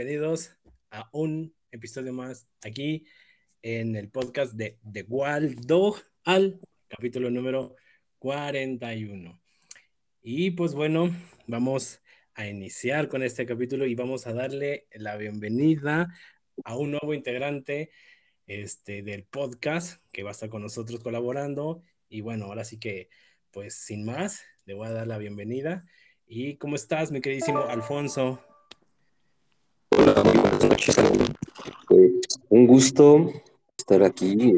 bienvenidos a un episodio más aquí en el podcast de The Waldo al capítulo número 41. Y pues bueno, vamos a iniciar con este capítulo y vamos a darle la bienvenida a un nuevo integrante este, del podcast que va a estar con nosotros colaborando. Y bueno, ahora sí que, pues sin más, le voy a dar la bienvenida. ¿Y cómo estás, mi queridísimo Alfonso? Pues, un gusto estar aquí.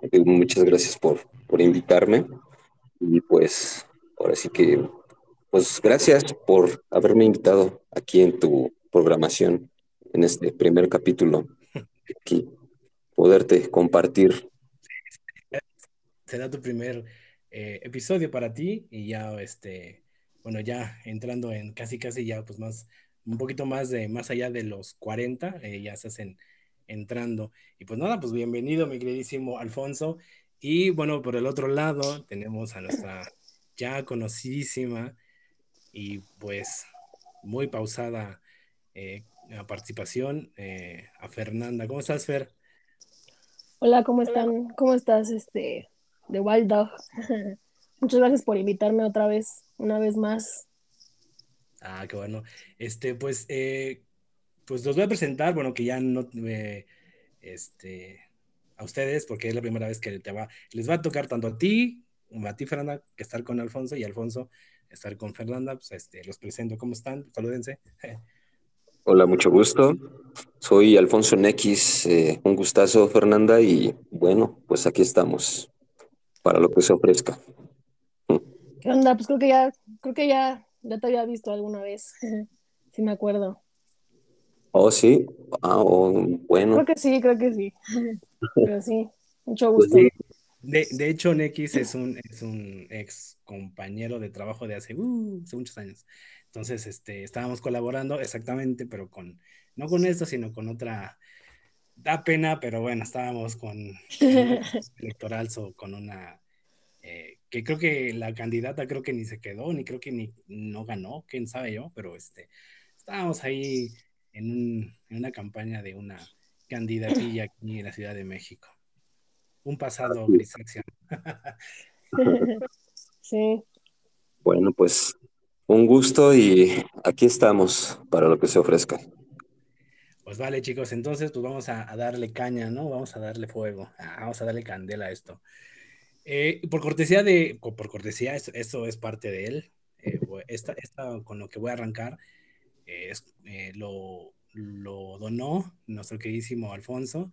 Eh, muchas gracias por, por invitarme. Y pues, ahora sí que, pues gracias por haberme invitado aquí en tu programación, en este primer capítulo. Aquí, poderte compartir. Será tu primer eh, episodio para ti y ya, este, bueno, ya entrando en casi, casi ya, pues más, un poquito más de, más allá de los 40, eh, ya se hacen entrando. Y pues nada, pues bienvenido, mi queridísimo Alfonso. Y bueno, por el otro lado tenemos a nuestra ya conocidísima y pues muy pausada eh, participación, eh, a Fernanda. ¿Cómo estás, Fer? Hola, ¿cómo están? ¿Cómo estás, este, de Wild Dog? Muchas gracias por invitarme otra vez, una vez más. Ah, qué bueno. Este, pues, eh, pues los voy a presentar, bueno, que ya no, eh, este, a ustedes, porque es la primera vez que te va, les va a tocar tanto a ti, a ti, Fernanda, que estar con Alfonso, y Alfonso estar con Fernanda, pues, este, los presento, ¿cómo están? Salúdense. Hola, mucho gusto. Soy Alfonso Nex, eh, un gustazo, Fernanda, y bueno, pues aquí estamos para lo que se ofrezca. ¿Qué onda? Pues creo que ya, creo que ya, ya te había visto alguna vez, si me acuerdo. Oh, sí. Ah, oh, bueno. Creo que sí, creo que sí. Pero sí, mucho pues gusto. de, de, hecho, Nex es un, es un ex compañero de trabajo de hace, uh, hace muchos años. Entonces, este, estábamos colaborando exactamente, pero con, no con esto, sino con otra, da pena, pero bueno, estábamos con, con electoral, so, con una eh, que creo que la candidata creo que ni se quedó, ni creo que ni no ganó, quién sabe yo, pero este, estábamos ahí en, un, en una campaña de una candidatilla aquí en la Ciudad de México. Un pasado grisáceo. sí. Bueno, pues un gusto y aquí estamos para lo que se ofrezca. Pues vale, chicos, entonces pues vamos a, a darle caña, ¿no? Vamos a darle fuego, ah, vamos a darle candela a esto. Eh, por cortesía de, por cortesía, eso es parte de él. Eh, esta, esta, con lo que voy a arrancar, eh, es, eh, lo, lo, donó nuestro queridísimo Alfonso.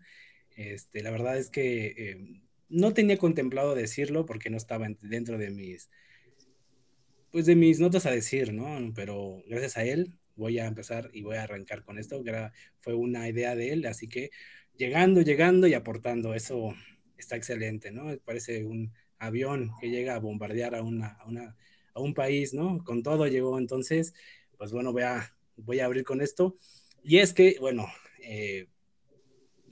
Este, la verdad es que no tenía contemplado decirlo porque no estaba dentro de mis, pues de mis notas a decir, ¿no? Pero gracias a él voy a empezar y voy a arrancar con esto. Fue una idea de él, así que llegando, llegando y aportando, eso está excelente, ¿no? Parece un avión que llega a bombardear a, una, a, una, a un país, ¿no? Con todo llegó, entonces, pues bueno, voy a, voy a abrir con esto. Y es que, bueno, eh,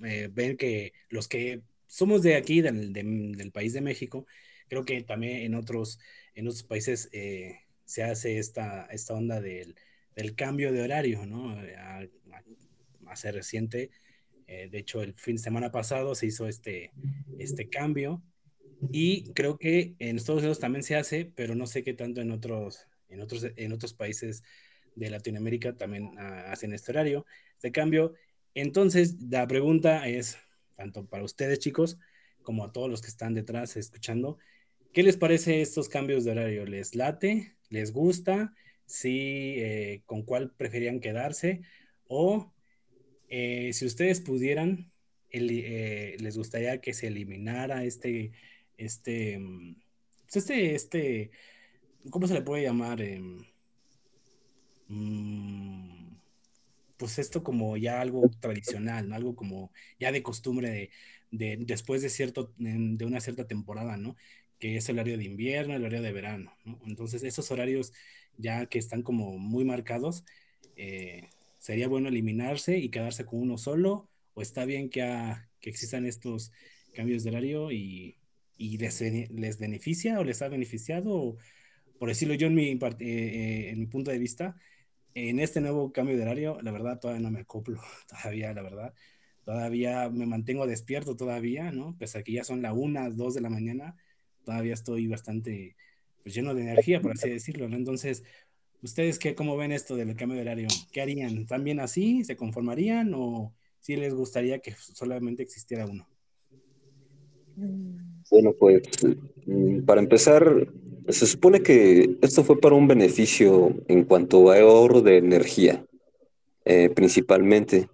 eh, ven que los que somos de aquí, del, de, del, país de México, creo que también en otros, en otros países eh, se hace esta, esta onda del, del, cambio de horario, ¿no? A, a, hace reciente eh, de hecho, el fin de semana pasado se hizo este, este cambio y creo que en Estados Unidos también se hace, pero no sé qué tanto en otros, en otros, en otros países de Latinoamérica también uh, hacen este horario, este cambio. Entonces, la pregunta es, tanto para ustedes chicos, como a todos los que están detrás escuchando, ¿qué les parece estos cambios de horario? ¿Les late? ¿Les gusta? ¿Sí? Eh, ¿Con cuál preferían quedarse? ¿O eh, si ustedes pudieran, eh, les gustaría que se eliminara este, este, pues este, este, ¿cómo se le puede llamar? Eh, pues esto como ya algo tradicional, ¿no? algo como ya de costumbre de, de, después de, cierto, de una cierta temporada, ¿no? Que es el horario de invierno, el horario de verano, ¿no? Entonces, esos horarios ya que están como muy marcados, eh, ¿Sería bueno eliminarse y quedarse con uno solo? ¿O está bien que, a, que existan estos cambios de horario y, y les, les, beneficia o les ha beneficiado? O, por decirlo yo en mi, eh, en mi punto de vista, en este nuevo cambio de horario, la verdad, todavía no me acoplo, todavía, la verdad. Todavía me mantengo despierto todavía, ¿no? Pese a que ya son la una, dos de la mañana, todavía estoy bastante pues, lleno de energía, por así decirlo, ¿no? Entonces, ¿ustedes qué, cómo ven esto del cambio de horario? ¿Qué harían? ¿También así? ¿Se conformarían? ¿O si les gustaría que solamente existiera uno? Bueno, pues mm, para empezar, se supone que esto fue para un beneficio en cuanto a ahorro de energía, eh, principalmente.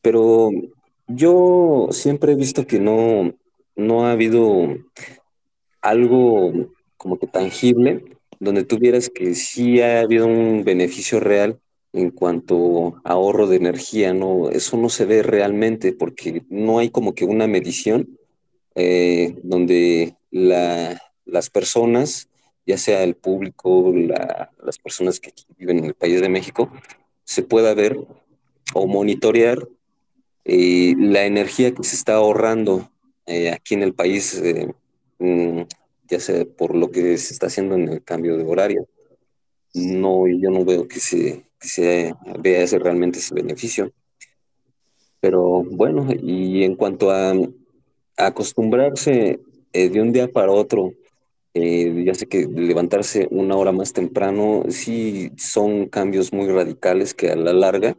Pero yo siempre he visto que no, no ha habido algo como que tangible donde tuvieras que sí ha habido un beneficio real en cuanto a ahorro de energía, ¿no? Eso no se ve realmente porque no hay como que una medición eh, donde las personas, ya sea el público, las personas que viven en el país de México, se pueda ver o monitorear eh, la energía que se está ahorrando eh, aquí en el país, mm, ya sea por lo que se está haciendo en el cambio de horario. No, yo no veo que se, que se vea ese, realmente ese beneficio. Pero bueno, y en cuanto a acostumbrarse eh, de un día para otro, eh, ya sé que levantarse una hora más temprano, sí son cambios muy radicales que a la larga,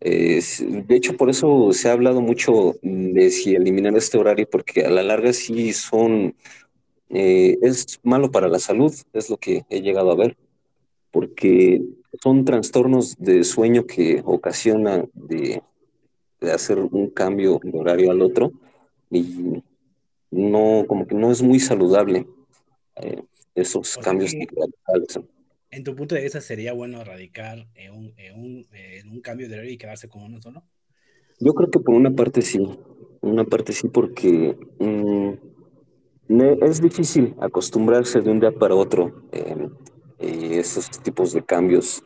eh, de hecho por eso se ha hablado mucho de si eliminar este horario, porque a la larga sí son, es malo para la salud, es lo que he llegado a ver, porque son trastornos de sueño que ocasionan de, de hacer un cambio de horario al otro y no, como que no es muy saludable eh, esos cambios En tu punto de vista, ¿sería bueno radicar en un, en un, en un cambio de horario y quedarse con uno solo? Yo creo que por una parte sí, una parte sí, porque mm, es difícil acostumbrarse de un día para otro eh, esos tipos de cambios.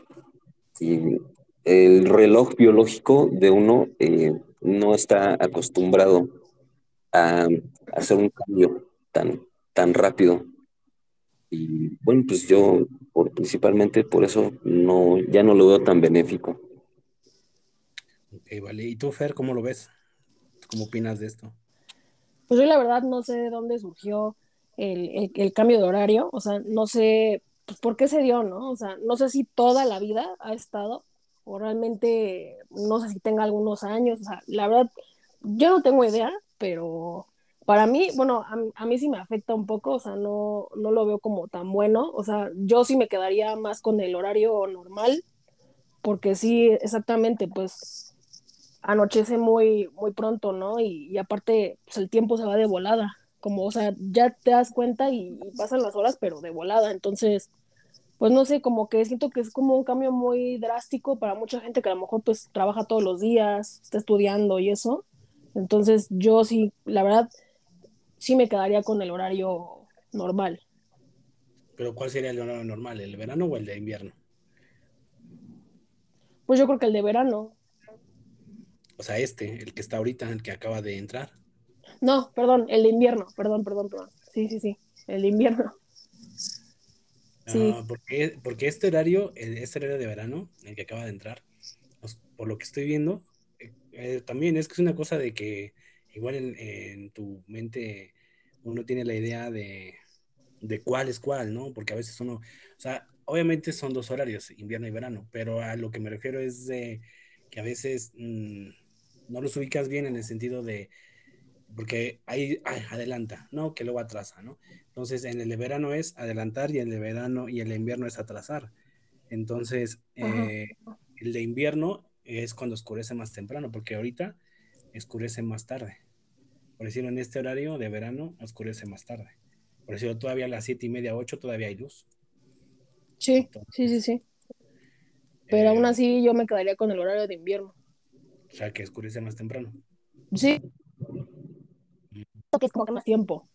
Y el reloj biológico de uno eh, no está acostumbrado a hacer un cambio tan, tan rápido. Y bueno, pues yo principalmente por eso no, ya no lo veo tan benéfico. Ok, vale. ¿Y tú, Fer, cómo lo ves? ¿Cómo opinas de esto? Pues yo la verdad no sé de dónde surgió el, el, cambio de horario, o sea, no sé pues, por qué se dio, ¿no? O sea, no sé si toda la vida ha estado, o realmente no sé si tenga algunos años, o sea, la verdad, yo no tengo idea, pero para mí, bueno, a, mí sí me afecta un poco, o sea, no, no lo veo como tan bueno, o sea, yo sí me quedaría más con el horario normal, porque sí, exactamente, pues anochece muy, muy pronto, ¿no? Y, aparte, pues el tiempo se va de volada, como, o sea, ya te das cuenta y, pasan las horas, pero de volada, entonces, pues no sé, como que siento que es como un cambio muy drástico para mucha gente que a lo mejor pues trabaja todos los días, está estudiando y eso, entonces yo sí, la verdad, sí me quedaría con el horario normal. ¿Pero cuál sería el horario normal, el verano o el de invierno? Pues yo creo que el de verano. O sea, este, el que está ahorita, el que acaba de entrar. No, perdón, el de invierno, perdón, perdón, perdón. Sí, sí, sí, el de invierno. Sí. Ah, porque, porque este horario, este horario de verano, el que acaba de entrar, pues, por lo que estoy viendo, eh, también es que es una cosa de que igual en, tu mente uno tiene la idea de, cuál es cuál, ¿no? Porque a veces uno, o sea, obviamente son dos horarios, invierno y verano, pero a lo que me refiero es de que a veces mm, no los ubicas bien en el sentido de, porque ahí adelanta, ¿no? Que luego atrasa, ¿no? Entonces, en el de verano es adelantar y el de verano y el de invierno es atrasar. Entonces, eh, el de invierno es cuando oscurece más temprano, porque ahorita oscurece más tarde. Por decirlo, en este horario de verano oscurece más tarde. Por decirlo, todavía a las siete y media, ocho, todavía hay luz. Sí, sí, sí, sí. Pero aún eh, así yo me quedaría con el horario de invierno. O sea, que oscurece más temprano. Sí. Que es como que más tiempo.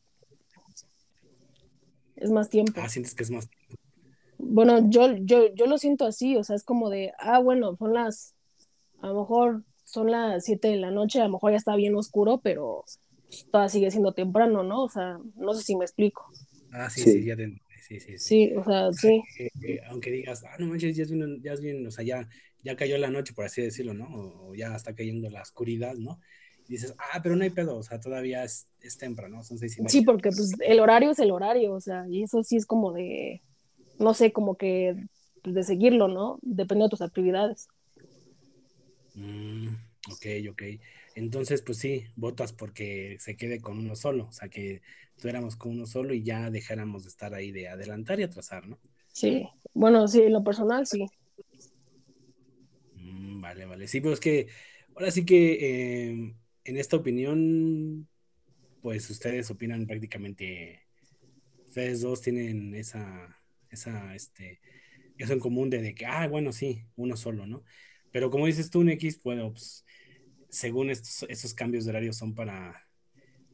Es más tiempo. Ah, sientes que es más tiempo. Bueno, yo, yo, yo lo siento así, o sea, es como de, ah, bueno, son las, a lo mejor son las 7 de la noche, a lo mejor ya está bien oscuro, pero todavía sigue siendo temprano, ¿no? O sea, no sé si me explico. Ah, sí, sí, ya te sí, sí. Sí, o sea, sí. aunque digas, ah, no manches, ya es, bien, ya es bien, o sea, ya, ya cayó la noche, por así decirlo, ¿no? O, ya está cayendo la oscuridad, ¿no? Y dices, ah, pero no hay pedo, o sea, todavía es, es temprano, ¿no? Son seis y media. Sí, porque pues el horario es el horario, o sea, y eso sí es como de, no sé, como que de seguirlo, ¿no? Depende de tus actividades. Mm, ok, ok. Entonces, pues sí, votas porque se quede con uno solo, o sea, que tuviéramos con uno solo y ya dejáramos de estar ahí de adelantar y atrasar, ¿no? Sí, bueno, sí, en lo personal sí. Vale, vale. Sí, pero es que ahora sí que em, en esta opinión, pues ustedes opinan prácticamente, ustedes dos tienen esa, esa, este, eso en común de, que, ah, bueno, sí, uno solo, ¿no? Pero como dices tú, X, bueno, pues, según estos, cambios de horario son para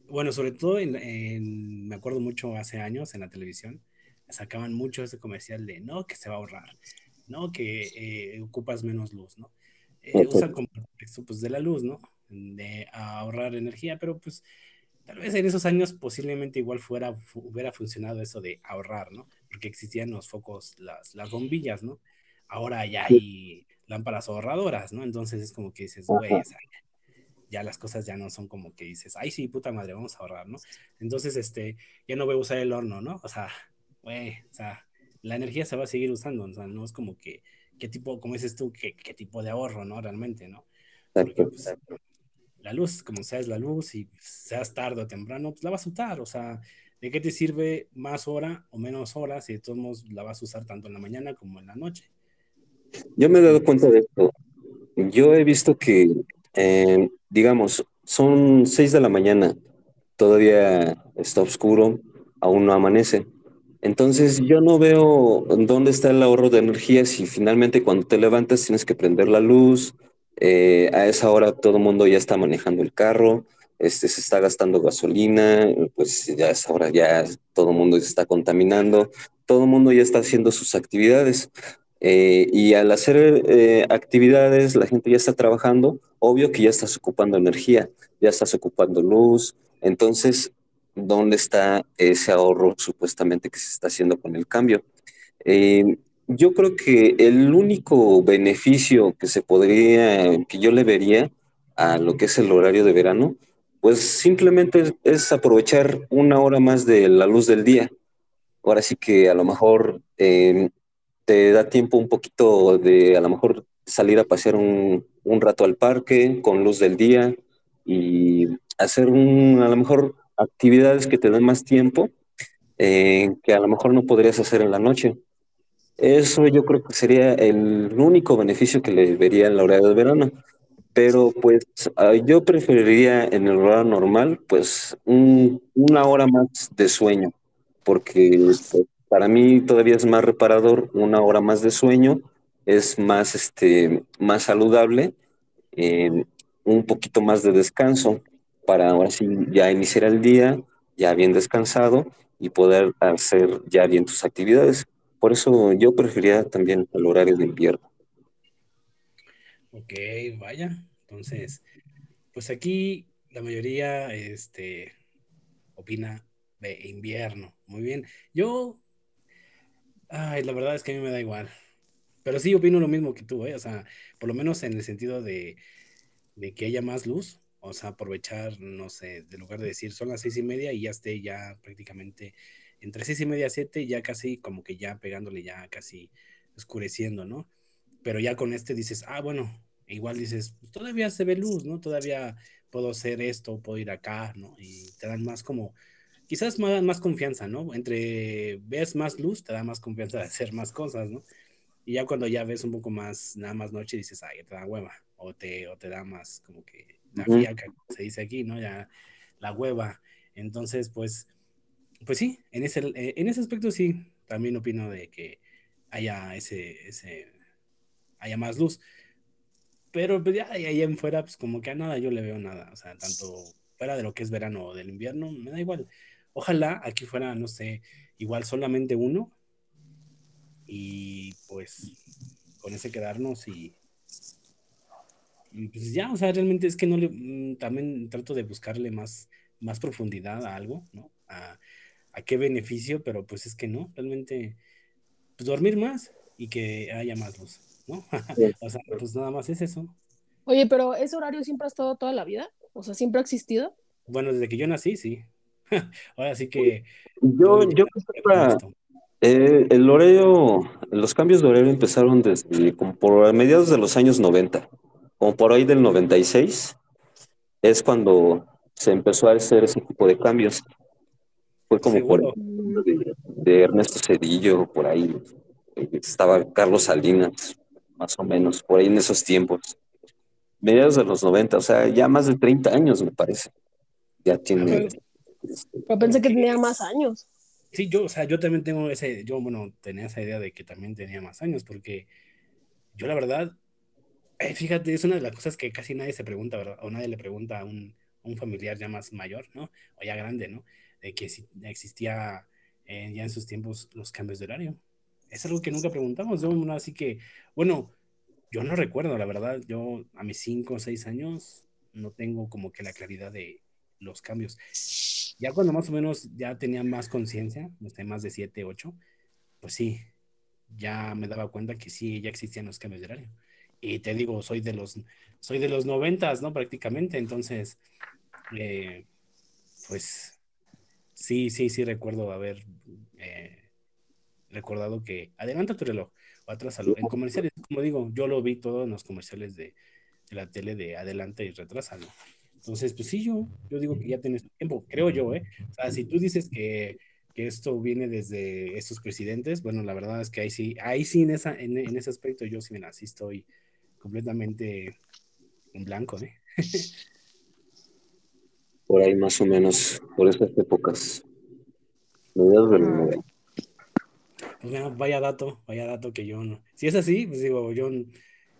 bueno, sobre todo en, me acuerdo mucho hace años en la televisión, sacaban mucho ese comercial de, no, que se va a ahorrar, no, que eh, ocupas menos luz, ¿no? Eh, usan como pretexto, pues, de la luz, ¿no? De ahorrar energía, pero pues tal vez en esos años posiblemente igual fuera, hubiera funcionado eso de ahorrar, ¿no? Porque existían los focos, las, las bombillas, ¿no? Ahora ya hay lámparas ahorradoras, ¿no? Entonces es como que dices, güey, ya las cosas ya no son como que dices, ay, sí, puta madre, vamos a ahorrar, ¿no? Entonces, este, ya no voy a usar el horno, ¿no? O sea, güey, o sea, la energía se va a seguir usando, o sea, no es como que, qué tipo, como dices tú, qué, qué tipo de ahorro, ¿no? Realmente, ¿no? Porque, pues, la luz, como sea, es la luz y seas tarde o temprano, pues la vas a usar, o sea, ¿de qué te sirve más hora o menos horas si de todos modos la vas a usar tanto en la mañana como en la noche? Yo me he dado cuenta de esto. Yo he visto que eh, digamos, son seis de la mañana, todavía está oscuro, aún no amanece. Entonces yo no veo dónde está el ahorro de energía si finalmente cuando te levantas tienes que prender la luz, eh, a esa hora todo el mundo ya está manejando el carro, este, se está gastando gasolina, pues ya a esa hora ya todo el mundo se está contaminando, todo el mundo ya está haciendo sus actividades. Eh, y al hacer eh, actividades, la gente ya está trabajando, obvio que ya estás ocupando energía, ya estás ocupando luz. Entonces, ¿dónde está ese ahorro supuestamente que se está haciendo con el cambio? Eh, yo creo que el único beneficio que se podría, que yo le vería a lo que es el horario de verano, pues simplemente es, aprovechar una hora más de la luz del día. Ahora sí que a lo mejor te da tiempo un poquito de a lo mejor salir a pasear un, un rato al parque con luz del día y hacer un, a lo mejor actividades que te den más tiempo eh, que a lo mejor no podrías hacer en la noche. Eso yo creo que sería el único beneficio que le vería en la hora de verano. Pero pues ah, yo preferiría en el horario normal pues una hora más de sueño, porque pues, para mí todavía es más reparador una hora más de sueño, es más, este, más saludable, eh, un poquito más de descanso para ahora sí ya iniciar el día, ya bien descansado y poder hacer ya bien tus actividades. Por eso yo preferiría también el horario de invierno. Ok, vaya. Entonces, pues aquí la mayoría este, opina de invierno. Muy bien. Yo Ay, la verdad es que a mí me da igual. Pero sí opino lo mismo que tú, ¿eh? O sea, por lo menos en el sentido de, que haya más luz. O sea, aprovechar, no sé, de lugar de decir son las seis y media y ya esté ya prácticamente entre seis y media a siete, ya casi como que ya pegándole ya casi oscureciendo, ¿no? Pero ya con este dices, ah, bueno, igual dices, pues todavía se ve luz, ¿no? Todavía puedo hacer esto, puedo ir acá, ¿no? Y te dan más como quizás más, más confianza, ¿no? Entre ves más luz, te da más confianza de hacer más cosas, ¿no? Y ya cuando ya ves un poco más, nada más noche, dices, ay, te da hueva, o te, o te da más como que la fiaca, se dice aquí, ¿no? Ya la hueva. Entonces, pues, pues sí, en ese, en ese aspecto sí, también opino de que haya ese, ese, haya más luz. Pero pues ya ahí en fuera, pues como que a nada yo le veo nada, o sea, tanto fuera de lo que es verano o del invierno, me da igual. Ojalá aquí fuera, no sé, igual solamente uno y pues con ese quedarnos y, pues ya, o sea, realmente es que no le, mm, también trato de buscarle más, más profundidad a algo, ¿no? A, a qué beneficio, pero pues es que no, realmente, pues dormir más y que haya más luz, ¿no? o sea, pues nada más es eso. Oye, pero ¿ese horario siempre ha estado toda la vida? O sea, ¿siempre ha existido? Bueno, desde que yo nací, sí. Ahora sí que... Yo, yo, eh, el horario, los cambios de horario empezaron desde como por mediados de los años 90, como por ahí del 96, es cuando se empezó a hacer ese tipo de cambios. Fue como por de, de, Ernesto Cedillo, por ahí estaba Carlos Salinas, más o menos, por ahí en esos tiempos. Mediados de los 90, o sea, ya más de 30 años me parece. Ya tiene... Pero pensé que tenía más años. Sí, yo, o sea, yo también tengo ese, yo, bueno, tenía esa idea de que también tenía más años, porque yo la verdad, eh, fíjate, es una de las cosas que casi nadie se pregunta, ¿verdad? O nadie le pregunta a un, un familiar ya más mayor, ¿no? O ya grande, ¿no? De que si existía eh, ya en sus tiempos los cambios de horario. Es algo que nunca preguntamos, ¿no? Así que, bueno, yo no recuerdo, la verdad, yo a mis cinco o seis años no tengo como que la claridad de los cambios. Ya cuando más o menos ya tenía más conciencia, más de 7, 8, pues sí, ya me daba cuenta que sí, ya existían los cambios de horario. Y te digo, soy de los, soy de los noventas, ¿no? Prácticamente, entonces, eh, pues sí, sí, sí recuerdo haber eh, recordado que adelanta tu reloj o atrásalo. En comerciales, como digo, yo lo vi todo en los comerciales de, de la tele de adelanta y retrasalo. Entonces, pues sí, yo, yo digo que ya tienes tiempo, creo yo, ¿eh? O sea, si tú dices que, que esto viene desde estos presidentes, bueno, la verdad es que ahí sí, ahí sí en, esa, en, ese aspecto yo sí, mira, sí estoy completamente en blanco, ¿eh? Por ahí más o menos, por esas épocas. Mediados del ah. Vaya dato, vaya dato que yo no. Si es así, pues digo, yo,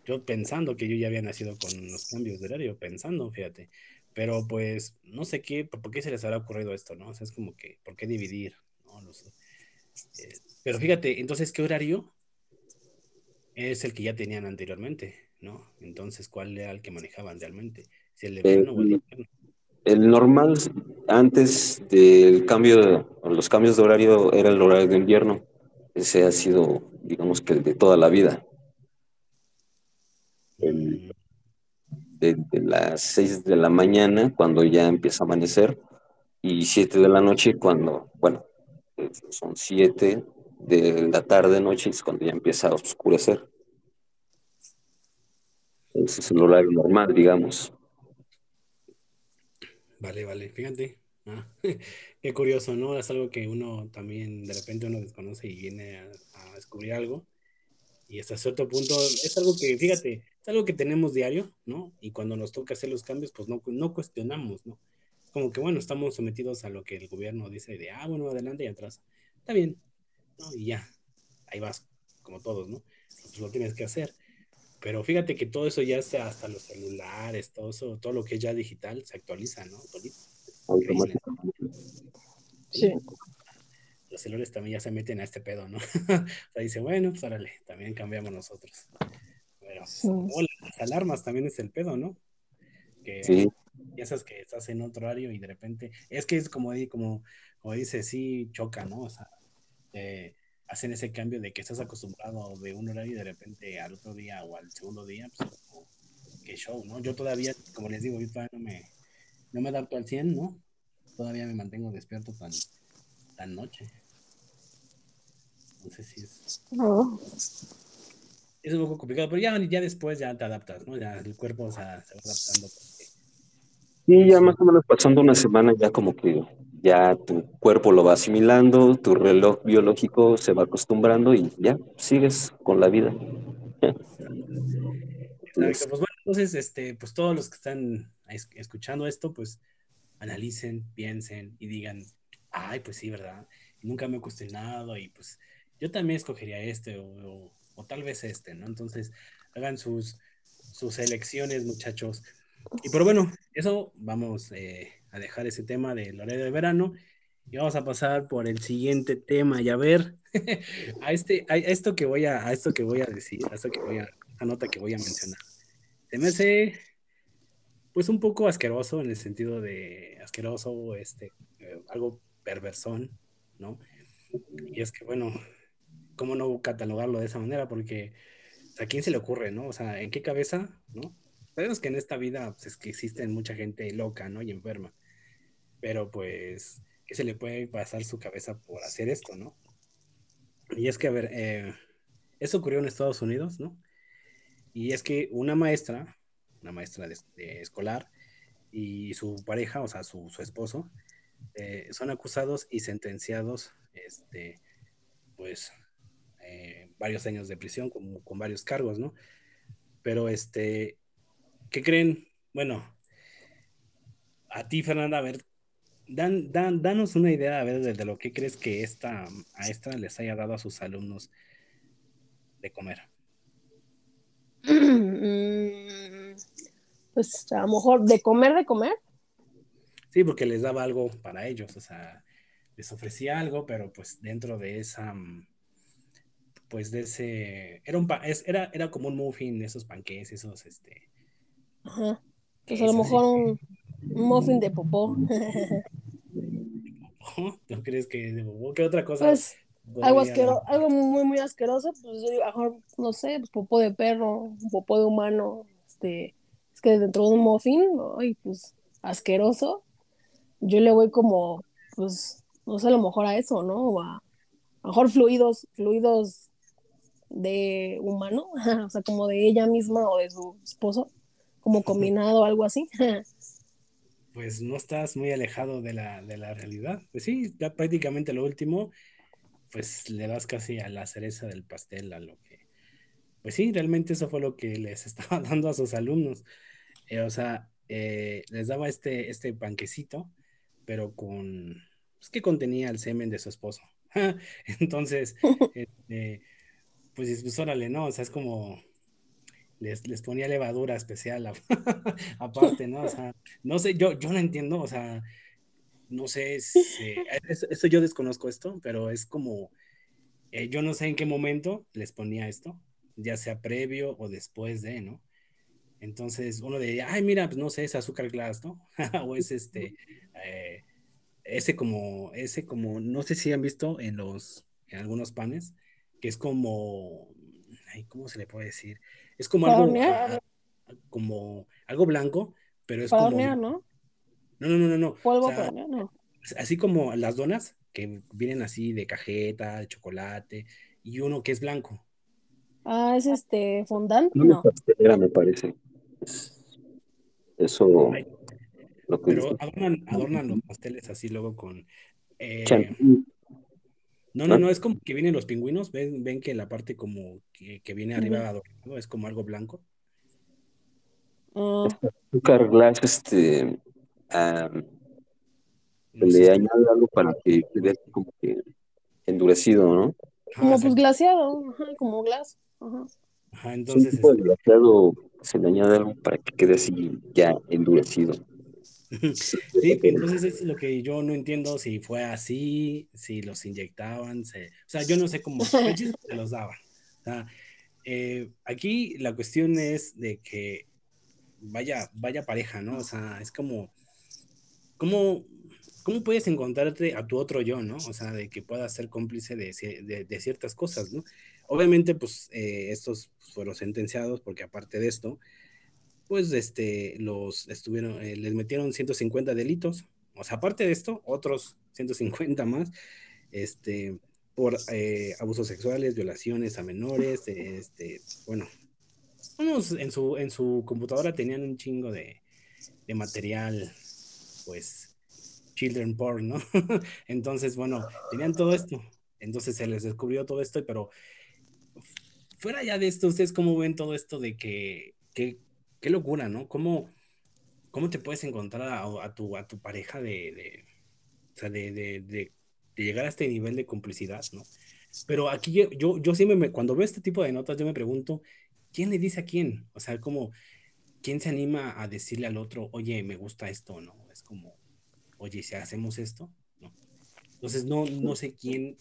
yo pensando que yo ya había nacido con los cambios de horario, pensando, fíjate. Pero pues no sé qué, por qué se les habrá ocurrido esto, ¿no? O sea, es como que, ¿por qué dividir? No, no sé. Eh, pero fíjate, entonces, ¿qué horario es el que ya tenían anteriormente, ¿no? Entonces, ¿cuál era el que manejaban realmente? Si el de verano o el de invierno. El normal antes del cambio, de, los cambios de horario era el horario de invierno. Ese ha sido, digamos que el de toda la vida. El, de, las 6 de la mañana, cuando ya empieza a amanecer, y 7 de la noche, cuando, bueno, son 7 de la tarde, noche, es cuando ya empieza a oscurecer. Ese es el horario normal, digamos. Vale, vale, fíjate. Ah, qué curioso, ¿no? Es algo que uno también de repente uno desconoce y viene a, descubrir algo. Y hasta cierto punto es algo que, fíjate, es algo que tenemos diario, ¿no? Y cuando nos toca hacer los cambios, pues no, no cuestionamos, ¿no? Como que, bueno, estamos sometidos a lo que el gobierno dice de, ah, bueno, adelante y atrás. Está bien, ¿no? Y ya, ahí vas, como todos, ¿no? Pues lo tienes que hacer. Pero fíjate que todo eso ya está hasta los celulares, todo eso, todo lo que es ya digital se actualiza, ¿no? Sí. Los celulares también ya se meten a este pedo, ¿no? o sea, dice, bueno, pues órale, también cambiamos nosotros. O las alarmas también es el pedo, ¿no? Que sí. piensas que estás en otro horario y de repente, es que es como, como, como dice, sí choca, ¿no? O sea, eh, hacen ese cambio de que estás acostumbrado de un horario y de repente al otro día o al segundo día, pues como, que show, ¿no? Yo todavía, como les digo, yo todavía no me, no me adapto al 100, ¿no? Todavía me mantengo despierto tan, tan noche. No sé si es es un poco complicado, pero ya, ya después ya te adaptas, ¿no? Ya el cuerpo se va adaptando. Sí, ya más o menos pasando una semana ya como que ya tu cuerpo lo va asimilando, tu reloj biológico se va acostumbrando y ya sigues con la vida. Exacto, pues bueno, entonces, este, pues todos los que están escuchando esto, pues analicen, piensen y digan, ay, pues sí, ¿verdad? Nunca me he cuestionado y pues yo también escogería este o o tal vez este, ¿no? Entonces, hagan sus, sus elecciones, muchachos. Y pero bueno, eso vamos eh, a dejar ese tema del horario de verano y vamos a pasar por el siguiente tema y a ver a este a esto que voy a, a esto que voy a decir, a esto que voy a nota que voy a mencionar. Se me hace pues un poco asqueroso en el sentido de asqueroso, este, eh, algo perversón, ¿no? Y es que, bueno, ¿cómo no catalogarlo de esa manera? Porque ¿a quién se le ocurre, no? O sea, ¿en qué cabeza, no? Sabemos que en esta vida pues, es que existen mucha gente loca, ¿no? Y enferma. Pero pues, ¿qué se le puede pasar su cabeza por hacer esto, no? Y es que, a ver, eh, eso ocurrió en Estados Unidos, ¿no? Y es que una maestra, una maestra de, escolar, y su pareja, o sea, su, su esposo, eh, son acusados y sentenciados, este, pues, eh, varios años de prisión con, con, varios cargos, ¿no? Pero, este, ¿qué creen? Bueno, a ti, Fernanda, a ver, dan, dan, danos una idea, a ver, de, lo que crees que esta, a esta les haya dado a sus alumnos de comer. Pues a lo mejor de comer, de comer. Sí, porque les daba algo para ellos, o sea, les ofrecía algo, pero pues dentro de esa, pues de ese, era un, era, era como un muffin, esos panqués, esos, este. Ajá. Pues a lo mejor un, muffin de popó. ¿No crees que de popó? ¿Qué otra cosa? Pues algo asqueroso, algo muy, muy asqueroso, pues yo digo, mejor, no sé, pues, popó de perro, popó de humano, este, es que dentro de un muffin, ay, pues asqueroso, yo le voy como, pues, no sé, a lo mejor a eso, ¿no? O a, a lo mejor fluidos, fluidos de humano, o sea, como de ella misma o de su esposo, como combinado, algo así. Pues no estás muy alejado de la, de la realidad. Pues sí, ya prácticamente lo último, pues le das casi a la cereza del pastel a lo que, pues sí, realmente eso fue lo que les estaba dando a sus alumnos. Eh, o sea, eh, les daba este, este panquecito, pero con, pues que contenía el semen de su esposo. Entonces, este, pues, pues órale, ¿no? O sea, es como, les, les ponía levadura especial aparte, ¿no? O sea, no sé, yo, yo no entiendo, o sea, no sé, eso, yo desconozco esto, pero es como, eh, yo no sé en qué momento les ponía esto, ya sea previo o después de, ¿no? Entonces uno de, ay, mira, pues no sé, es azúcar glass, ¿no? o es este, eh, ese como, ese como, no sé si han visto en los, en algunos panes, que es como, ay, ¿cómo se le puede decir? Es como algo, como algo blanco, pero es como... ¿no? No, no, no, no. Polvo no. Así como las donas, que vienen así de cajeta, de chocolate, y uno que es blanco. Ah, es este fondant, no. me parece. Eso. pero adornan, los pasteles así luego con. Eh, no, no, no, es como que vienen los pingüinos, ven, ven que la parte como que, viene arriba adornado es como algo blanco. Uh. Azúcar glass, este, le añade algo para que quede como que endurecido, ¿no? Como pues glaciado, como glass. Ajá. entonces. Este glaciado se le añade algo para que quede así ya endurecido. Sí, entonces es lo que yo no entiendo si fue así, si los inyectaban, o sea, yo no sé cómo se los daban. O sea, eh, aquí la cuestión es de que vaya, vaya pareja, ¿no? O sea, es como ¿cómo, ¿cómo puedes encontrarte a tu otro yo, ¿no? O sea, de que puedas ser cómplice de, de, ciertas cosas, ¿no? Obviamente, pues eh, estos fueron sentenciados porque aparte de esto, pues este, los estuvieron, eh, les metieron 150 delitos, o sea, aparte de esto, otros 150 más, este, por eh, abusos sexuales, violaciones a menores, este, bueno, unos en su, en su computadora tenían un chingo de, de material pues, children porn, ¿no? Entonces, bueno, tenían todo esto. Entonces se les descubrió todo esto, pero fuera ya de esto, ¿ustedes cómo ven todo esto de que, qué locura, ¿no? ¿Cómo, cómo te puedes encontrar a, tu, a tu pareja de, o sea, de, de, llegar a este nivel de complicidad, ¿no? Pero aquí yo, yo, yo siempre me, cuando veo este tipo de notas, yo me pregunto, ¿quién le dice a quién? O sea, como, ¿quién se anima a decirle al otro, oye, me gusta esto, ¿no? Es como, oye, si hacemos esto, ¿no? Entonces, no, no sé quién,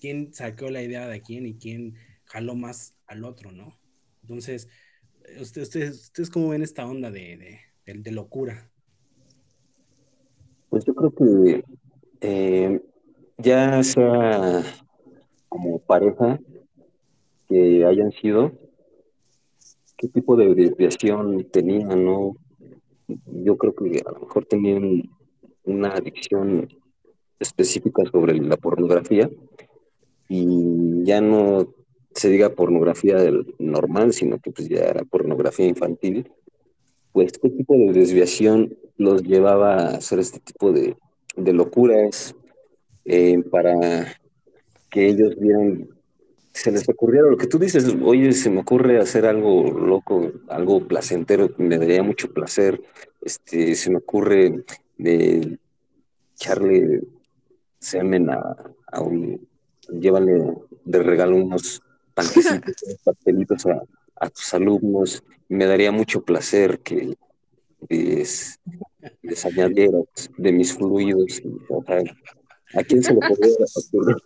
quién sacó la idea de quién y quién jaló más al otro, ¿no? Entonces, ¿ustedes, ustedes, cómo ven esta onda de, de, locura? Pues yo creo que eh, ya sea como pareja que hayan sido, qué tipo de desviación tenían, ¿no? Yo creo que a lo mejor tenían una adicción específica sobre la pornografía y ya no se diga pornografía normal, sino que pues ya era pornografía infantil, pues qué tipo de desviación los llevaba a hacer este tipo de, de locuras eh, para que ellos vieran, se les ocurriera lo que tú dices, oye, se me ocurre hacer algo loco, algo placentero, me daría mucho placer, este, se me ocurre de echarle semen a, a un, llévale de regalo unos panquecitos, pastelitos a, a, tus alumnos, me daría mucho placer que les, les añadieras de mis fluidos, o sea, ¿a quién se le podría ocurrir?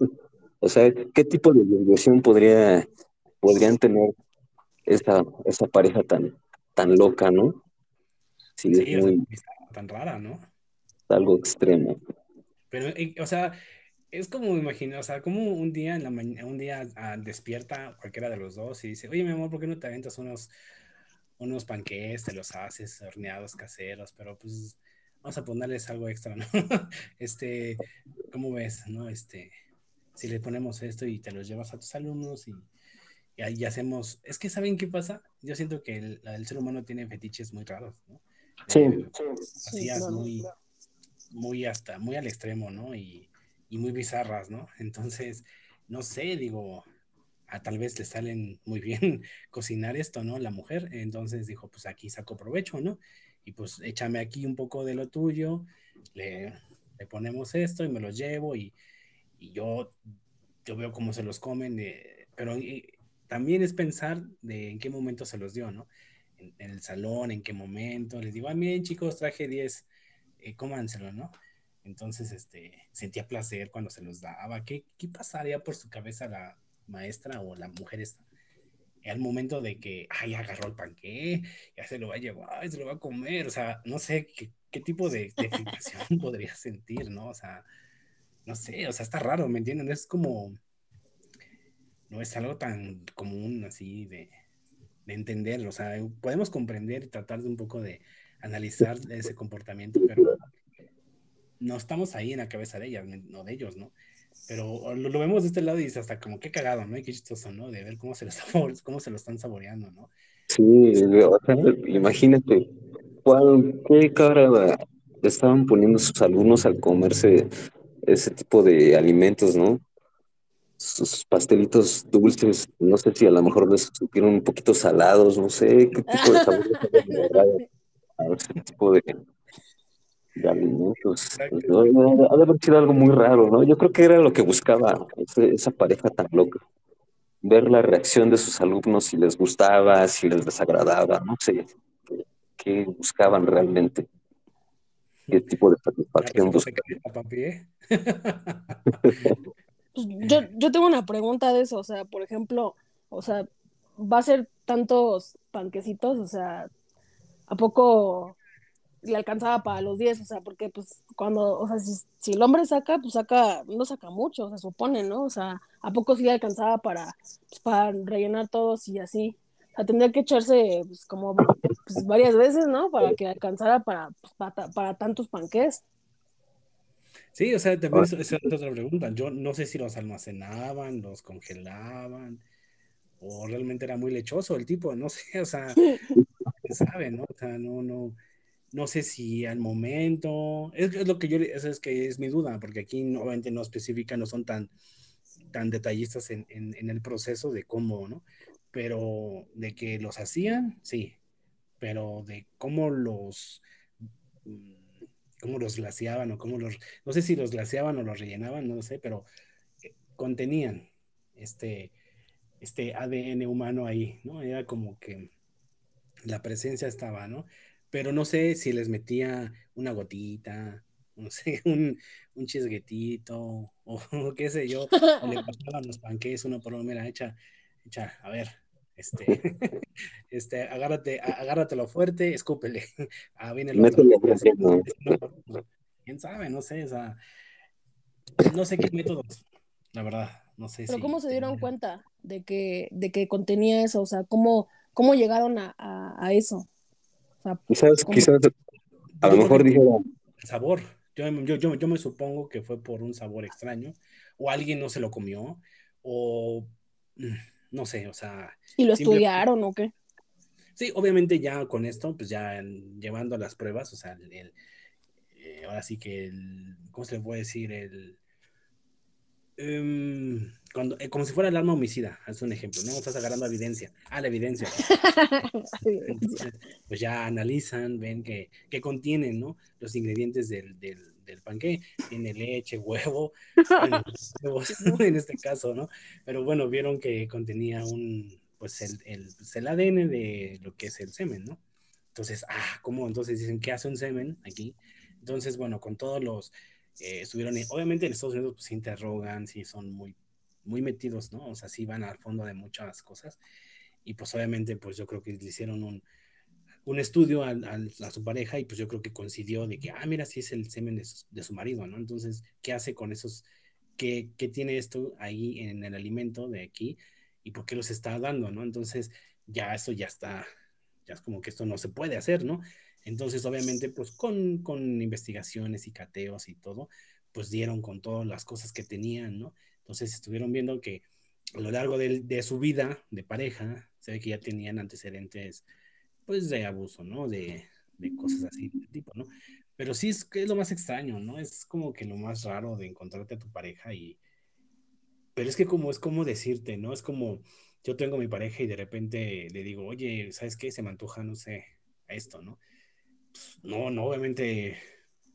O sea, ¿qué tipo de diversión podría, podrían tener esa, esa pareja tan, tan loca, ¿no? Sí, sí es muy, tan rara, ¿no? Algo extremo. Pero, o sea, es como imaginar, o sea, como un día en la mañana, un día ah, despierta cualquiera de los dos y dice, oye, mi amor, ¿por qué no te aventas unos, unos panqués, te los haces horneados caseros, pero pues vamos a ponerles algo extra, ¿no? este, ¿cómo ves, no? Este, si le ponemos esto y te los llevas a tus alumnos y, y ahí hacemos, es que ¿saben qué pasa? Yo siento que el, el ser humano tiene fetiches muy raros, ¿no? Sí, eh, así es muy, muy hasta, muy al extremo, ¿no? Y, y muy bizarras, ¿no? Entonces, no sé, digo, a tal vez le salen muy bien cocinar esto, ¿no? La mujer, entonces dijo, pues aquí saco provecho, ¿no? Y pues échame aquí un poco de lo tuyo, le, ponemos esto y me lo llevo y, yo, yo veo cómo se los comen, eh, pero y, también es pensar de en qué momento se los dio, ¿no? En, en, el salón, en qué momento, les digo, ah, miren chicos, traje 10, eh, cómanselo, ¿no? Entonces, este, sentía placer cuando se los daba. ¿Qué, ¿Qué, pasaría por su cabeza la maestra o la mujer esta? Al momento de que, ay, agarró el panqué, ya se lo va a llevar, se lo va a comer, o sea, no sé qué, qué tipo de, de excitación podría sentir, ¿no? O sea, no sé, o sea, está raro, ¿me entienden? Es como, no es algo tan común así de, de entenderlo, o sea, podemos comprender y tratar de un poco de analizar ese comportamiento, pero no estamos ahí en la cabeza de ellas, no de ellos, ¿no? Pero lo, lo vemos de este lado y es hasta como qué cagado, ¿no? Y qué chistoso, ¿no? De ver cómo se lo, cómo se lo están saboreando, ¿no? Sí, o sea, imagínate, ¿cuál, qué cara estaban poniendo sus alumnos al comerse ese tipo de alimentos, ¿no? Sus pastelitos dulces, no sé si a lo mejor les supieron un poquito salados, no sé qué tipo de sabor a ese tipo de, de alimentos. Ha de haber sido algo muy raro, ¿no? Yo creo que era lo que buscaba ese, esa pareja tan loca. Ver la reacción de sus alumnos, si les gustaba, si les desagradaba, no sé qué, qué buscaban realmente. ¿Qué tipo de satisfacción buscaban? Pues yo, yo tengo una pregunta de eso, o sea, por ejemplo, o sea, va a ser tantos panquecitos, o sea, ¿a poco le alcanzaba para los 10? O sea, porque pues cuando, o sea, si, si, el hombre saca, pues saca, no saca mucho, se supone, ¿no? O sea, ¿a poco sí le alcanzaba para, pues, para rellenar todos y así? O sea, tendría que echarse pues, como pues, varias veces, ¿no? Para que alcanzara para, pues, para, para tantos panqués. Sí, o sea, también esa es otra pregunta. Yo no sé si los almacenaban, los congelaban, o realmente era muy lechoso el tipo, no sé, o sea, se sabe, ¿no? O sea, no, no, no sé si al momento, es, lo que yo, eso es que es mi duda, porque aquí obviamente no especifican, no son tan, tan detallistas en, en, en el proceso de cómo, ¿no? Pero de que los hacían, sí, pero de cómo los cómo los glaciaban o cómo los, no sé si los glaciaban o los rellenaban, no lo sé, pero eh, contenían este, este ADN humano ahí, ¿no? Era como que la presencia estaba, ¿no? Pero no sé si les metía una gotita, no sé, un, un chisguetito, o, o, qué sé yo, o le pasaban los panqués uno por uno, mira, echa, echa, a ver, este, este, agárrate, agárratelo fuerte, escúpele. Ah, viene el otro. ¿Quién sabe? No sé, o sea, no sé qué métodos, la verdad, no sé Pero ¿cómo se dieron cuenta de que, de que contenía eso? O sea, ¿cómo, cómo llegaron a, a, eso? Sea, quizás, quizás, a lo mejor dijeron... El sabor. Yo, yo, yo, yo me supongo que fue por un sabor extraño, o alguien no se lo comió, o mm, no sé, o sea... ¿Y lo estudiaron o qué? Sí, obviamente ya con esto, pues ya llevando las pruebas, o sea, el, eh, ahora sí que el, ¿cómo se le puede decir? El, em, cuando, eh, como si fuera el arma homicida, es un ejemplo, ¿no? Estás agarrando evidencia. Ah, la evidencia. pues ya analizan, ven que, que contienen, ¿no? Los ingredientes del, del, del panque. Tiene leche, huevo, en este caso, ¿no? Pero bueno, vieron que contenía un, pues el, el, pues el, ADN de lo que es el semen, ¿no? Entonces, ah, ¿cómo? Entonces dicen, ¿qué hace un semen aquí? Entonces, bueno, con todos los, eh, estuvieron, obviamente en Estados Unidos pues se interrogan, sí son muy, muy metidos, ¿no? O sea, sí van al fondo de muchas cosas. Y pues obviamente, pues yo creo que le hicieron un, un estudio a, a, su pareja y pues yo creo que coincidió de que, ah, mira, sí es el semen de su, de su marido, ¿no? Entonces, ¿qué hace con esos, qué, qué tiene esto ahí en el alimento de aquí? y por qué los está dando, ¿no? Entonces, ya eso ya está, ya es como que esto no se puede hacer, ¿no? Entonces, obviamente, pues con, con investigaciones y cateos y todo, pues dieron con todas las cosas que tenían, ¿no? Entonces, estuvieron viendo que a lo largo de, de su vida de pareja, se ve que ya tenían antecedentes, pues, de abuso, ¿no? De, de cosas así de tipo, ¿no? Pero sí es, es lo más extraño, ¿no? Es como que lo más raro de encontrarte a tu pareja y, pero es que como es como decirte, ¿no? Es como yo tengo mi pareja y de repente le digo, oye, ¿sabes qué? Se me antoja, no sé, esto, ¿no? No, no, obviamente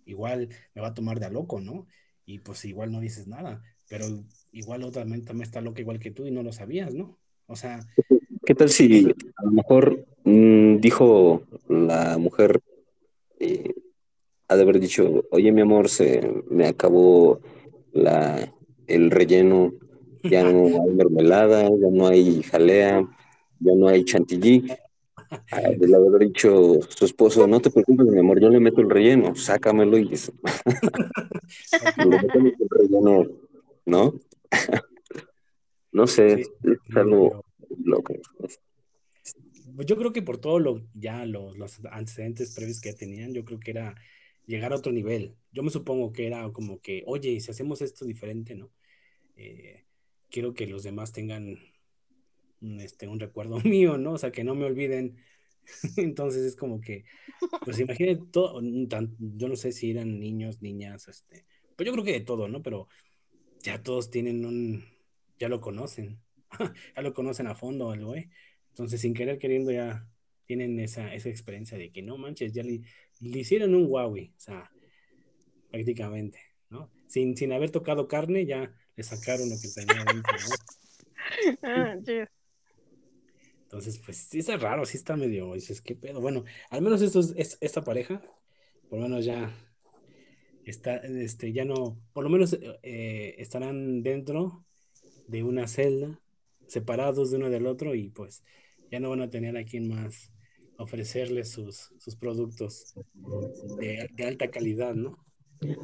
igual me va a tomar de a loco, ¿no? Y pues igual no dices nada, pero igual otra también está loca igual que tú y no lo sabías, ¿no? O sea... ¿Qué tal si a lo mejor mm, dijo la mujer, eh, ha de haber dicho, oye mi amor, se me acabó la, el relleno ya no hay mermelada, ya no hay jalea, ya no hay chantilly. De haber dicho su esposo, no te preocupes, mi amor, yo le meto el relleno, sácamelo y el relleno, ¿no? no sé, es algo loco. Yo creo que por todo lo ya los, los antecedentes previos que tenían, yo creo que era llegar a otro nivel. Yo me supongo que era como que, oye, si hacemos esto diferente, ¿no? Eh, quiero que los demás tengan este, un recuerdo mío, ¿no? O sea, que no me olviden. Entonces es como que, pues imagínate todo, yo no sé si eran niños, niñas, este, pues yo creo que de todo, ¿no? Pero ya todos tienen un, ya lo conocen, ya lo conocen a fondo al güey. Entonces, sin querer queriendo, ya tienen esa, esa experiencia de que no manches, ya le, hicieron un Huawei, o sea, prácticamente, ¿no? Sin, sin haber tocado carne, ya le sacaron lo que tenía dentro, ah, Entonces, pues sí está raro, sí está medio, dices, ¿qué pedo? Bueno, al menos esto es, esta pareja, por lo menos ya está, este, ya no, por lo menos eh, estarán dentro de una celda, separados de uno del otro y pues ya no van a tener a quien más ofrecerles sus, sus productos de alta calidad, ¿no?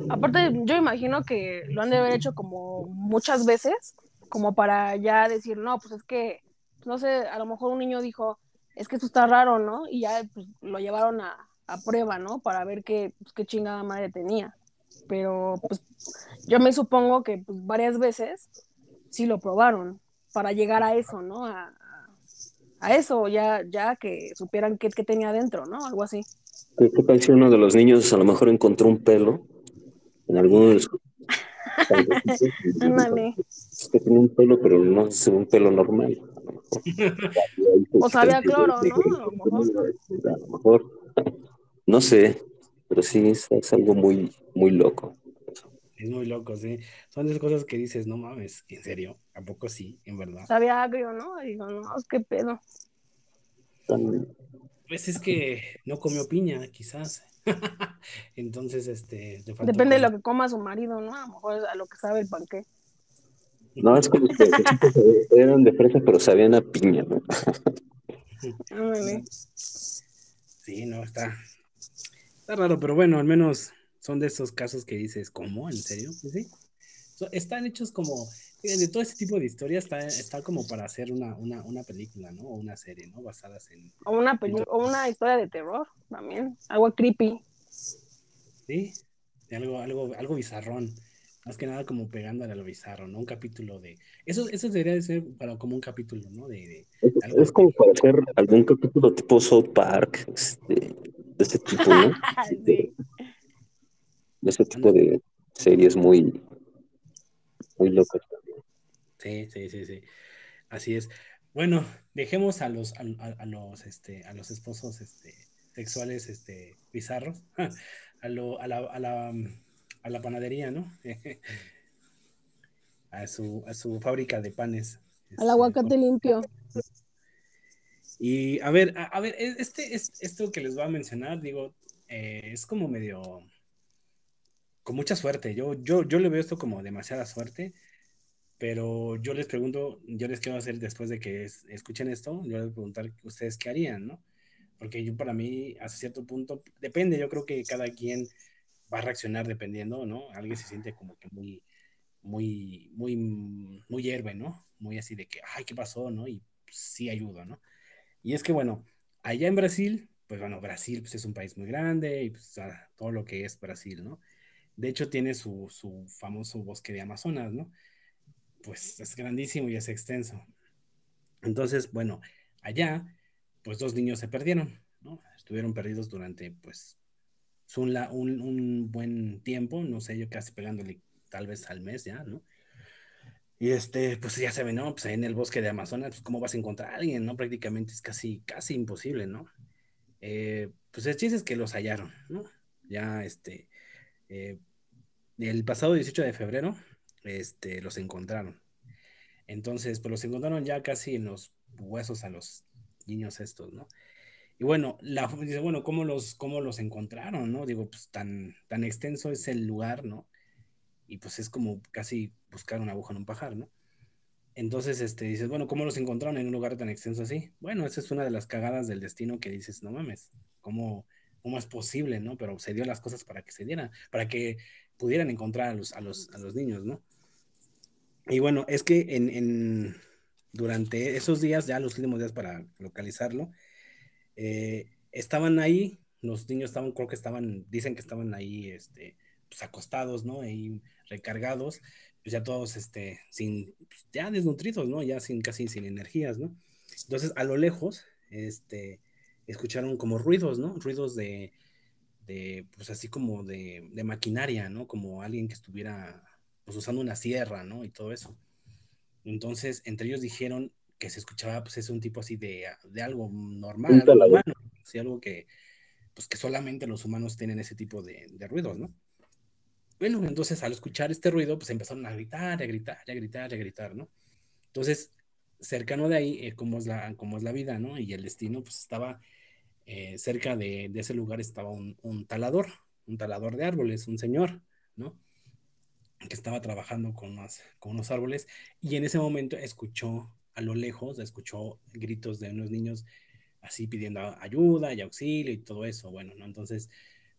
Aparte, yo imagino que lo han de haber hecho como muchas veces, como para ya decir, no, pues es que, no sé, a lo mejor un niño dijo, es que esto está raro, ¿no? Y ya pues, lo llevaron a, a, prueba, ¿no? Para ver qué, pues, qué chingada madre tenía. Pero pues yo me supongo que pues, varias veces sí lo probaron para llegar a eso, ¿no? A, a eso, ya, ya que supieran qué, qué tenía adentro, ¿no? Algo así. ¿Qué tal si uno de los niños a lo mejor encontró un pelo en algunos Es que tiene un pelo, pero no es un pelo normal. O sabía cloro, ¿no? A lo mejor. No sé, pero sí es, algo muy, muy loco. Es muy loco, sí. Son esas cosas que dices, no mames, ¿en serio? ¿A poco sí, en verdad? Sabía agrio, ¿no? Digo, no, qué pedo. Pues es que no comió piña, quizás. Entonces, este. Depende de lo que coma su marido, ¿no? A lo mejor a lo que sabe el panque. No, es como que eran de fresa, pero sabían a piña, ¿no? sí, no, está. Está raro, pero bueno, al menos son de esos casos que dices, ¿cómo? ¿En serio? Pues sí. están hechos como, de todo ese tipo de historias está, está como para hacer una, una, una película, ¿no? O una serie, ¿no? Basadas en... O una, o una historia de terror también, algo creepy. Sí, algo, algo, algo bizarrón. Más que nada como pegándole a lo bizarro, ¿no? Un capítulo de... Eso, eso debería de ser para como un capítulo, ¿no? De, es, como para hacer algún capítulo tipo South Park, este, de ese tipo, ¿no? sí. De ese tipo de series muy, muy locas también. Sí, sí, sí, sí. Así es. Bueno, dejemos a los, a, los, este, a los esposos, este, sexuales, este, bizarros, a, lo, a la, a la a la panadería, ¿no? a, su, a su fábrica de panes. Al este, aguacate limpio. Y a ver, a, ver, e, este, esto que les voy a mencionar, digo, eh, es como medio, con mucha suerte. Yo, yo, yo le veo esto como demasiada suerte, pero yo les pregunto, yo les quiero hacer después de que escuchen esto, yo les voy a preguntar ustedes qué harían, ¿no? Porque yo para mí, hasta cierto punto, depende, yo creo que cada quien va a reaccionar dependiendo, ¿no? Alguien se siente como que muy, muy, muy, muy héroe, ¿no? Muy así de que, ay, ¿qué pasó, no? Y sí ayuda, ¿no? Y es que, bueno, allá en Brasil, pues bueno, Brasil pues, es un país muy grande y pues todo lo que es Brasil, ¿no? De hecho, tiene su, su famoso bosque de Amazonas, ¿no? Pues es grandísimo y es extenso. Entonces, bueno, allá, pues dos niños se perdieron, ¿no? Estuvieron perdidos durante, pues, un, un, un, buen tiempo, no sé, yo casi pegándole tal vez al mes ya, ¿no? Y este, pues ya se ve, ¿no? Pues en el bosque de Amazonas, pues cómo vas a encontrar a alguien, ¿no? Prácticamente es casi, casi imposible, ¿no? Eh, pues el chiste es que los hallaron, ¿no? Ya, este, eh, el pasado 18 de febrero, este, los encontraron. Entonces, pues los encontraron ya casi en los huesos a los niños estos, ¿no? Y bueno, la, dice, bueno, ¿cómo los, cómo los encontraron, no? Digo, pues tan, tan extenso es el lugar, ¿no? Y pues es como casi buscar una aguja en un pajar, ¿no? Entonces, este, dices, bueno, ¿cómo los encontraron en un lugar tan extenso así? Bueno, esa es una de las cagadas del destino que dices, no mames, ¿cómo, cómo es posible, no? Pero se dio las cosas para que se dieran, para que pudieran encontrar a los, a los, a los niños, ¿no? Y bueno, es que en, en, durante esos días, ya los últimos días para localizarlo, eh, estaban ahí, los niños estaban, creo que estaban, dicen que estaban ahí, este, pues acostados, ¿no? Ahí recargados, pues ya todos, este, sin, pues, ya desnutridos, ¿no? Ya sin, casi sin energías, ¿no? Entonces, a lo lejos, este, escucharon como ruidos, ¿no? Ruidos de, de pues así como de, de maquinaria, ¿no? Como alguien que estuviera, pues usando una sierra, ¿no? Y todo eso. Entonces, entre ellos dijeron, que se escuchaba, pues es un tipo así de, de algo normal, algo humano, algo que, pues que solamente los humanos tienen ese tipo de, de, ruidos, ¿no? Bueno, entonces al escuchar este ruido, pues empezaron a gritar, a gritar, a gritar, a gritar, ¿no? Entonces, cercano de ahí, eh, como, es la, como es la vida, ¿no? Y el destino, pues estaba eh, cerca de, de, ese lugar, estaba un, un, talador, un talador de árboles, un señor, ¿no? Que estaba trabajando con unos, con unos árboles y en ese momento escuchó a lo lejos escuchó gritos de unos niños así pidiendo ayuda y auxilio y todo eso. Bueno, ¿no? Entonces,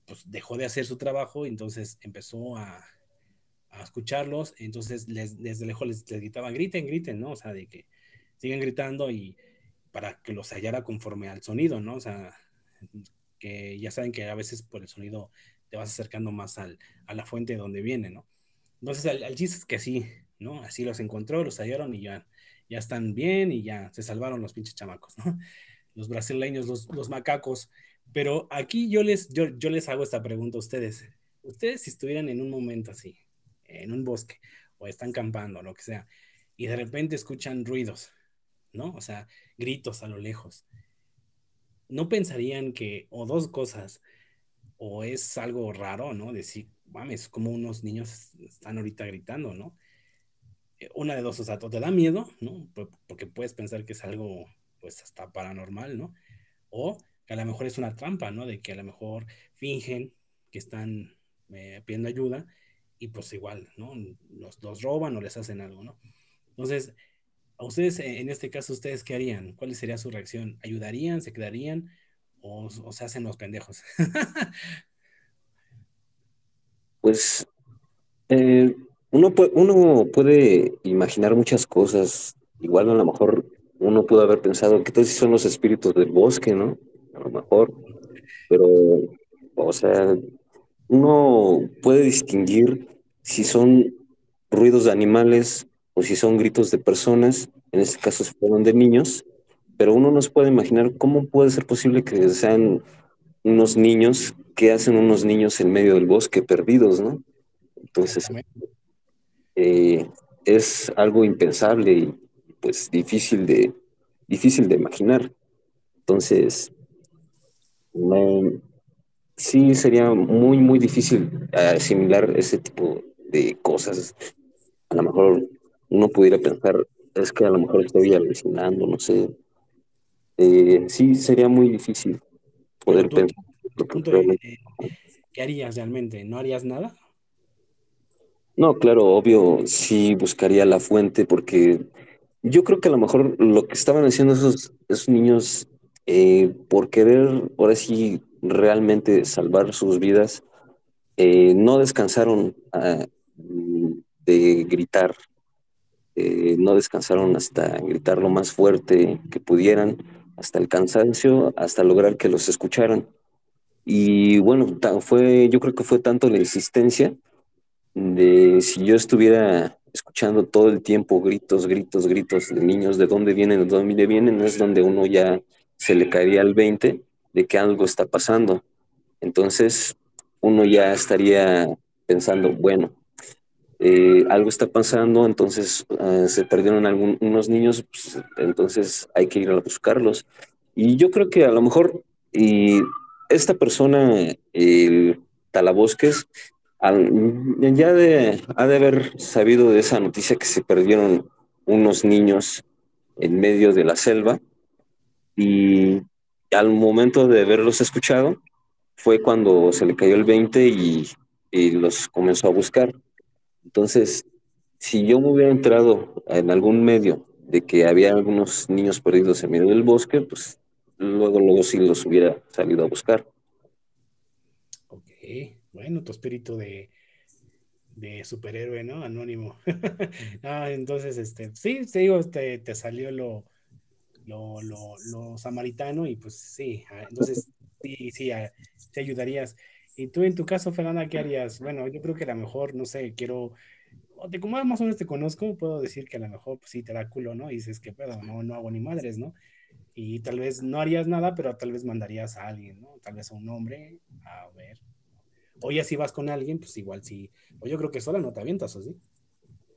pues dejó de hacer su trabajo y entonces empezó a, a escucharlos. Entonces, les, desde lejos les, gritaban, griten, griten, ¿no? O sea, de que siguen gritando y para que los hallara conforme al sonido, ¿no? O sea, que ya saben que a veces por el sonido te vas acercando más al, a la fuente de donde viene, ¿no? Entonces, al, chiste es que así, ¿no? Así los encontró, los hallaron y ya ya están bien y ya se salvaron los pinches chamacos, ¿no? Los brasileños, los, los macacos. Pero aquí yo les, yo, yo les hago esta pregunta a ustedes. Ustedes si estuvieran en un momento así, en un bosque, o están campando, lo que sea, y de repente escuchan ruidos, ¿no? O sea, gritos a lo lejos. ¿No pensarían que, o dos cosas, o es algo raro, ¿no? Decir, mames, como unos niños están ahorita gritando, ¿no? Eh, una de dos, o sea, te da miedo, ¿no? Porque puedes pensar que es algo, pues, hasta paranormal, ¿no? O que a lo mejor es una trampa, ¿no? De que a lo mejor fingen que están eh, pidiendo ayuda y pues igual, ¿no? Los, los roban o les hacen algo, ¿no? Entonces, a ustedes, eh, en este caso, ¿ustedes qué harían? ¿Cuál sería su reacción? ¿Ayudarían? ¿Se quedarían? ¿O, o se hacen los pendejos? pues, uno, puede, uno puede imaginar muchas cosas. Igual a lo mejor uno pudo haber pensado, ¿qué tal si son los espíritus del bosque, no? A lo mejor. Pero, o sea, uno puede distinguir si son ruidos de animales o si son gritos de personas, en este caso fueron de niños, pero uno no se puede imaginar cómo puede ser posible que sean unos niños, que hacen unos niños en medio del bosque perdidos, ¿no? Entonces, eh, es algo impensable y pues difícil de, difícil de imaginar. Entonces, sí sería muy, muy difícil asimilar ese tipo de cosas. A lo mejor uno pudiera pensar, es que a lo mejor estoy alucinando, no sé. Eh, sí, sería muy difícil poder pensar. ¿Qué harías realmente? ¿No harías nada? No, claro, obvio, sí buscaría la fuente porque yo creo que a lo mejor lo que estaban haciendo esos, esos niños eh, por querer, ahora sí, realmente salvar sus vidas, eh, no descansaron ah, de gritar, eh, no descansaron hasta gritar lo más fuerte que pudieran, hasta el cansancio, hasta lograr que los escucharan. Y bueno, fue, yo creo que fue tanto la insistencia de si yo estuviera escuchando todo el tiempo gritos, gritos, gritos de niños, de dónde vienen, de dónde vienen, es donde uno ya se le caería el 20 de que algo está pasando. Entonces, uno ya estaría pensando, bueno, eh, algo está pasando, entonces ah, se perdieron algunos niños, pues, entonces hay que ir a buscarlos. Y yo creo que a lo mejor y esta persona, el Talabosques, ya de, ha de haber sabido de esa noticia que se perdieron unos niños en medio de la selva y al momento de haberlos escuchado fue cuando se le cayó el 20 y, y los comenzó a buscar. Entonces, si yo me hubiera enterado en algún medio de que había algunos niños perdidos en medio del bosque, pues luego, luego sí los hubiera salido a buscar. Bueno, tu espíritu de, de superhéroe, ¿no? Anónimo. ah, entonces, este, sí, te digo, te, te salió lo, lo, lo, lo, samaritano y pues sí, ah, entonces sí, sí, ah, te ayudarías. Y tú en tu caso, Fernanda, ¿qué harías? Bueno, yo creo que a lo mejor, no sé, quiero, de como más o menos te conozco, puedo decir que a lo mejor pues, sí te da culo, ¿no? Y dices que pedo, no, no hago ni madres, ¿no? Y tal vez no harías nada, pero tal vez mandarías a alguien, ¿no? Tal vez a un hombre, a ver. O ya si vas con alguien, pues igual sí. O yo creo que sola no te avientas, ¿o sí?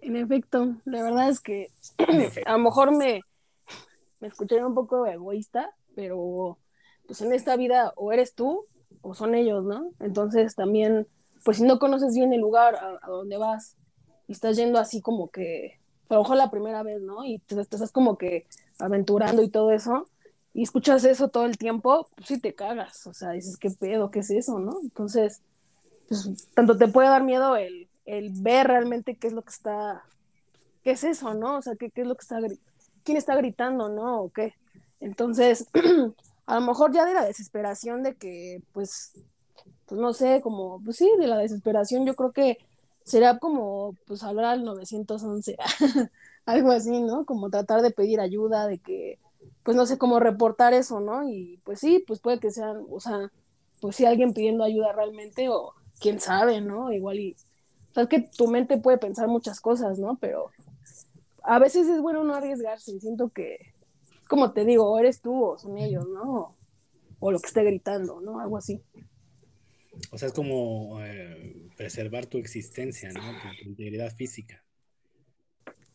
En efecto, la verdad es que a lo mejor me, me escucharía un poco egoísta, pero pues en esta vida o eres tú o son ellos, ¿no? Entonces también, pues si no conoces bien el lugar a, a donde vas y estás yendo así como que, a lo mejor la primera vez, ¿no? Y te, estás como que aventurando y todo eso, y escuchas eso todo el tiempo, pues sí te cagas, o sea, dices, ¿qué pedo? ¿Qué es eso, no? Entonces, pues tanto te puede dar miedo el, el ver realmente qué es lo que está, qué es eso, ¿no? O sea, qué, qué es lo que está, quién está gritando, ¿no? O qué. Entonces, a lo mejor ya de la desesperación de que, pues, pues no sé, como, pues sí, de la desesperación, yo creo que sería como, pues, hablar al 911, algo así, ¿no? Como tratar de pedir ayuda, de que, pues, no sé, cómo reportar eso, ¿no? Y pues sí, pues puede que sean, o sea, pues sí, alguien pidiendo ayuda realmente, o quién sabe, ¿no? Igual y, o sea, es que tu mente puede pensar muchas cosas, ¿no? Pero a veces es bueno no arriesgarse, siento que como te digo, eres tú o son ellos, ¿no? O lo que esté gritando, ¿no? Algo así. O sea, es como eh, preservar tu existencia, ¿no? Tu, integridad física.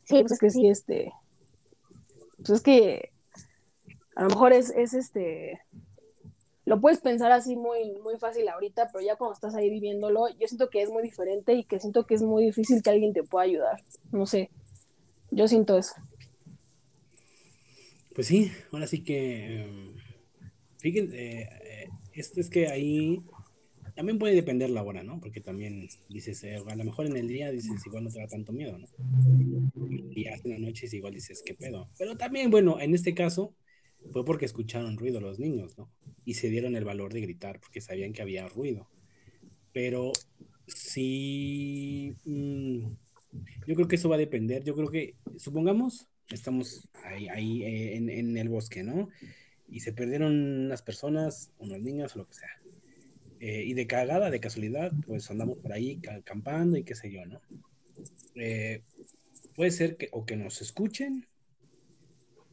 Sí, pues es que sí, este. Pues es que a lo mejor es, es este. Lo puedes pensar así muy, muy fácil ahorita, pero ya cuando estás ahí viviéndolo, yo siento que es muy diferente y que siento que es muy difícil que alguien te pueda ayudar. No sé. Yo siento eso. Pues sí, ahora sí que, em, fíjense, eh, esto es que ahí también puede depender la hora, ¿no? Porque también dices, eh, a lo mejor en el día dices, igual no te da tanto miedo, ¿no? Y en la noche igual dices, ¿qué pedo? Pero también, bueno, en este caso fue porque escucharon ruido los niños, ¿no? Y se dieron el valor de gritar porque sabían que había ruido. Pero si, mm, Yo creo que eso va a depender. Yo creo que, supongamos, estamos ahí, ahí eh, en, en, el bosque, ¿no? Y se perdieron unas personas, unos niños o lo que sea. Eh, y de cagada, de casualidad, pues andamos por ahí acampando y qué sé yo, ¿no? Eh, puede ser que o que nos escuchen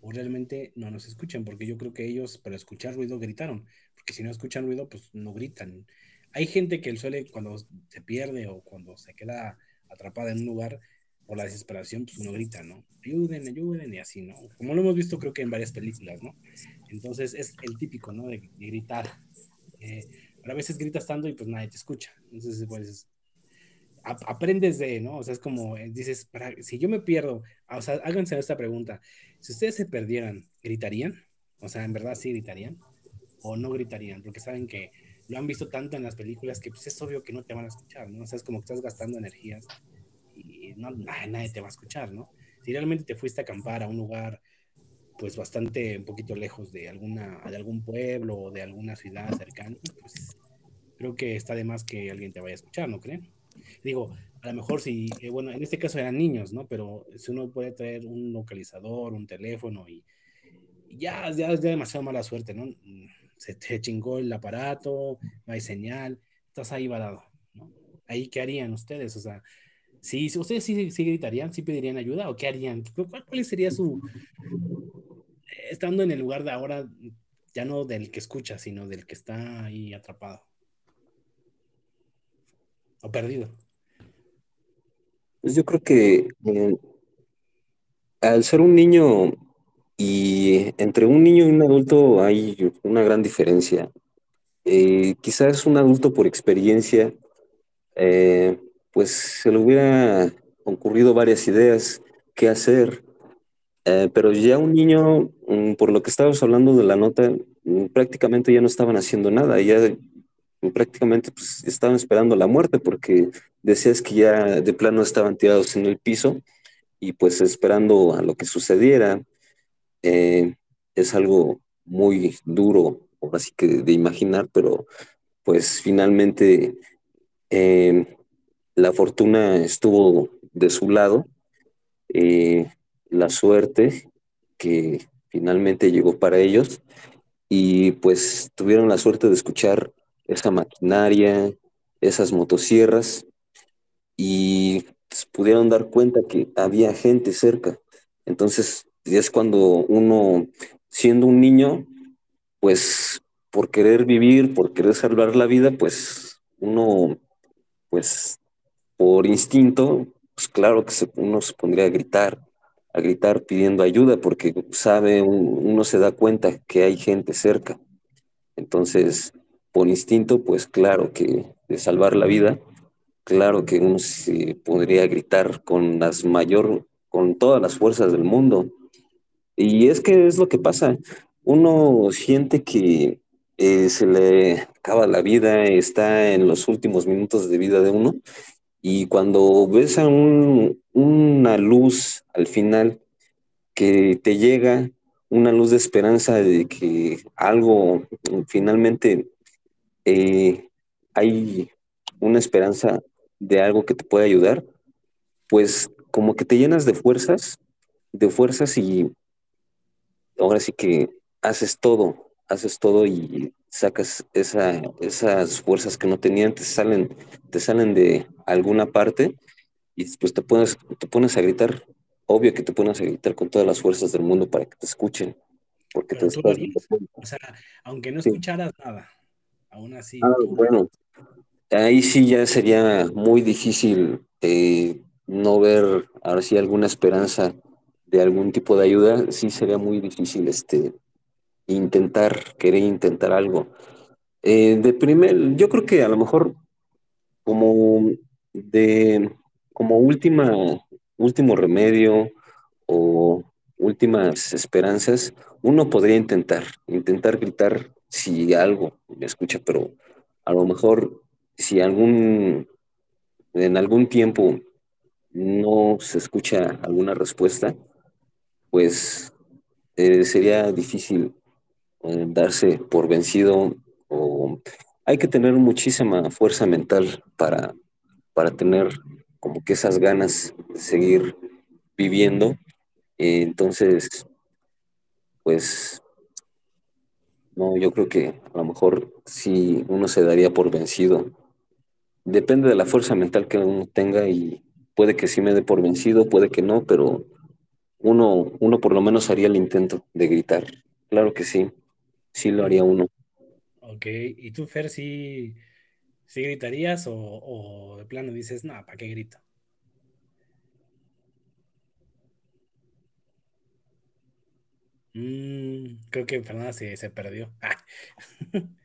o realmente no nos escuchen, porque yo creo que ellos para escuchar ruido gritaron, porque si no escuchan ruido, pues no gritan. Hay gente que suele cuando se pierde o cuando se queda atrapada en un lugar por la desesperación, pues uno grita, ¿no? Ayuden, ayuden y así, ¿no? Como lo hemos visto creo que en varias películas, ¿no? Entonces es el típico, ¿no? De, gritar. Eh, pero a veces gritas tanto y pues nadie te escucha. Entonces, pues aprendes de, ¿no? O sea, es como eh, dices, para, si yo me pierdo, o sea, háganse esta pregunta, si ustedes se perdieran, ¿gritarían? O sea, ¿en verdad sí gritarían? ¿O no gritarían? Porque saben que lo han visto tanto en las películas que pues es obvio que no te van a escuchar, ¿no? O sea, es como que estás gastando energías y no, nadie te va a escuchar, ¿no? Si realmente te fuiste a acampar a un lugar pues bastante un poquito lejos de alguna de algún pueblo o de alguna ciudad cercana, pues creo que está de más que alguien te vaya a escuchar, ¿no creen? Digo, a lo mejor si, eh, bueno, en este caso eran niños, ¿no? Pero si uno puede traer un localizador, un teléfono y, ya, ya es demasiado mala suerte, ¿no? Se chingó el aparato, no hay señal, estás ahí varado, ¿no? Ahí, ¿qué harían ustedes? O sea, si ustedes sí, sí, gritarían, sí pedirían ayuda o qué harían? ¿Cuál, ¿Cuál, sería su... Estando en el lugar de ahora, ya no del que escucha, sino del que está ahí atrapado? o perdido? Pues yo creo que eh, al ser un niño y entre un niño y un adulto hay una gran diferencia. Eh, quizás un adulto por experiencia, eh, pues se le hubiera ocurrido varias ideas qué hacer, pero ya un niño, mm, por lo que estábamos hablando de la nota, mm, prácticamente ya no estaban haciendo nada, ya prácticamente pues, estaban esperando la muerte porque decías que ya de plano estaban tirados en el piso y pues esperando a lo que sucediera. Eh, es algo muy duro, así que de imaginar, pero pues finalmente eh, la fortuna estuvo de su lado, eh, la suerte que finalmente llegó para ellos y pues tuvieron la suerte de escuchar esa maquinaria, esas motosierras, y pues, pudieron dar cuenta que había gente cerca. Entonces, es cuando uno, siendo un niño, pues por querer vivir, por querer salvar la vida, pues uno, pues por instinto, pues claro que uno se pondría a gritar, a gritar pidiendo ayuda, porque sabe, uno se da cuenta que hay gente cerca. Entonces, por instinto, pues claro que de salvar la vida, claro que uno se podría gritar con las mayor, con todas las fuerzas del mundo. Y es que es lo que pasa. Uno siente que eh, se le acaba la vida, está en los últimos minutos de vida de uno, y cuando ves a una luz al final que te llega, una luz de esperanza de que algo finalmente eh, hay una esperanza de algo que te puede ayudar, pues como que te llenas de fuerzas, de fuerzas y ahora sí que haces todo, haces todo y sacas esa, esas fuerzas que no tenían, te salen, te salen de alguna parte y pues te pones, te pones a gritar, obvio que te pones a gritar con todas las fuerzas del mundo para que te escuchen. Porque te O sea, aunque no escucharas nada aún así. Ah, bueno, ahí sí ya sería muy difícil eh, no ver ahora sí alguna esperanza de algún tipo de ayuda, sí sería muy difícil este intentar, querer intentar algo. Eh, de primer, yo creo que a lo mejor como de como última, último remedio o últimas esperanzas, uno podría intentar, intentar gritar si algo me escucha, pero a lo mejor si algún, en algún tiempo no se escucha alguna respuesta, pues eh, sería difícil eh, darse por vencido o hay que tener muchísima fuerza mental para, para tener como que esas ganas de seguir viviendo. Entonces, pues, no, yo creo que a lo mejor sí uno se daría por vencido. Depende de la fuerza mental que uno tenga y puede que sí me dé por vencido, puede que no, pero uno, uno por lo menos haría el intento de gritar. Claro que sí, sí lo haría uno. Ok, ¿y tú, Fer, sí, gritarías o, o de plano dices, no, ¿para qué grito? Mm, creo que Fernanda se, se perdió.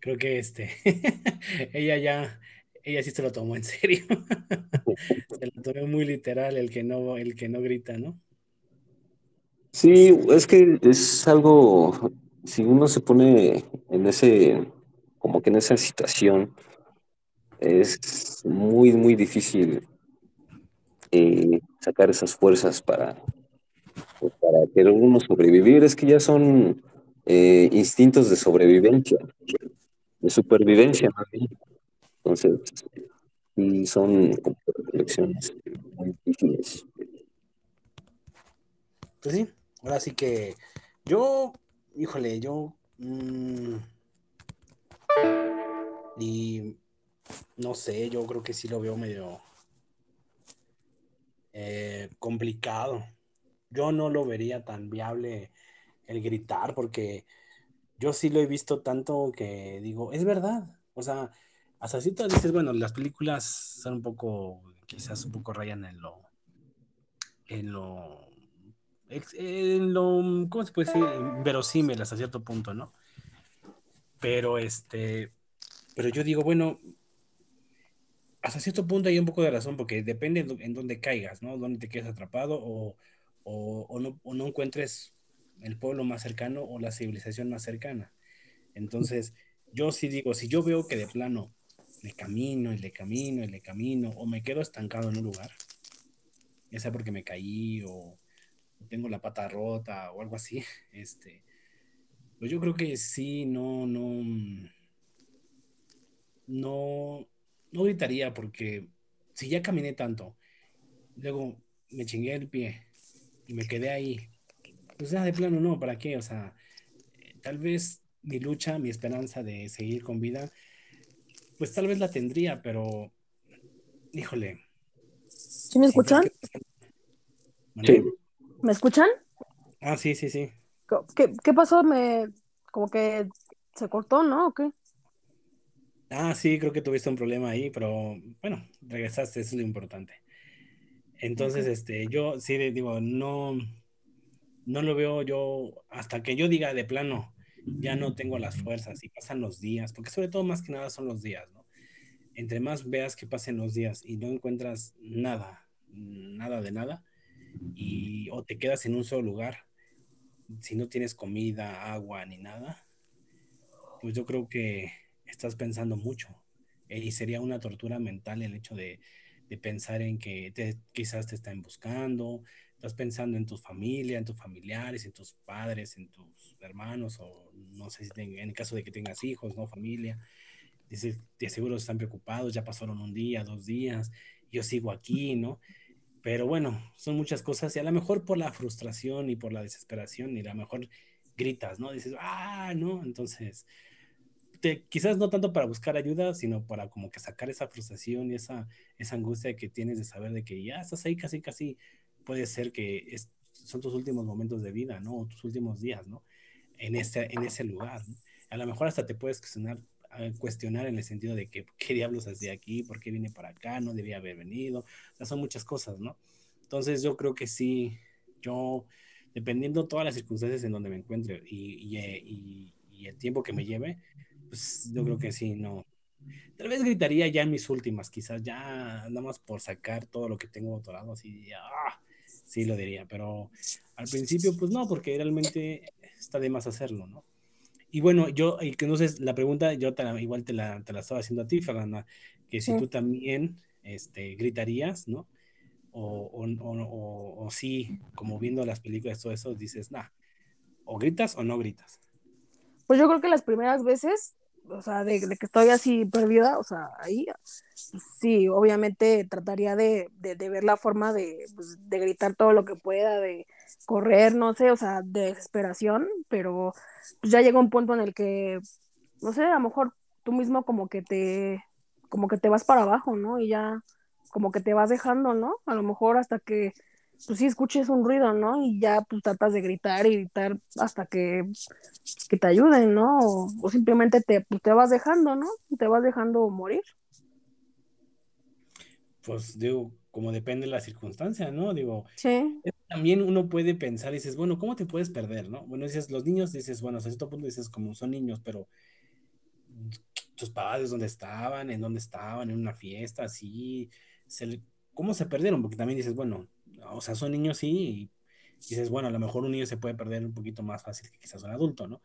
creo que este, ella ya, ella sí se lo tomó en serio. se lo tomó muy literal el que no, el que no grita, ¿no? Sí, es que es algo, si uno se pone en ese, como que en esa situación, es muy, muy difícil eh, sacar esas fuerzas para, pues, para querer uno sobrevivir. Es que ya son eh, instintos de sobrevivencia, de supervivencia. Entonces, sí son como muy difíciles. Pues sí, ahora sí que yo, híjole, yo... mm, y no sé, yo creo que sí lo veo medio eh, complicado. Yo no lo vería tan viable el gritar porque yo sí lo he visto tanto que digo, es verdad. O sea, hasta si tú dices, bueno, las películas son un poco, quizás un poco rayan en lo, en lo, en lo, ¿cómo se puede decir? Verosímil hasta cierto punto, ¿no? Pero este, pero yo digo, bueno, hasta cierto punto hay un poco de razón, porque depende en dónde caigas, ¿no? Dónde te quedes atrapado o, o- o no, o no encuentres el pueblo más cercano o la civilización más cercana. Entonces, yo sí digo, si yo veo que de plano le camino y le camino y le camino, o me quedo estancado en un lugar, ya sea porque me caí o tengo la pata rota o algo así, este, pues yo creo que sí, no, no, no, no gritaría porque si ya caminé tanto, luego me chingué el pie y me quedé ahí, pues ya de plano no, ¿para qué? O sea, tal vez mi lucha, mi esperanza de seguir con vida, pues tal vez la tendría, pero híjole, ¿Sí me escuchan? Sí. ¿Me escuchan? Ah, sí, sí, sí. ¿Qué, qué pasó? Me, como que se cortó, ¿no? ¿O qué? Ah, sí, creo que tuviste un problema ahí, pero bueno, regresaste, eso es lo importante. Entonces, este, yo sí digo, no, no lo veo yo, hasta que yo diga de plano, ya no tengo las fuerzas y pasan los días, porque sobre todo más que nada son los días, ¿no? Entre más veas que pasen los días y no encuentras nada, nada de nada, y o te quedas en un solo lugar, si no tienes comida, agua ni nada, pues yo creo que estás pensando mucho. Eh, Y sería una tortura mental el hecho de, de pensar en que te- quizás te están buscando, estás pensando en tu familia, en tus familiares, en tus padres, en tus hermanos, o no sé si ten- en el caso de que tengas hijos, ¿no? Familia. Dices, de seguro están preocupados, ya pasaron un día, dos días, yo sigo aquí, ¿no? Pero bueno, son muchas cosas y a lo mejor por la frustración y por la desesperación y a lo mejor gritas, ¿no? Dices, ah, no, entonces quizás no tanto para buscar ayuda, sino para como que sacar esa frustración y esa, esa angustia que tienes de saber de que ya estás ahí casi, casi, puede ser que es- son tus últimos momentos de vida, ¿no? O tus últimos días, ¿no? En ese, en ese lugar, ¿no? A lo mejor hasta te puedes cuestionar, eh, cuestionar en el sentido de que, ¿qué diablos hacía aquí? ¿Por qué vine para acá? No debía haber venido. O sea, son muchas cosas, ¿no? Entonces yo creo que sí, yo, dependiendo todas las circunstancias en donde me encuentre y, y, eh, y- y el tiempo que me lleve, pues yo creo que sí, no. Tal vez gritaría ya en mis últimas, quizás ya nada más por sacar todo lo que tengo atorado, así, ah, sí lo diría, pero al principio pues no, porque realmente está de más hacerlo, ¿no? Y bueno, yo, entonces la pregunta, yo te la- igual te la, te la estaba haciendo a ti, Fernanda, que si Sí. tú también este, gritarías, ¿no? O, o, o, o, o sí, como viendo las películas, todo eso, dices, nah, o gritas o no gritas. Pues yo creo que las primeras veces o sea, de, que estoy así perdida, o sea, ahí, sí, obviamente trataría de, ver la forma pues, de, gritar todo lo que pueda, de correr, no sé, o sea, de desesperación, pero pues, ya llega un punto en el que, no sé, a lo mejor tú mismo como que te, como que te vas para abajo, ¿no? Y ya como que te vas dejando, ¿no? A lo mejor hasta que pues sí escuches un ruido, ¿no? Y ya pues tratas de gritar y gritar hasta que, que te ayuden, ¿no? O, simplemente te, pues, te vas dejando, ¿no? Te vas dejando morir. Pues digo, como depende de la circunstancia, ¿no? Digo, sí. también uno puede pensar y dices, bueno, ¿cómo te puedes perder, no? Bueno, dices, los niños dices, bueno, hasta cierto punto dices, como son niños, pero tus padres, ¿dónde estaban? ¿En dónde estaban? ¿En una fiesta? Así, se, ¿cómo se perdieron? Porque también dices, bueno, o sea, son niños sí, y dices, bueno, a lo mejor un niño se puede perder un poquito más fácil que quizás un adulto, ¿no?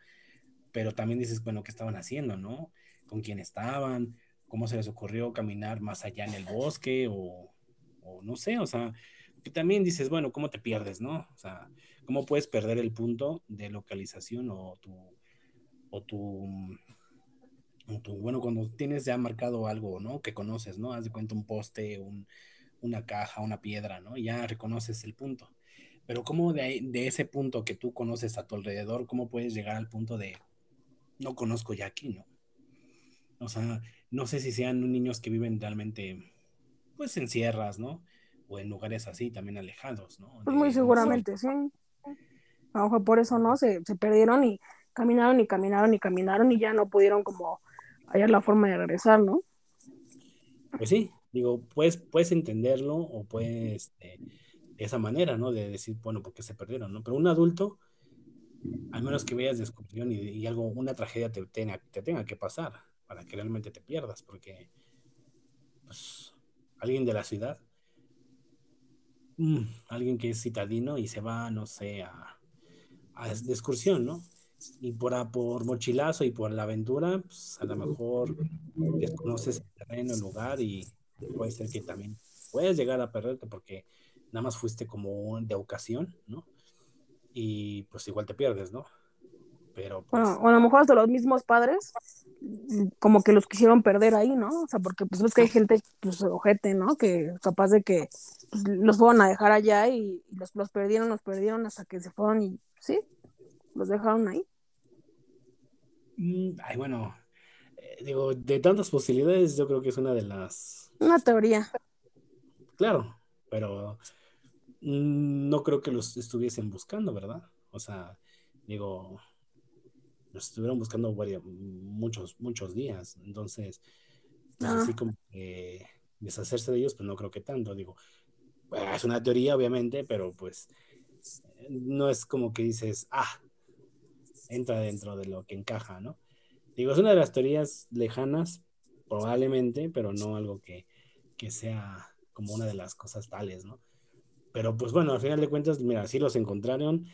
Pero también dices, bueno, ¿qué estaban haciendo, no? ¿Con quién estaban? ¿Cómo se les ocurrió caminar más allá en el bosque? O, no sé, o sea, también dices, bueno, ¿cómo te pierdes, no? O sea, ¿cómo puedes perder el punto de localización o tu, o tu, o tu bueno, cuando tienes ya marcado algo, ¿no? Que conoces, ¿no? Haz de cuenta un poste, un, una caja, una piedra, ¿no? Ya reconoces el punto. Pero ¿cómo de, de ese punto que tú conoces a tu alrededor, cómo puedes llegar al punto de no conozco ya aquí, ¿no? O sea, no sé si sean niños que viven realmente, pues en sierras, ¿no? O en lugares así, también alejados, ¿no? Pues muy seguramente, sí. A lo por eso, ¿no? Se, se perdieron y caminaron y caminaron y caminaron y ya no pudieron como hallar la forma de regresar, ¿no? Pues sí, Digo, puedes, puedes entenderlo o puedes, este, de esa manera, ¿no? De decir, bueno, ¿por qué se perdieron, no? Pero un adulto, al menos que veas descubrión y, y algo, una tragedia te tenga, te tenga que pasar para que realmente te pierdas, porque, pues, alguien de la ciudad, mm, alguien que es citadino y se va, no sé, a, a excursión, ¿no? y por, por mochilazo y por la aventura, pues a lo mejor desconoces el terreno, el lugar y puede ser que también puedes llegar a perderte porque nada más fuiste como de ocasión, ¿no? Y pues igual te pierdes, ¿no? Pero pues... Bueno, a lo mejor hasta los mismos padres como que los quisieron perder ahí, ¿no? O sea, porque pues ves que hay gente, pues ojete, ¿no? Que capaz de que pues, los fueron a dejar allá y, los, los perdieron, los perdieron hasta que se fueron y, ¿sí? Los dejaron ahí. Mm, ay, bueno, eh, digo, de tantas posibilidades, yo creo que es una de las una teoría. Claro, pero no creo que los estuviesen buscando, ¿verdad? O sea, digo, los estuvieron buscando muchos, muchos días. Entonces, pues, así como que deshacerse de ellos, pues no creo que tanto. Digo, es una teoría, obviamente, pero pues no es como que dices, ah, entra dentro de lo que encaja, ¿no? Digo, es una de las teorías lejanas, probablemente, pero no algo que, sea como una de las cosas tales, ¿no? Pero pues bueno, al final de cuentas, mira, sí los encontraron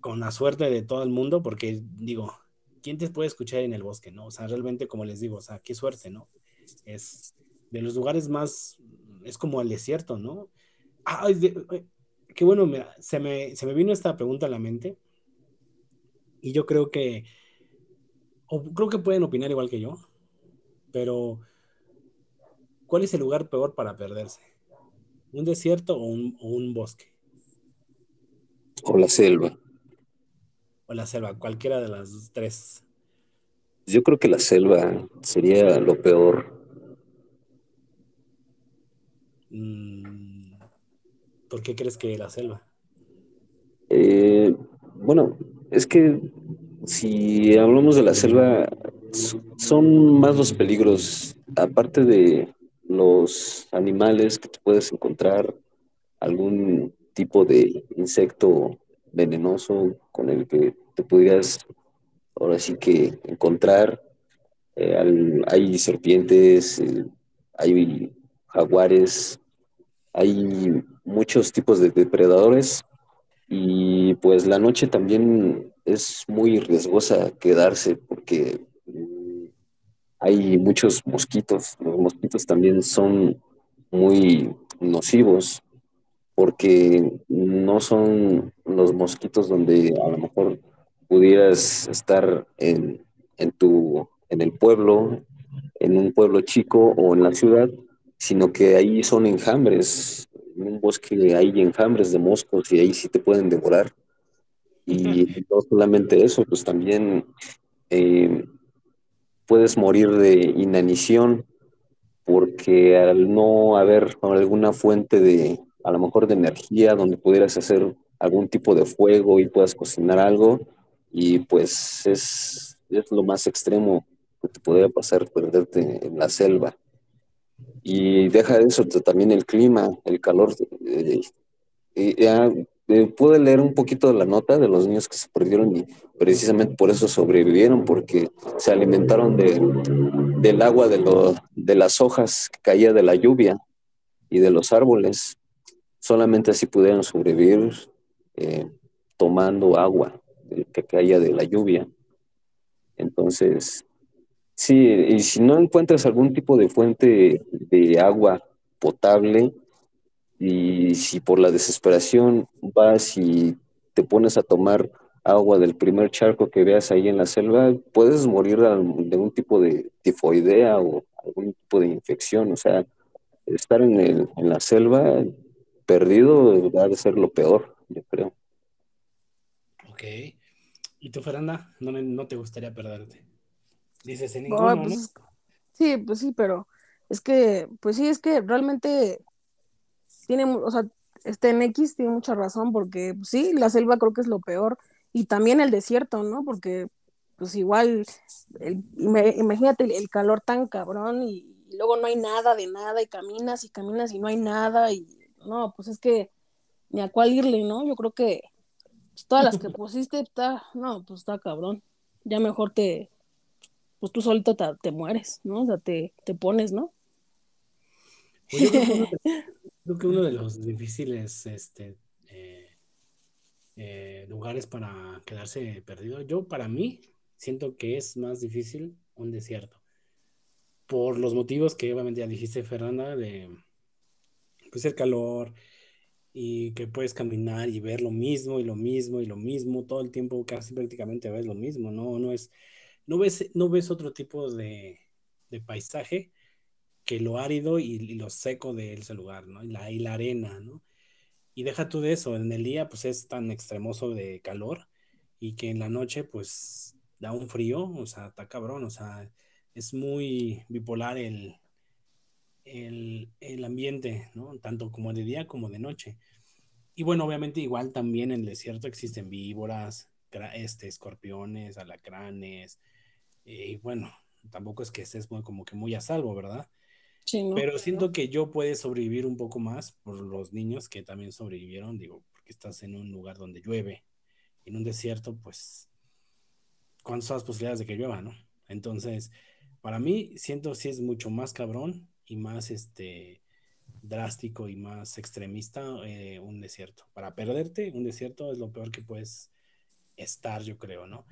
con la suerte de todo el mundo, porque digo, ¿quién te puede escuchar en el bosque, no? O sea, realmente, como les digo, o sea, qué suerte, ¿no? Es de los lugares más, es como el desierto, ¿no? Ay, qué bueno, mira, se me, se me vino esta pregunta a la mente y yo creo que, o creo que pueden opinar igual que yo, pero, ¿cuál es el lugar peor para perderse? ¿Un desierto o un, bosque? O la selva. O la selva, cualquiera de las tres. Yo creo que la selva sería lo peor. Mm, ¿Por qué crees que la selva? Eh, bueno, es que si hablamos de la selva, son más los peligros, aparte de los animales que puedes encontrar, algún tipo de insecto venenoso con el que te pudieras ahora sí que encontrar. Eh, hay serpientes, eh, hay jaguares, hay muchos tipos de depredadores y pues la noche también es muy riesgosa quedarse porque hay muchos mosquitos. Los mosquitos también son muy nocivos porque no son los mosquitos donde a lo mejor pudieras estar en, tu en el pueblo, en un pueblo chico o en la ciudad, sino que ahí son enjambres, en un bosque hay enjambres de moscos y ahí sí te pueden devorar. Y no solamente eso, pues también eh, puedes morir de inanición porque al no haber alguna fuente de, a lo mejor de energía donde pudieras hacer algún tipo de fuego y puedas cocinar algo, y pues es, es lo más extremo que te podría pasar perderte en la selva. Y deja eso también el clima, el calor. Eh, eh, pude leer un poquito de la nota de los niños que se perdieron y precisamente por eso sobrevivieron, porque se alimentaron de, del agua de, lo, de las hojas que caía de la lluvia y de los árboles. Solamente así pudieron sobrevivir eh, tomando agua que caía de la lluvia. Entonces, sí, y si no encuentras algún tipo de fuente de agua potable, y si por la desesperación vas y te pones a tomar agua del primer charco que veas ahí en la selva, puedes morir de un tipo de tifoidea o algún tipo de infección. O sea, estar en, el, en la selva perdido va a ser lo peor, yo creo. Ok. ¿Y tú, Fernanda? No, no te gustaría perderte. Dices en ninguno, pues Sí, pues sí, pero es que, pues sí, es que realmente tiene, o sea, este X tiene mucha razón porque pues, sí, la selva creo que es lo peor y también el desierto, ¿no? Porque pues igual, imagínate el, calor tan cabrón y, luego no hay nada de nada y caminas y caminas y no hay nada y no, pues es que ni a cuál irle, ¿no? Yo creo que pues, todas las que pusiste, está, no, pues está cabrón. Ya mejor te, pues tú solito te, mueres, ¿no? O sea, te, te pones, ¿no? Pues Creo que uno de los difíciles este, eh, eh, lugares para quedarse perdido, yo para mí siento que es más difícil un desierto. Por los motivos que obviamente ya dijiste, Fernanda, de pues el calor y que puedes caminar y ver lo mismo y lo mismo y lo mismo todo el tiempo, casi prácticamente ves lo mismo, no, no es, no ves, no ves otro tipo de, de paisaje que lo árido y, lo seco de ese lugar, ¿no? Y la, y la arena, ¿no? Y deja tú de eso, en el día pues es tan extremoso de calor y que en la noche pues da un frío, o sea, está cabrón, o sea, es muy bipolar el, el, el ambiente, ¿no? Tanto como de día como de noche. Y bueno, obviamente igual también en el desierto existen víboras, este, escorpiones, alacranes, eh, y bueno, tampoco es que estés muy, como que muy a salvo, ¿verdad? Pero siento que yo puede sobrevivir un poco más por los niños que también sobrevivieron, digo, porque estás en un lugar donde llueve, en un desierto, pues, ¿cuántas son las posibilidades de que llueva, no? Entonces, para mí, siento si es mucho más cabrón y más, este, drástico y más extremista eh, un desierto. Para perderte, un desierto es lo peor que puedes estar, yo creo, ¿no?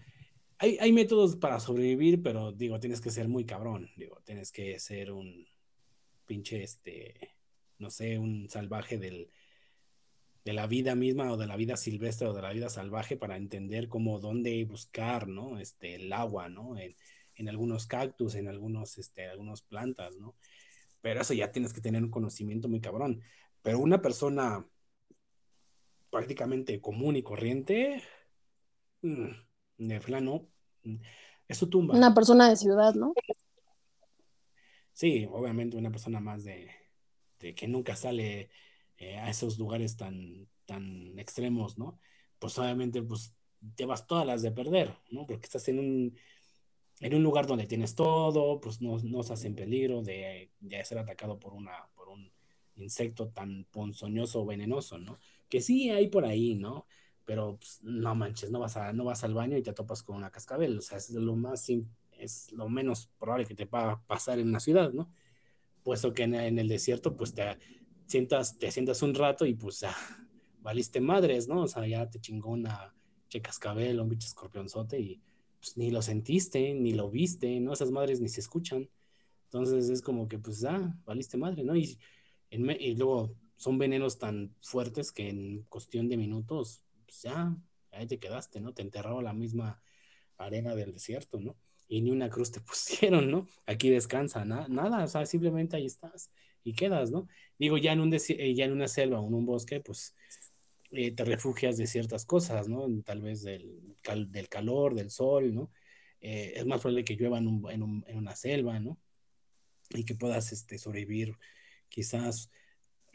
Hay, hay métodos para sobrevivir, pero digo, tienes que ser muy cabrón, digo, tienes que ser un, pinche, este, no sé, un salvaje del, de la vida misma o de la vida silvestre o de la vida salvaje para entender cómo, dónde buscar, ¿no? Este, el agua, ¿no? En, en algunos cactus, en algunos, este, algunas plantas, ¿no? Pero eso ya tienes que tener un conocimiento muy cabrón. Pero una persona prácticamente común y corriente, mmm, de plano, mm, es su tumba. Una persona de ciudad, ¿no? Sí, obviamente una persona más de, que nunca sale eh, a esos lugares tan, tan extremos, ¿no? Pues obviamente pues te vas todas las de perder, ¿no? Porque estás en un, en un lugar donde tienes todo, pues no, no estás en peligro de, de, ser atacado por, una, por un insecto tan ponzoñoso o venenoso, ¿no? Que sí hay por ahí, ¿no? Pero pues, no manches, no vas, a, no vas al baño y te topas con una cascabel, o sea, es lo más simple es lo menos probable que te pueda pasar en una ciudad, ¿no? Puesto que en, el desierto, pues te sientas, te sientas un rato y pues valiste madres, ¿no? O sea, ya te chingó una che cascabel, un bicho escorpionzote y pues ni lo sentiste, ni lo viste, ¿no? Esas madres ni se escuchan. Entonces es como que pues ya valiste madre, ¿no? Y, y luego son venenos tan fuertes que en cuestión de minutos, pues ya, ahí te quedaste, ¿no? Te enterraba la misma arena del desierto, ¿no? Y ni una cruz te pusieron, ¿no? Aquí descansa, nada, o sea, simplemente ahí estás y quedas, ¿no? Digo, ya en, un eh, ya en una selva o en un bosque, pues eh, te refugias de ciertas cosas, ¿no? Tal vez del, del calor, del sol, ¿no? Eh, es más probable que llueva en, un, en, un, en, una selva, ¿no? Y que puedas este, sobrevivir quizás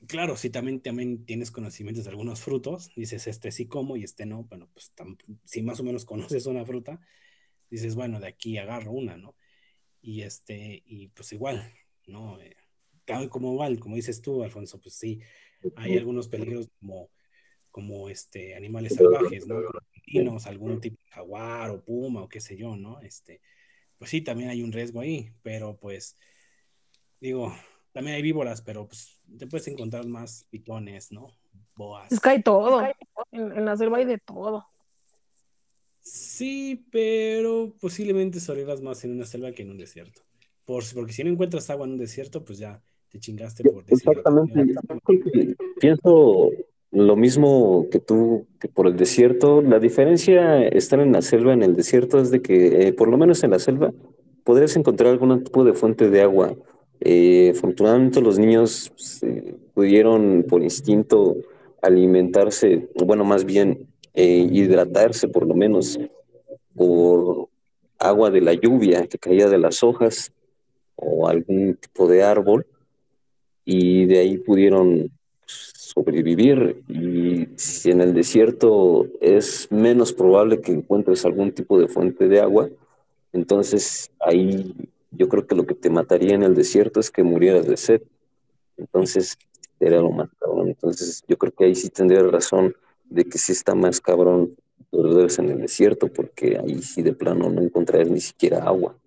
claro, si también, también tienes conocimientos de algunos frutos, dices, este sí como y este no, bueno, pues si más o menos conoces una fruta, dices, bueno, de aquí agarro una, ¿no? Y este, y pues igual, ¿no? Eh, como igual, como dices tú, Alfonso, pues sí, hay algunos peligros como, como este, animales salvajes, ¿no? Como algún tipo de jaguar o puma o qué sé yo, ¿no? Este, pues sí, también hay un riesgo ahí, pero pues, digo, también hay víboras, pero pues te puedes encontrar más pitones, ¿no? Boas. Es que hay todo. En, la selva hay de todo. Sí, pero posiblemente sobrevivas más en una selva que en un desierto. Por, porque si no encuentras agua en un desierto, pues ya te chingaste por Exactamente. Pienso lo mismo que tú, que por el desierto. La diferencia estar en la selva, en el desierto, es de que, eh, por lo menos en la selva, podrías encontrar algún tipo de fuente de agua eh, afortunadamente los niños pues, eh, pudieron por instinto alimentarse, bueno, más bien eh, hidratarse por lo menos por agua de la lluvia que caía de las hojas o algún tipo de árbol y de ahí pudieron sobrevivir y si en el desierto es menos probable que encuentres algún tipo de fuente de agua, entonces ahí yo creo que lo que te mataría en el desierto es que murieras de sed. Entonces, era lo más. Entonces, yo creo que ahí sí tendría razón de que sí está más cabrón perderse en el desierto, porque ahí sí de plano no encontrarás ni siquiera agua.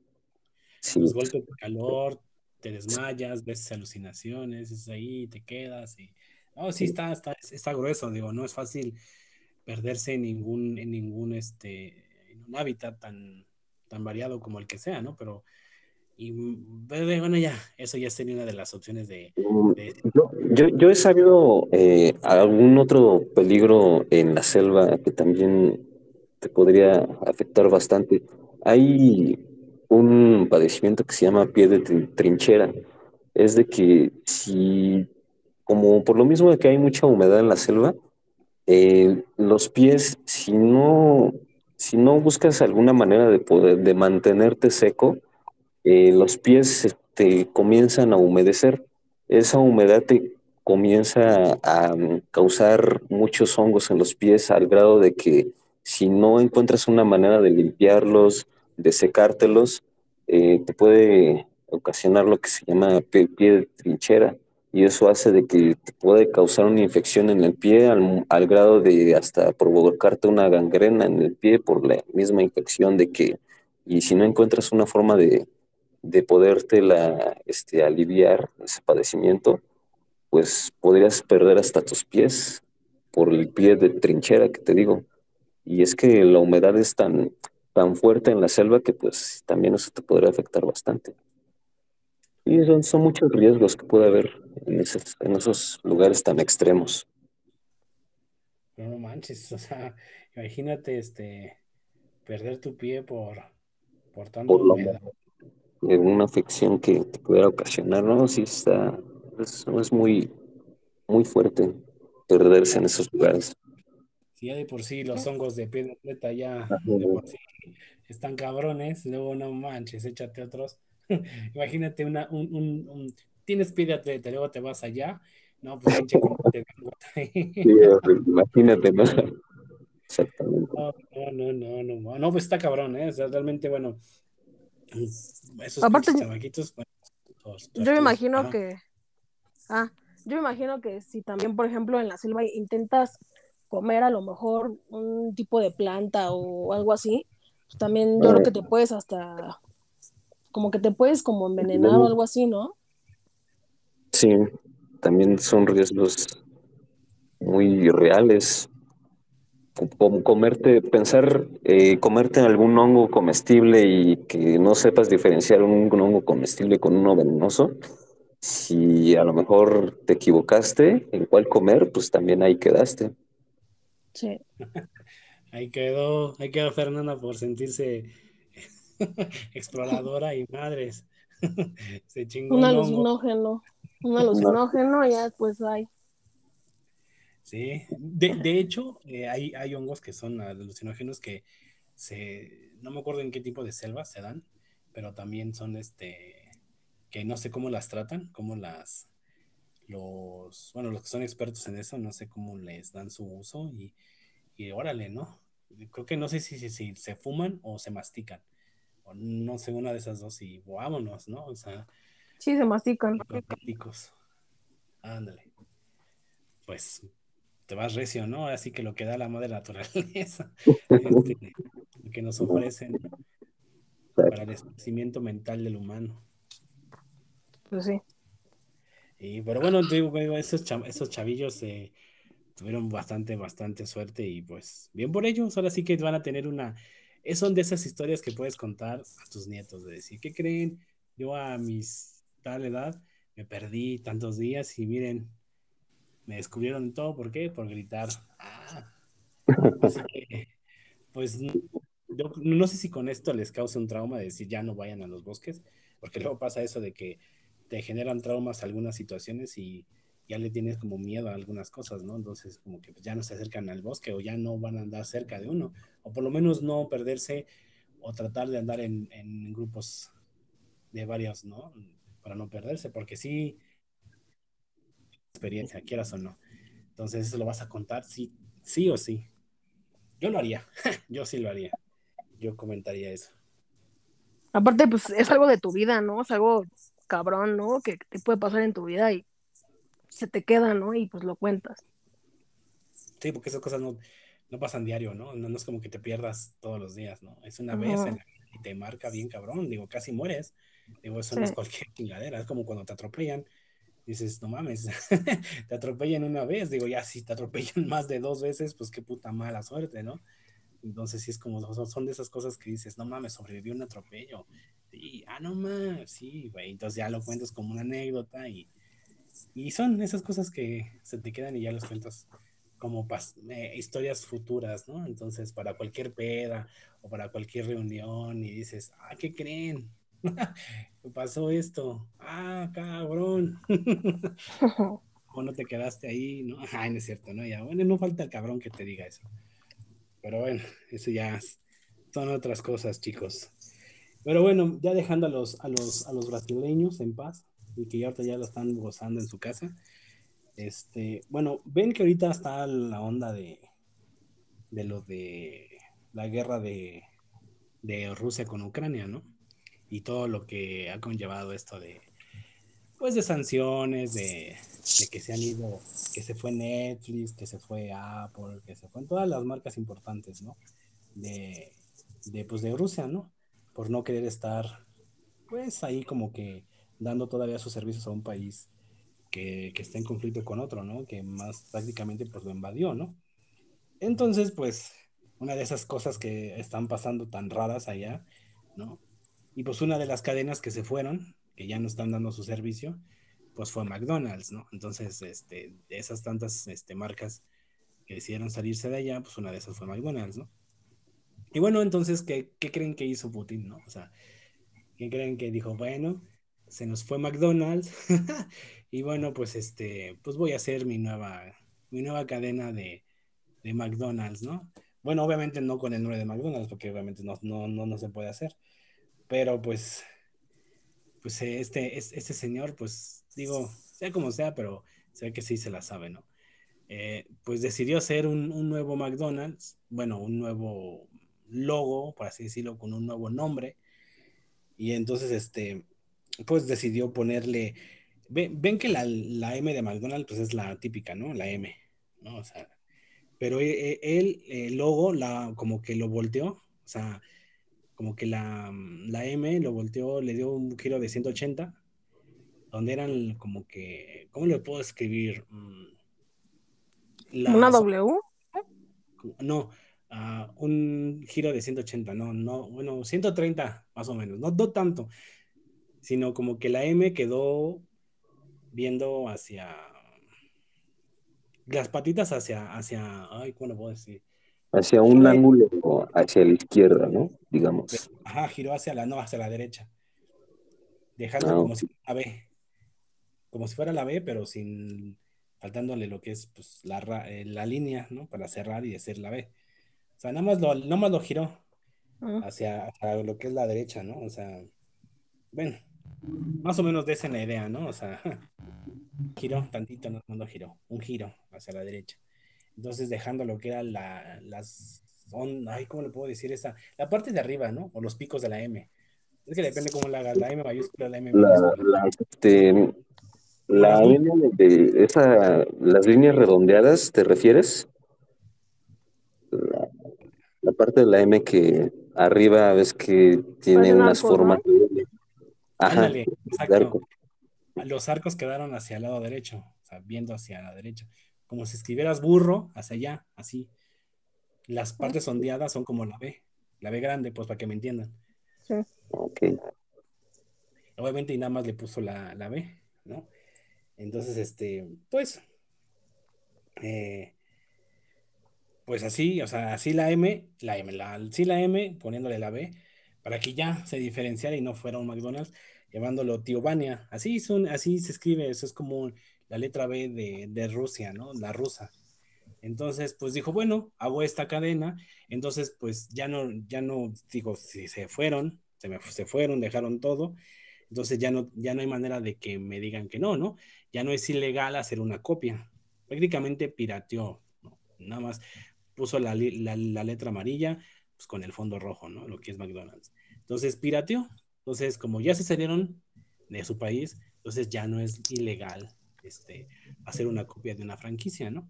Sí. Los golpes de calor, te desmayas, ves alucinaciones, es ahí, te quedas y... No, sí, Está, está, está grueso, digo, no es fácil perderse en ningún, en ningún, este, en un hábitat tan, tan variado como el que sea, ¿no? Pero y bueno, ya, eso ya sería una de las opciones de... Mm, yo, yo, he sabido eh, algún otro peligro en la selva que también te podría afectar bastante. Hay un padecimiento que se llama pie de trinchera. Es de que si, como por lo mismo de que hay mucha humedad en la selva, eh, los pies, si no, si no buscas alguna manera de poder, de mantenerte seco, eh, los pies este, comienzan a humedecer. Esa humedad te comienza a, mm, causar muchos hongos en los pies al grado de que si no encuentras una manera de limpiarlos, de secártelos, eh, te puede ocasionar lo que se llama pie, de trinchera y eso hace de que te puede causar una infección en el pie al, al, grado de hasta provocarte una gangrena en el pie por la misma infección de que, y si no encuentras una forma de, de poderte la, este, aliviar ese padecimiento, pues podrías perder hasta tus pies por el pie de trinchera que te digo. Y es que la humedad es tan, tan fuerte en la selva que pues también eso te podría afectar bastante. Y son, son muchos riesgos que puede haber en esos, en esos lugares tan extremos. No, manches, o sea, imagínate este perder tu pie por, por tanta humedad una afección que te pudiera ocasionar, ¿no? Sí está, es, muy, muy fuerte perderse en esos lugares. Sí, ya de por sí los hongos de piedra atleta ya de por sí están cabrones, luego no manches, échate otros. Imagínate una, un, un, tienes pie de atleta, luego te vas allá, no, pues pinche te sí, imagínate, ¿no? Exactamente. No, no, no, no, no, pues está cabrón, ¿eh? O sea, realmente, bueno, Aparte, yo me imagino que. Ah, yo me imagino que si también, por ejemplo, en la selva intentas comer a lo mejor un tipo de planta o algo así, pues también yo creo que te puedes hasta. Como que te puedes como envenenar o algo así, ¿no? Sí, también son riesgos muy reales comerte, pensar, eh, comerte algún hongo comestible y que no sepas diferenciar un, hongo comestible con uno venenoso, si a lo mejor te equivocaste en cuál comer, pues también ahí quedaste. Sí. Ahí quedó, ahí quedó Fernanda por sentirse exploradora y madres. Se chingó un alucinógeno. Un alucinógeno y ya después hay. Sí, de, hecho, eh, hay, hay hongos que son alucinógenos que se, no me acuerdo en qué tipo de selvas se dan, pero también son este, que no sé cómo las tratan, cómo las, los, bueno, los que son expertos en eso, no sé cómo les dan su uso y, y órale, ¿no? Creo que no sé si, si, se fuman o se mastican, o no sé, una de esas dos y vámonos, ¿no? O sea. Sí, se mastican. Ándale. Pues te vas recio, ¿no? Así que lo que da la madre naturaleza, este, que nos ofrecen para el esparcimiento mental del humano. Pues sí. Y, pero bueno, digo, esos, esos chavillos eh, tuvieron bastante, bastante suerte y pues bien por ellos. Ahora sí que van a tener una... Son de esas historias que puedes contar a tus nietos, de decir, ¿qué creen? Yo a mis tal edad me perdí tantos días y miren, me descubrieron todo. ¿Por qué? Por gritar. Ah. Así que, pues yo no sé si con esto les causa un trauma de decir ya no vayan a los bosques, porque luego pasa eso de que te generan traumas algunas situaciones y ya le tienes como miedo a algunas cosas, ¿no? Entonces como que ya no se acercan al bosque o ya no van a andar cerca de uno, o por lo menos no perderse o tratar de andar en, en grupos de varios, ¿no? Para no perderse, porque sí, experiencia, quieras o no. Entonces eso lo vas a contar, sí, sí o sí. Yo lo haría, yo sí lo haría. Yo comentaría eso. Aparte, pues es algo de tu vida, ¿no? Es algo cabrón, ¿no? Que te puede pasar en tu vida y se te queda, ¿no? Y pues lo cuentas. Sí, porque esas cosas no, no pasan diario, ¿no? ¿no? es como que te pierdas todos los días, ¿no? Es una vez y te marca bien cabrón, digo, casi mueres. Digo, eso no es cualquier chingadera, es como cuando te atropellan. Dices, no mames, te atropellan una vez, digo, ya si te atropellan más de dos veces, pues qué puta mala suerte, ¿no? Entonces sí es como, son de esas cosas que dices, no mames, sobrevivió un atropello. Y, ah, no mames, sí, güey. Entonces ya lo cuentas como una anécdota y, y son esas cosas que se te quedan y ya los cuentas como eh, historias futuras, ¿no? Entonces, para cualquier peda o para cualquier reunión y dices, ah, ¿qué creen? pasó esto? Ah, cabrón. o no te quedaste ahí, ¿no? Ay, no es cierto, ¿no? Ya, bueno, no falta el cabrón que te diga eso. Pero bueno, eso ya son otras cosas, chicos. Pero bueno, ya dejando a los, a los, a los brasileños en paz y que ya ahorita ya lo están gozando en su casa. Este, bueno, ven que ahorita está la onda de, de lo de la guerra de, de Rusia con Ucrania, ¿no? Y todo lo que ha conllevado esto de, pues, de sanciones, de, de que se han ido, que se fue Netflix, que se fue Apple, que se fue en todas las marcas importantes, ¿no? De, de, pues, de Rusia, ¿no? Por no querer estar, pues, ahí como que dando todavía sus servicios a un país que, que, está en conflicto con otro, ¿no? Que más prácticamente pues lo invadió, ¿no? Entonces, pues, una de esas cosas que están pasando tan raras allá, ¿no? Y pues una de las cadenas que se fueron, que ya no están dando su servicio, pues fue McDonald's, ¿no? Entonces, este, de esas tantas este, marcas que decidieron salirse de allá, pues una de esas fue McDonald's, ¿no? Y bueno, entonces, ¿qué, qué creen que hizo Putin, no? O sea, ¿qué creen que dijo? Bueno, se nos fue McDonald's y bueno, pues este, pues voy a hacer mi nueva, mi nueva cadena de, de McDonald's, ¿no? Bueno, obviamente no con el nombre de McDonald's, porque obviamente no, no, no, no se puede hacer, pero pues, pues este, este señor, pues digo, sea como sea, pero se ve que sí se la sabe, ¿no? Eh, pues decidió hacer un, un, nuevo McDonald's, bueno, un nuevo logo, por así decirlo, con un nuevo nombre. Y entonces, este, pues decidió ponerle, ven, que la, M de McDonald's pues es la típica, ¿no? La M, ¿no? O sea, pero e, e, él, el logo, la, como que lo volteó, o sea, como que la, la M lo volteó, le dio un giro de 180, donde eran como que, ¿cómo le puedo escribir? Mm, ¿Una W? No, uh, un giro de 180, no, no, bueno, 130 más o menos, no, no tanto, sino como que la M quedó viendo hacia las patitas hacia, hacia, ay, ¿cómo lo puedo decir? Hacia un ángulo hacia la izquierda, ¿no? digamos. Ajá, giró hacia la, no, hacia la derecha. Dejando Ah, como si fuera la B. Como si fuera la B, pero sin faltándole lo que es pues, la, ra- eh, la línea, ¿no? Para cerrar y hacer la B. O sea, nada más lo, nada más lo giró Ah, hacia, hacia lo que es la derecha, ¿no? O sea, bueno, más o menos de esa la idea, ¿no? O sea, giró tantito, no, no lo giró, un giro hacia la derecha. Entonces, dejando lo que era la, las, on- ay, ¿cómo le puedo decir esa? La parte de arriba, ¿no? O los picos de la M. Es que depende cómo la hagas, la M mayúscula, la M La, minúscula. la, este, la las línea de esa, las líneas redondeadas, ¿te refieres? La, la parte de la M que arriba ves que tiene unas arcos, formas ¿no? M. Ajá, Ándale, exacto. arco. Los arcos quedaron hacia el lado derecho, o sea, viendo hacia la derecha. Como si escribieras burro hacia allá, así. Las partes ondeadas son como la B, la B grande, pues para que me entiendan. sí. Ok. Obviamente y nada más le puso la, la B, ¿no? Entonces, este, pues, eh, pues así, o sea, así la M, la M, la, sí la M, poniéndole la B, para que ya se diferenciara y no fuera un McDonald's, llamándolo Tiovania. Así, son, así se escribe, eso es como la letra B de, de Rusia, ¿no? La rusa. Entonces, pues dijo, bueno, hago esta cadena, entonces pues ya no, ya no, digo, si se fueron, se, me, se fueron, dejaron todo, entonces ya no, ya no hay manera de que me digan que no, ¿no? Ya no es ilegal hacer una copia. Prácticamente pirateó, ¿no? Nada más puso la, la- la letra amarilla pues, con el fondo rojo, ¿no? Lo que es McDonald's. Entonces pirateó. Entonces, como ya se salieron de su país, entonces ya no es ilegal este, hacer una copia de una franquicia, ¿no?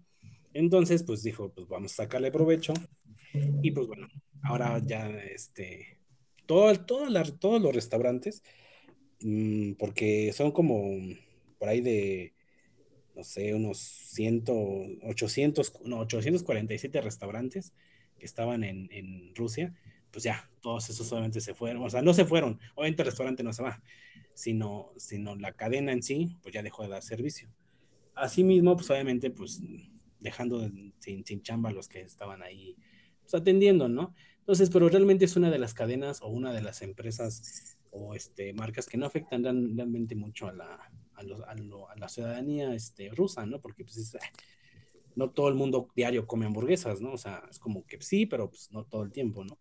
Entonces, pues dijo, pues vamos a sacarle provecho. Y pues bueno, ahora ya, este, todo, todo la- todos los restaurantes, mm, porque son como por ahí de, no sé, unos 100, 800, no, 847 restaurantes que estaban en, Rusia, pues ya, todos esos obviamente se fueron, o sea, no se fueron, obviamente el restaurante no se va, sino, sino la cadena en sí, pues ya dejó de dar servicio. Asimismo, pues obviamente, pues dejando de- sin, sin chamba a los que estaban ahí, pues atendiendo, ¿no? Entonces, pero realmente es una de las cadenas o una de las empresas o este, marcas que no afectan real- realmente mucho a la, a, los- a lo- a la ciudadanía este, rusa, ¿no? Porque pues es, eh, no todo el mundo diario come hamburguesas, ¿no? O sea, es como que sí, pero pues no todo el tiempo, ¿no?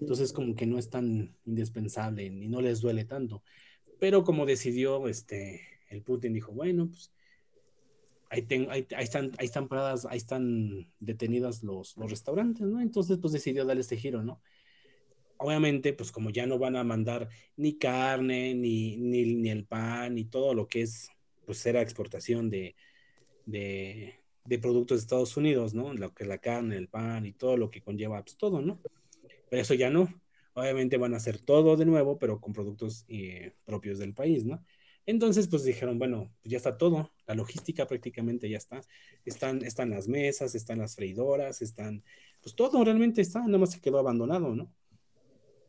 Entonces como que no es tan indispensable ni no les duele tanto. Pero como decidió este, el Putin, dijo, bueno, pues ahí, están, ahí están paradas, ahí están detenidas los, los restaurantes, ¿no? Entonces pues decidió darle este giro, ¿no? Obviamente, pues como ya no van a mandar ni carne, ni, ni, ni el pan, ni todo lo que es, pues era exportación de, de, de productos de Estados Unidos, ¿no? Lo que es la carne, el pan y todo lo que conlleva, pues todo, ¿no? Pero eso ya no. Obviamente van a hacer todo de nuevo, pero con productos eh, propios del país, ¿no? Entonces, pues dijeron, bueno, pues ya está todo, la logística prácticamente ya está. Están, están las mesas, están las freidoras, están, pues todo realmente está, nada más se quedó abandonado, ¿no?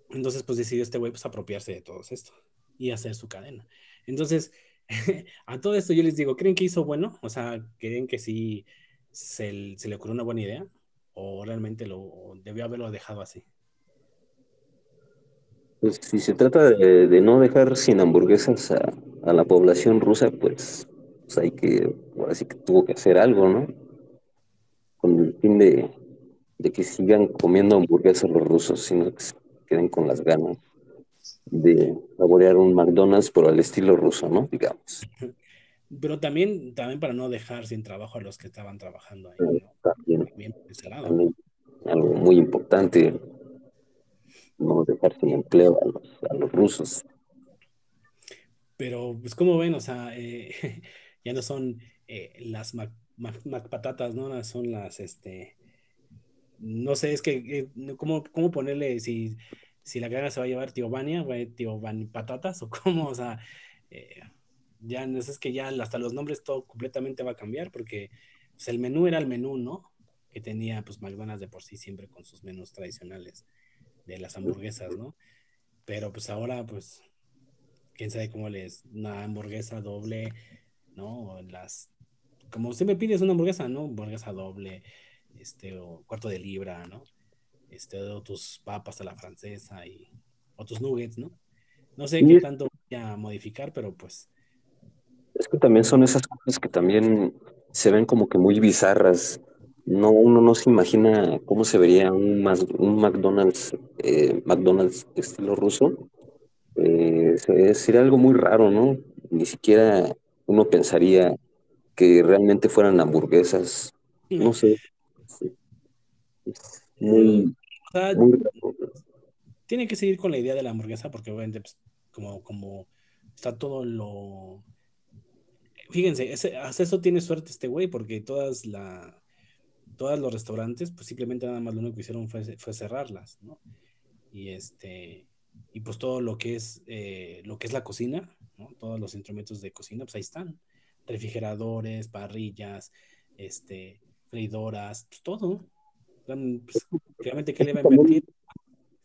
Entonces, pues decidió este güey pues apropiarse de todo esto y hacer su cadena. Entonces, a todo esto yo les digo, ¿creen que hizo bueno? O sea, ¿creen que sí se, le ocurrió una buena idea? ¿O realmente lo debió haberlo dejado así? Pues si se trata de, de no dejar sin hamburguesas a, a la población rusa, pues, pues hay que, ahora sí que tuvo que hacer algo, ¿no? Con el fin de, de que sigan comiendo hamburguesas los rusos, sino que se queden con las ganas de saborear un McDonald's, pero al estilo ruso, ¿no? Digamos. Pero también, también para no dejar sin trabajo a los que estaban trabajando ahí, también algo muy importante, no dejar sin empleo a los, a los rusos. Pero, pues, como ven, o sea, eh, ya no son eh, las Mac, Mac- patatas, ¿no? Son las, este, no sé, es que, eh, ¿cómo, cómo ponerle si, si la cadena se va a llevar tío Vania, güey, tío Van patatas o cómo, o sea, eh, ya no sé, es que ya hasta los nombres todo completamente va a cambiar porque pues, el menú era el menú, ¿no? Que tenía, pues, McDonald's de por sí siempre con sus menús tradicionales de las hamburguesas, ¿no? Pero, pues, ahora, pues, quién sabe cómo les, una hamburguesa doble, ¿no? Las, como siempre pides una hamburguesa, ¿no? Hamburguesa doble, este, o cuarto de libra, ¿no? este, o tus papas a la francesa y, o tus nuggets, ¿no? No sé qué tanto voy a modificar, pero pues. Es que también son esas cosas que también se ven como que muy bizarras. No, uno no se imagina cómo se vería un, un McDonald's, eh, McDonald's estilo ruso. Eh, sería algo muy raro, ¿no? Ni siquiera uno pensaría que realmente fueran hamburguesas. No sé. Muy, Tiene que seguir con la idea de la hamburguesa porque obviamente pues, como, como está todo lo... Fíjense, hasta eso tiene suerte este güey porque todas la... Todos los restaurantes, pues simplemente nada más lo único que hicieron fue, fue cerrarlas, ¿no? Y este, y pues todo lo que es, eh, lo que es la cocina, ¿no? Todos los instrumentos de cocina, pues ahí están. Refrigeradores, parrillas, este, freidoras, pues todo. Pues, realmente, ¿qué le va a invertir?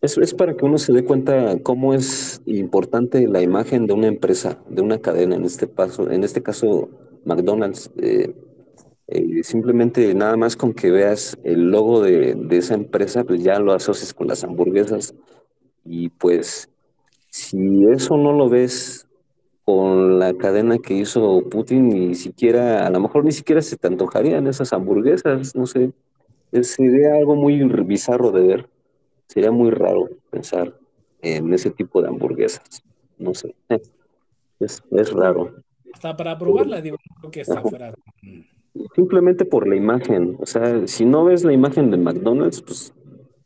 Es, es, para que uno se dé cuenta cómo es importante la imagen de una empresa, de una cadena, en este, paso, en este caso McDonald's. Eh, eh, simplemente nada más con que veas el logo de, de, esa empresa, pues ya lo asocias con las hamburguesas. Y pues, si eso no lo ves con la cadena que hizo Putin, ni siquiera, a lo mejor ni siquiera se te antojarían esas hamburguesas, no sé. Sería algo muy bizarro de ver. Sería muy raro pensar en ese tipo de hamburguesas. No sé. Es, raro. Hasta para probarla, digo, creo que está fuera. Simplemente por la imagen. O sea, si no ves la imagen de McDonald's, pues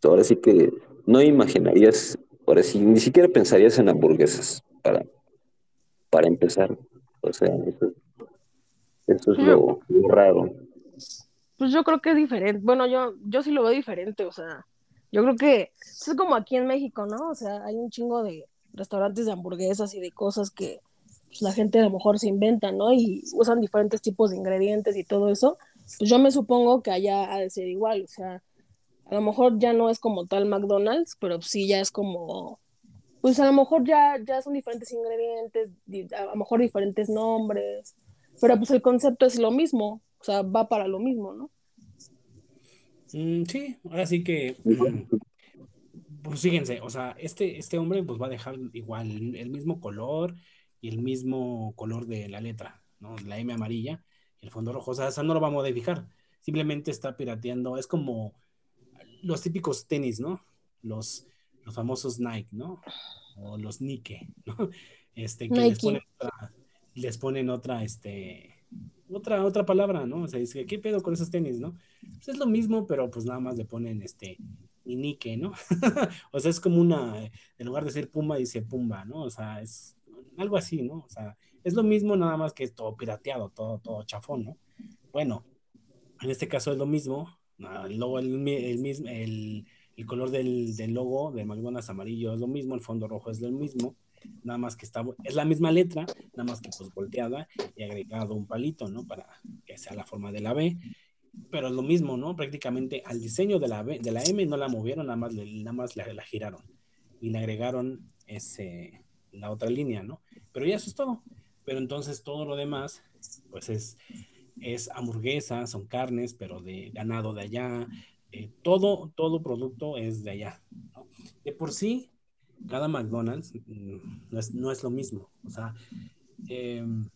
ahora sí que no imaginarías, ahora sí, ni siquiera pensarías en hamburguesas para, para empezar. O sea, eso, es lo, raro. Pues yo creo que es diferente. Bueno, yo, yo sí lo veo diferente, o sea, yo creo que es como aquí en México, ¿no? O sea, hay un chingo de restaurantes de hamburguesas y de cosas que pues, la gente a lo mejor se inventa, ¿no? Y usan diferentes tipos de ingredientes y todo eso. Pues yo me supongo que allá ha de ser igual, o sea, a lo mejor ya no es como tal McDonald's, pero sí ya es como, pues a lo mejor ya, ya son diferentes ingredientes, a lo mejor diferentes nombres, pero pues el concepto es lo mismo, o sea, va para lo mismo, ¿no? Mm, sí, ahora sí que, pues fíjense, o sea, este, este hombre pues va a dejar igual el mismo color y el mismo color de la letra, ¿no? La M amarilla y el fondo rojo, o sea, eso no lo va a modificar, simplemente está pirateando, es como los típicos tenis, ¿no? Los, los famosos Nike, ¿no? O los Nike, ¿no? Este, que les ponen, otra, les ponen otra, este, otra, otra palabra, ¿no? O sea, dice, ¿qué pedo con esos tenis, no? Pues es lo mismo, pero pues nada más le ponen este Nike, ¿no? o sea, es como una, en lugar de ser Puma, dice Pumba, ¿no? O sea, es algo así, ¿no? O sea, es lo mismo, nada más que es todo pirateado, todo, todo chafón, ¿no? Bueno, en este caso es lo mismo, el logo, el, mismo, el, el color del, del, logo de McDonald's amarillo es lo mismo, el fondo rojo es lo mismo, nada más que está, es la misma letra, nada más que pues volteada y agregado un palito, ¿no? Para que sea la forma de la B, pero es lo mismo, ¿no? Prácticamente al diseño de la, B, de la M no la movieron, nada más, nada más la, la giraron y le agregaron ese, la otra línea, ¿no? Pero ya eso es todo. Pero entonces todo lo demás, pues es es hamburguesa, son carnes, pero de ganado de allá. Eh, todo, todo producto es de allá. De por sí, cada McDonald's mm, no es, lo mismo. O sea, em,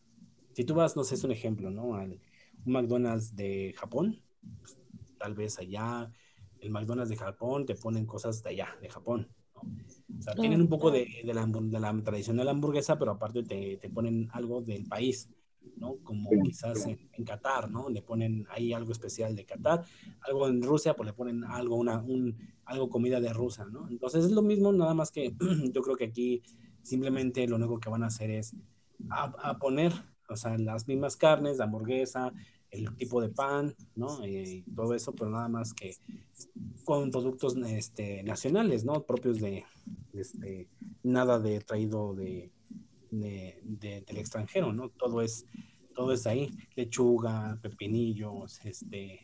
si tú vas, no sé, es un ejemplo, ¿no? Un McDonald's de Japón, pues, tal vez allá, el McDonald's de Japón te ponen cosas de allá, de Japón. O sea, tienen un poco de, la, de la tradicional hamburguesa, pero aparte te, te ponen algo del país. ¿no? Como quizás en, Qatar, ¿no? Le ponen ahí algo especial de Qatar, algo en Rusia, pues le ponen algo, una, un, algo comida de Rusia, ¿no? Entonces es lo mismo, nada más que yo creo que aquí simplemente lo único que van a hacer es a, poner, o sea, las mismas carnes, la hamburguesa, el tipo de pan, ¿no? Eh, y todo eso, pero nada más que con productos este, nacionales, ¿no? Propios de, este, nada de traído de, de, del extranjero, ¿no? Todo es, todo es ahí, lechuga, pepinillos, este,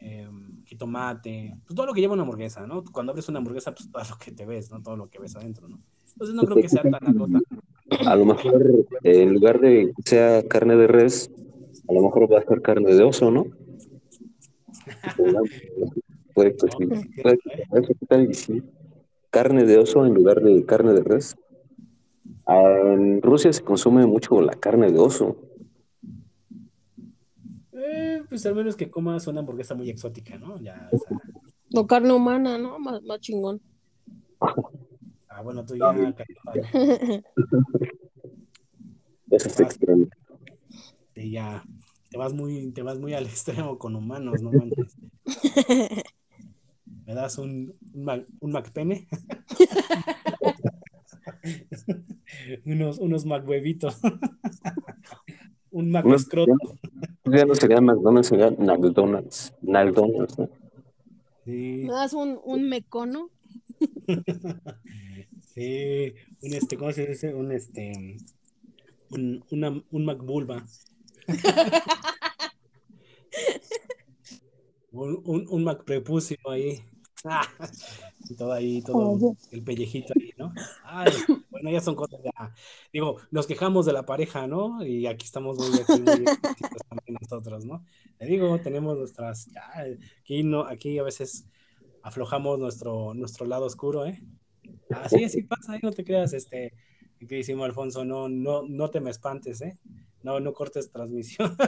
eh, jitomate, pues todo lo que lleva una hamburguesa, ¿no? Cuando abres una hamburguesa, pues todo lo que te ves, ¿no? Todo lo que ves adentro, ¿no? Entonces no creo que sea tan agota. A lo mejor, en lugar de que sea carne de res, a lo mejor va a ser carne de oso, ¿no? Carne de oso en lugar de carne de res. En Rusia se consume mucho la carne de oso. Eh, pues al menos que comas una hamburguesa muy exótica, ¿no? Ya, o sea, O carne humana, ¿no? Más, más chingón. ah, bueno, tú ya, Eso es extremo. sí, ya te vas muy, te vas muy al extremo con humanos, no manches. ¿Me das un, un, Mac- un McPene? unos, unos McHuevitos. un McEscroto. Ya no sería McDonald's, sería McDonald's. McDonald's, ¿no? Sí, ¿Me das un, un mecono? sí, un este, ¿cómo se dice? Un este, un, una, un McBulba. un, un, un McPrepucio ahí. Ah, y todo ahí, todo el pellejito ahí, ¿no? Ay, bueno, ya son cosas ya. Digo, nos quejamos de la pareja, ¿no? Y aquí estamos muy, aquí muy también nosotros, ¿no? Te digo, tenemos nuestras, ya, aquí no, aquí a veces aflojamos nuestro, nuestro lado oscuro, ¿eh? Así, así pasa, ahí no te creas, este, que hicimos Alfonso, no, no, no te me espantes, ¿eh? No, no cortes transmisión.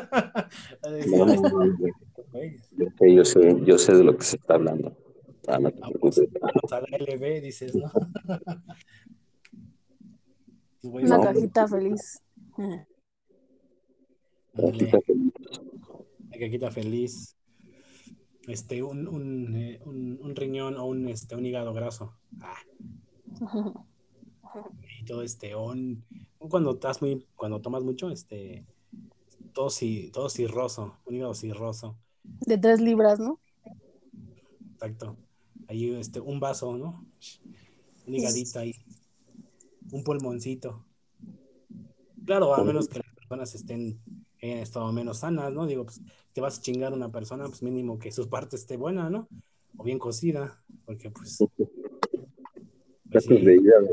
No, no, no, no. Güey, Yo sé, yo sé, yo sé de lo que se está hablando. Ah, no te preocupes. vamos a la LB, dices, ¿no? Pues, Una No, cajita feliz. la caquita feliz. Este, un, un, eh, un, un riñón o un, este, un hígado graso. Ah, y todo este, o un, un cuando estás muy, cuando tomas mucho, este, todo, ci- todo cirroso, un hígado cirroso, De tres libras, ¿no? exacto. Ahí, este, un vaso, ¿no? Un higadito ahí, un pulmoncito. Claro, a menos que las personas estén en estado menos sanas, ¿no? Digo, pues, te vas a chingar a una persona, pues mínimo que su parte esté buena, ¿no? O bien cocida, porque pues... pues, sí. de hígado.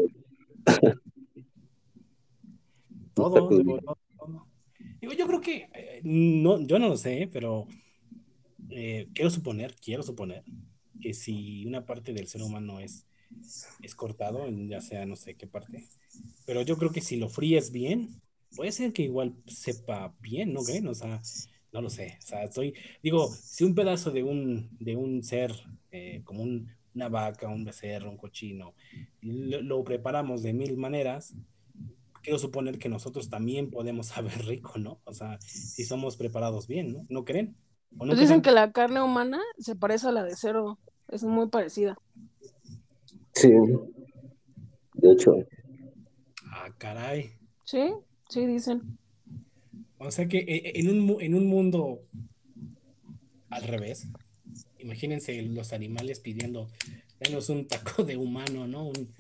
Todo, digo, todo, todo. Digo, yo creo que, eh, no, yo no lo sé, pero eh, quiero suponer, quiero suponer que si una parte del ser humano es, es cortado, ya sea no sé qué parte, pero yo creo que si lo fríes bien, puede ser que igual sepa bien, ¿no creen? O sea, no lo sé. O sea, estoy, digo, si un pedazo de un, de un ser, eh, como un- una vaca, un becerro, un cochino, lo, lo preparamos de mil maneras, quiero suponer que nosotros también podemos saber rico, ¿no? O sea, si somos preparados bien, ¿no? ¿No creen? ¿O no Pues dicen que la carne humana se parece a la de cerdo. Es muy parecida. Sí. De hecho, Ah, caray. ¿Sí? Sí, dicen. O sea que eh, en un, en un mundo al revés, imagínense los animales pidiendo, denos un taco de humano, ¿no? Un,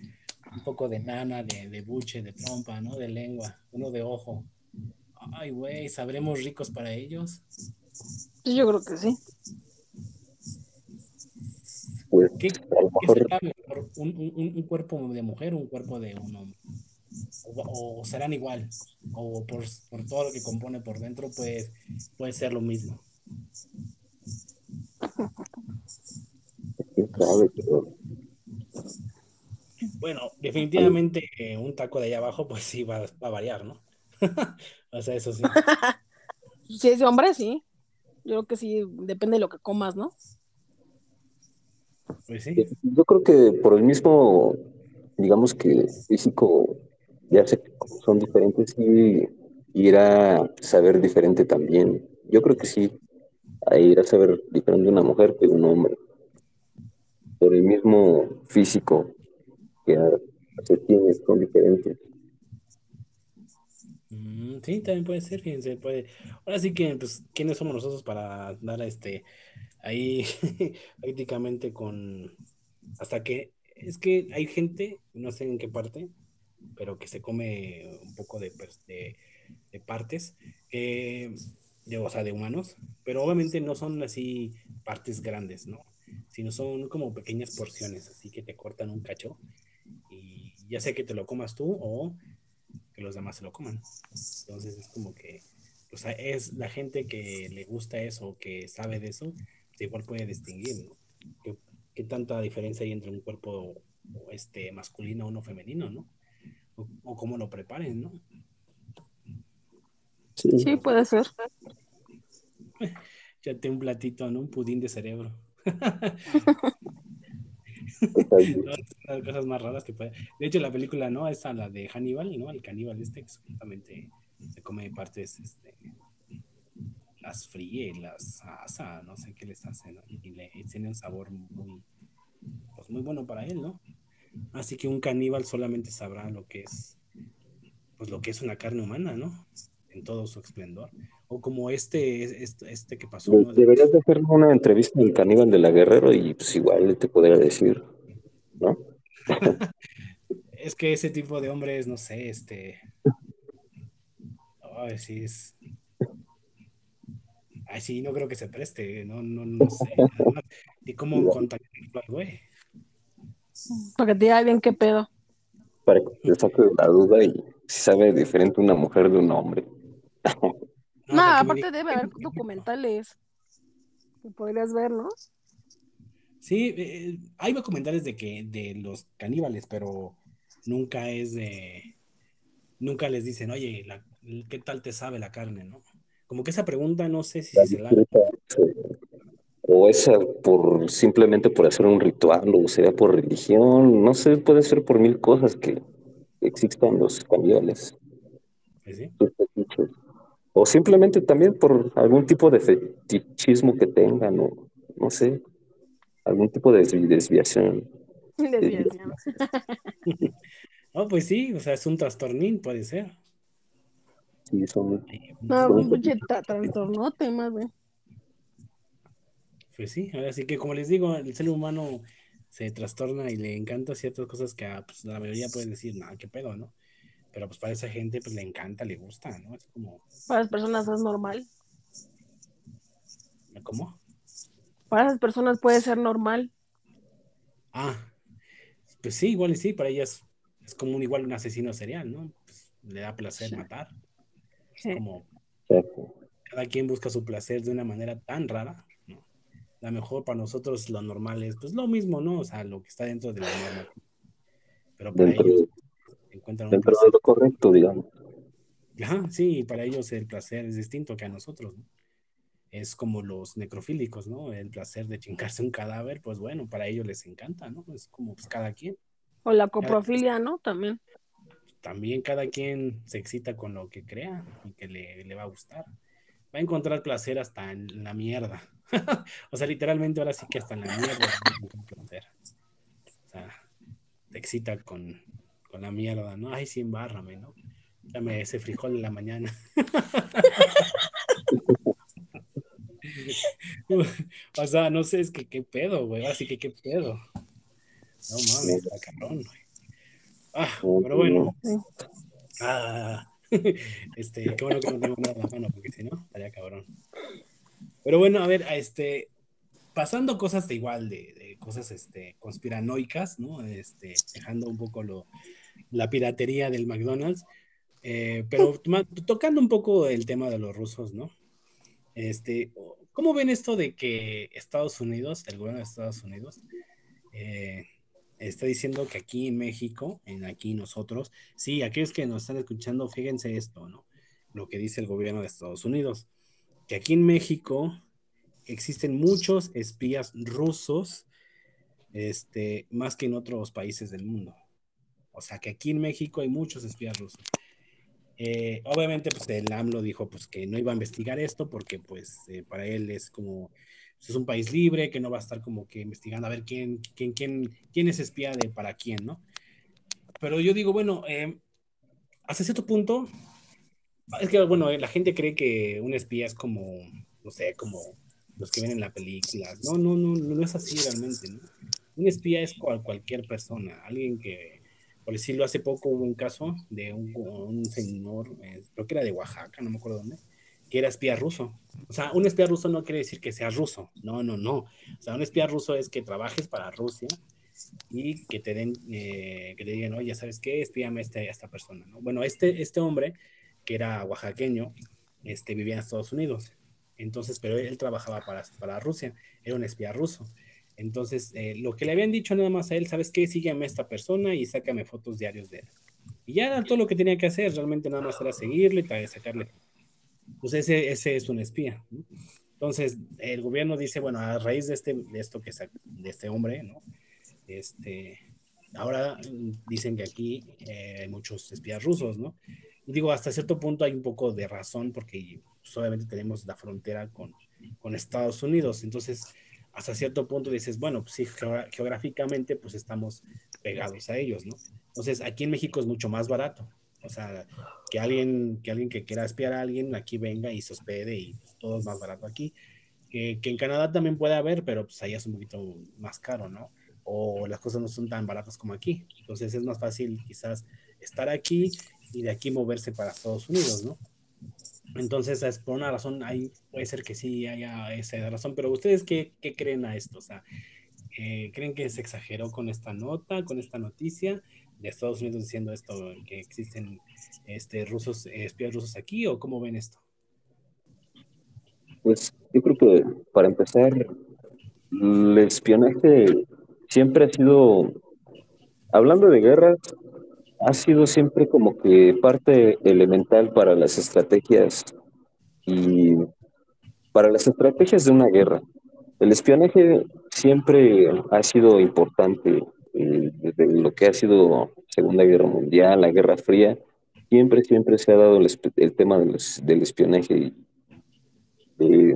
un poco de nana, de, de buche, de trompa, ¿no? De lengua, uno de ojo. Ay, güey, ¿sabremos ricos para ellos? Yo creo que sí. pues, ¿Qué, será mejor? ¿Un, un- un cuerpo de mujer o un cuerpo de un hombre? O, o serán igual, o por, por todo lo que compone por dentro, pues puede ser lo mismo. quién sabe, pero Bueno, definitivamente eh, un taco de allá abajo, pues sí va, va a variar, ¿no? o sea, eso sí. Si es de hombre, sí. Yo creo que sí, depende de lo que comas, ¿no? Pues sí. yo creo que por el mismo, digamos que físico, ya sé que son diferentes y irá a saber diferente también. Yo creo que sí, a ir a saber diferente una mujer que un hombre. Por el mismo físico que se tiene, son diferentes. Mm, sí, también puede ser, fíjense, puede. Ahora sí que, pues, ¿quiénes somos nosotros para dar este ahí prácticamente con hasta que es que hay gente, no sé en qué parte, pero que se come un poco de, de, partes, que, de, o sea, de humanos, pero obviamente no son así partes grandes, ¿no? Sino son como pequeñas porciones, así que te cortan un cacho y ya sea que te lo comas tú o que los demás se lo coman. Entonces es como que, o sea, es la gente que le gusta eso, que sabe de eso, igual puede distinguir, ¿no? qué, tanta diferencia hay entre un cuerpo este, masculino o uno femenino, ¿no? O, cómo lo preparen, ¿no? Sí, puede ser. Ya te un platito, ¿no? Un pudín de cerebro. las cosas más raras que puede. De hecho, la película, ¿no? Esa, la de Hannibal, ¿no? El caníbal este, que justamente se come partes, este, las fríe, las asa, no sé qué les hace, ¿no? Y le tiene un sabor muy, pues muy bueno para él, ¿no? Así que un caníbal solamente sabrá lo que es, pues lo que es una carne humana, ¿no? En todo su esplendor. O como este, este, este que pasó. Deberías de hacer una entrevista del caníbal de la Guerrero y pues igual te podría decir, ¿no? es que ese tipo de hombres, no sé, este. Ay, sí, es. Ay, sí, no creo que se preste, no, no, no sé. ¿Y cómo contactarlo al güey? Para que te diga bien qué pedo. Para que te saque la duda y si sabe diferente una mujer de un hombre. No, aparte debe haber documentales que podrías ver, ¿no? Sí, eh, hay documentales de que de los caníbales, pero nunca es de nunca les dicen, oye, ¿qué tal te sabe la carne, no? Como que esa pregunta no sé si se la o es por simplemente por hacer un ritual, o sea por religión, no sé, puede ser por mil cosas que existan los caníbales. ¿Sí? O simplemente también por algún tipo de fetichismo que tengan, o no sé, algún tipo de desviación. Desviación. no, pues sí, o sea, es un trastornín, puede ser. Sí, son. No, un trastornote más bien. Pues sí, así que como les digo, el ser humano se trastorna y le encanta ciertas cosas que a pues, la mayoría pueden decir, nada, qué pedo, ¿no? Pero pues para esa gente pues le encanta, le gusta, ¿no? Es como... Para las personas es normal. ¿Cómo? Para esas personas puede ser normal. Ah, pues sí, igual y sí, para ellas es como un igual un asesino serial, ¿no? Pues, le da placer matar. Es como cada quien busca su placer de una manera tan rara la mejor para nosotros lo normal es pues lo mismo, ¿no? O sea, lo que está dentro de la norma. Pero para ellos encuentran un placer. de lo correcto, digamos. Ajá, sí, para ellos el placer es distinto que a nosotros, ¿no? Es como los necrofílicos, ¿no? El placer de chingarse un cadáver, pues bueno, para ellos les encanta, ¿no? Es como pues cada quien. O la coprofilia, ¿no? También. También cada quien se excita con lo que crea y que le, le va a gustar. Va a encontrar placer hasta en la mierda. o sea, literalmente ahora sí que hasta en la mierda O sea, te excita con, la mierda, ¿no? Ay, sí, embárrame, ¿no? Dame ese frijol en la mañana. o sea, no sé, es que qué pedo, güey. Así que qué pedo. No mames, está cabrón, güey. Ah, pero bueno. Ah, este, qué bueno que no tengo nada en la mano, porque si no, estaría cabrón. Pero bueno, a ver, este, pasando cosas de igual, de, cosas este, conspiranoicas, ¿no? Este, dejando un poco lo, la piratería del McDonald's, eh, pero tocando un poco el tema de los rusos, ¿no? Este, ¿Cómo ven esto de que Estados Unidos, el gobierno de Estados Unidos, eh, está diciendo que aquí en México, en aquí nosotros, sí, aquellos que nos están escuchando, fíjense esto, ¿no? Lo que dice el gobierno de Estados Unidos que aquí en México existen muchos espías rusos, este, más que en otros países del mundo. O sea, que aquí en México hay muchos espías rusos. Eh, obviamente, pues el AMLO dijo pues que no iba a investigar esto porque pues eh, para él es como pues, es un país libre que no va a estar como que investigando a ver quién quién quién quién es espía de para quién, ¿no? Pero yo digo bueno, eh, hasta cierto punto es que, bueno, la gente cree que un espía es como, no sé, como los que ven en la película. No, no, no, no es así realmente. Un espía es cual, cualquier persona, alguien que, por decirlo, hace poco hubo un caso de un, señor, eh, creo que era de Oaxaca, no me acuerdo dónde, que era espía ruso. O sea, un espía ruso no quiere decir que sea ruso, no, no, no. O sea, un espía ruso es que trabajes para Rusia y que te den, eh, que te digan, oye, ¿sabes qué? Espíame a esta, persona, ¿no? Bueno, este, este hombre que era oaxaqueño, este, vivía en Estados Unidos. Entonces, pero él, trabajaba para, para Rusia, era un espía ruso. Entonces, eh, lo que le habían dicho nada más a él, ¿sabes qué? Sígueme a esta persona y sácame fotos diarios de él. Y ya era todo lo que tenía que hacer, realmente nada más era seguirle y sacarle. Pues ese, ese es un espía. Entonces, el gobierno dice, bueno, a raíz de, este, de esto que de este hombre, ¿no? Este, ahora dicen que aquí eh, hay muchos espías rusos, ¿no? Y digo, hasta cierto punto hay un poco de razón porque pues, obviamente tenemos la frontera con, con Estados Unidos, entonces hasta cierto punto dices, bueno, pues sí, geográficamente pues estamos pegados a ellos, ¿no? Entonces aquí en México es mucho más barato. O sea, que alguien que, alguien que quiera espiar a alguien aquí venga y se hospede y pues, todo es más barato aquí. Que, que, en Canadá también puede haber, pero pues allá es un poquito más caro, ¿no? O las cosas no son tan baratas como aquí. Entonces es más fácil quizás estar aquí y de aquí moverse para Estados Unidos, ¿no? Entonces, es por una razón, ahí puede ser que sí haya esa razón, pero ¿ustedes qué, creen a esto? O sea, eh, ¿creen que se exageró con esta nota, con esta noticia de Estados Unidos diciendo esto, que existen este, rusos, espías rusos aquí, o cómo ven esto? Pues yo creo que para empezar, el espionaje siempre ha sido, hablando de guerras, ha sido siempre como que parte elemental para las estrategias y para las estrategias de una guerra. El espionaje siempre ha sido importante eh, desde lo que ha sido Segunda Guerra Mundial, la Guerra Fría, siempre, siempre se ha dado el, tema del espionaje y,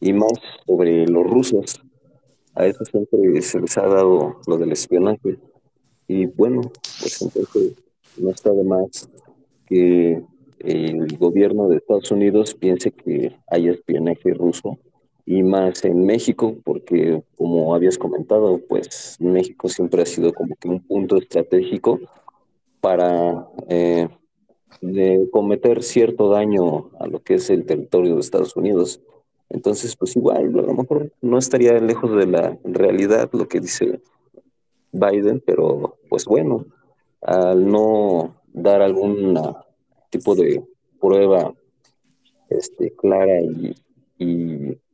y más sobre los rusos. A eso siempre se les ha dado lo del espionaje. Y bueno, pues entonces no está de más que el gobierno de Estados Unidos piense que hay espionaje ruso y más en México, porque como habías comentado, pues México siempre ha sido como que un punto estratégico para eh, cometer cierto daño a lo que es el territorio de Estados Unidos. Entonces, pues igual, a lo mejor no estaría lejos de la realidad lo que dice Biden, pero pues bueno, al no dar algún tipo de prueba este, clara y,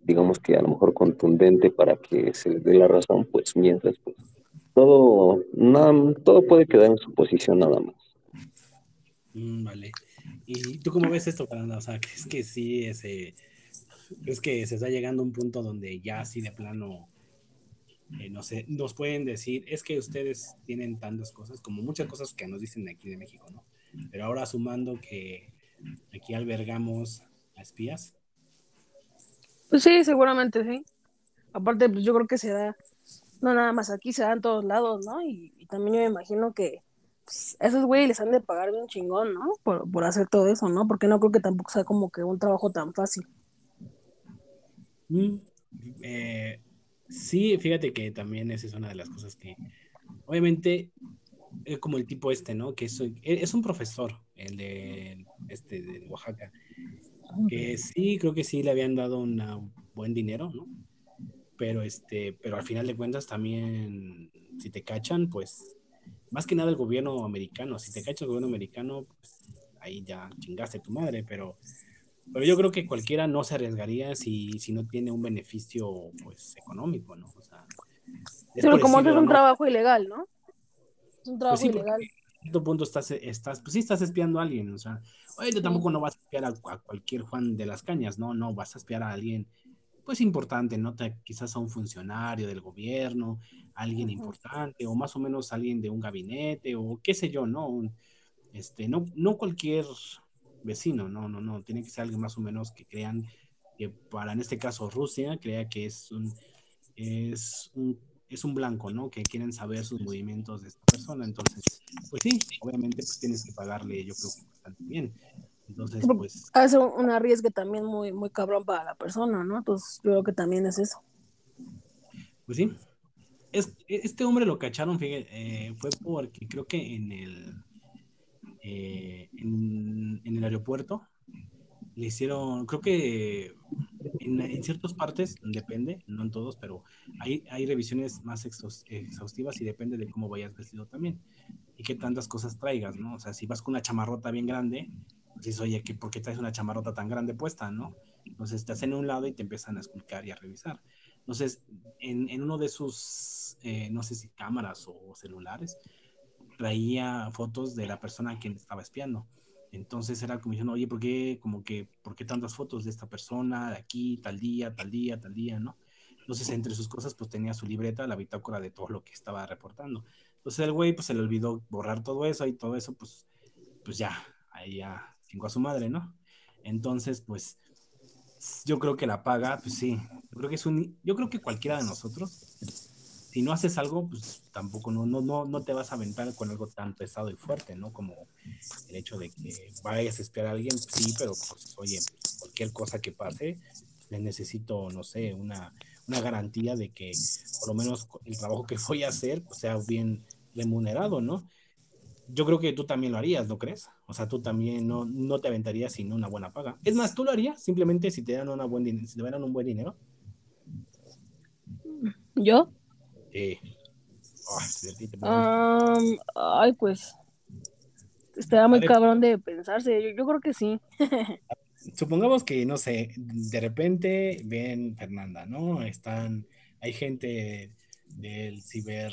digamos que a lo mejor contundente para que se dé la razón, pues mientras pues todo, nada, todo puede quedar en su posición nada más. Mm, vale. ¿Y tú cómo ves esto, Fernanda? O sea, ¿crees que sí, ese, es que se está llegando a un punto donde ya así de plano eh, no sé, nos pueden decir, es que ustedes tienen tantas cosas, como muchas cosas que nos dicen aquí de México, ¿no? Pero ahora sumando que aquí albergamos a espías. Pues sí, seguramente sí. Aparte, pues yo creo que se da, no nada más aquí, se da en todos lados, ¿no? Y, también yo me imagino que pues, esos güeyes les han de pagar bien chingón, ¿no? Por, por hacer todo eso, ¿no? Porque no creo que tampoco sea como que un trabajo tan fácil. Mm, eh, Sí, fíjate que también esa es una de las cosas que, obviamente, es como el tipo este, ¿no? Que es, es un profesor, el de, este, de Oaxaca, que sí, creo que sí le habían dado un buen dinero, ¿no? Pero, este, pero al final de cuentas también, si te cachan, pues, más que nada el gobierno americano, si te cacha el gobierno americano, pues, ahí ya chingaste tu madre, pero pero yo creo que cualquiera no se arriesgaría si, si no tiene un beneficio pues económico, ¿no? O sea, Pero como es un trabajo ilegal, ¿no? Es un trabajo pues ilegal. En cierto punto estás, estás, pues sí estás espiando a alguien, o sea, oye, tampoco no vas a espiar a, cualquier Juan de las Cañas, no, no, vas a espiar a alguien, pues importante, ¿no? quizás a un funcionario del gobierno, alguien importante, o más o menos alguien de un gabinete, o qué sé yo, ¿no? este, no, no cualquier vecino, no, no, no, tiene que ser alguien más o menos que crean que para, en este caso, Rusia, crea que es un, es un, es un blanco, ¿no? Que quieren saber sus movimientos de esta persona, entonces, pues sí, obviamente pues tienes que pagarle, yo creo que bastante bien. Entonces, pues... Hace un arriesgue también muy, muy cabrón para la persona, ¿no? Entonces, yo creo que también es eso. Pues sí. Es, este hombre lo cacharon, fíjate, eh, fue porque creo que en el eh, en, aeropuerto. Le hicieron, creo que en, en, ciertas partes, depende, no en todos, pero hay, hay revisiones más exhaustivas y depende de cómo vayas vestido también y qué tantas cosas traigas, ¿no? O sea, si vas con una chamarrota bien grande, pues dices, oye, ¿por qué traes una chamarrota tan grande puesta, no? Entonces te hacen a un lado y te empiezan a explicar y a revisar. Entonces, en, en uno de sus, eh, no sé si cámaras o celulares, traía fotos de la persona a quien estaba espiando. Entonces era como diciendo, oye, ¿por qué, como que, ¿por qué tantas fotos de esta persona, de aquí, tal día, tal día, tal día, no? Entonces, entre sus cosas, pues tenía su libreta, la bitácora de todo lo que estaba reportando. Entonces, el güey, pues se le olvidó borrar todo eso y todo eso, pues, pues ya, ahí ya chingó a su madre, ¿no? Entonces, pues, yo creo que la paga, pues sí, yo creo que es un, yo creo que cualquiera de nosotros, si no haces algo, pues tampoco, no, no, no, no te vas a aventar con algo tan pesado y fuerte, ¿no? Como el hecho de que vayas a espiar a alguien, sí, pero pues, oye, cualquier cosa que pase, necesito, no sé, una, una garantía de que por lo menos el trabajo que voy a hacer pues, sea bien remunerado, ¿no? Yo creo que tú también lo harías, ¿no crees? O sea, tú también no, no te aventarías sin una buena paga. Es más, tú lo harías simplemente si te dan una buen si te dan un buen dinero. ¿Yo? Sí. ay, pues. Estaría muy cabrón de pensarse. Yo, yo creo que sí. supongamos que, no sé, de repente ven Fernanda, ¿no? Están, hay gente del ciber,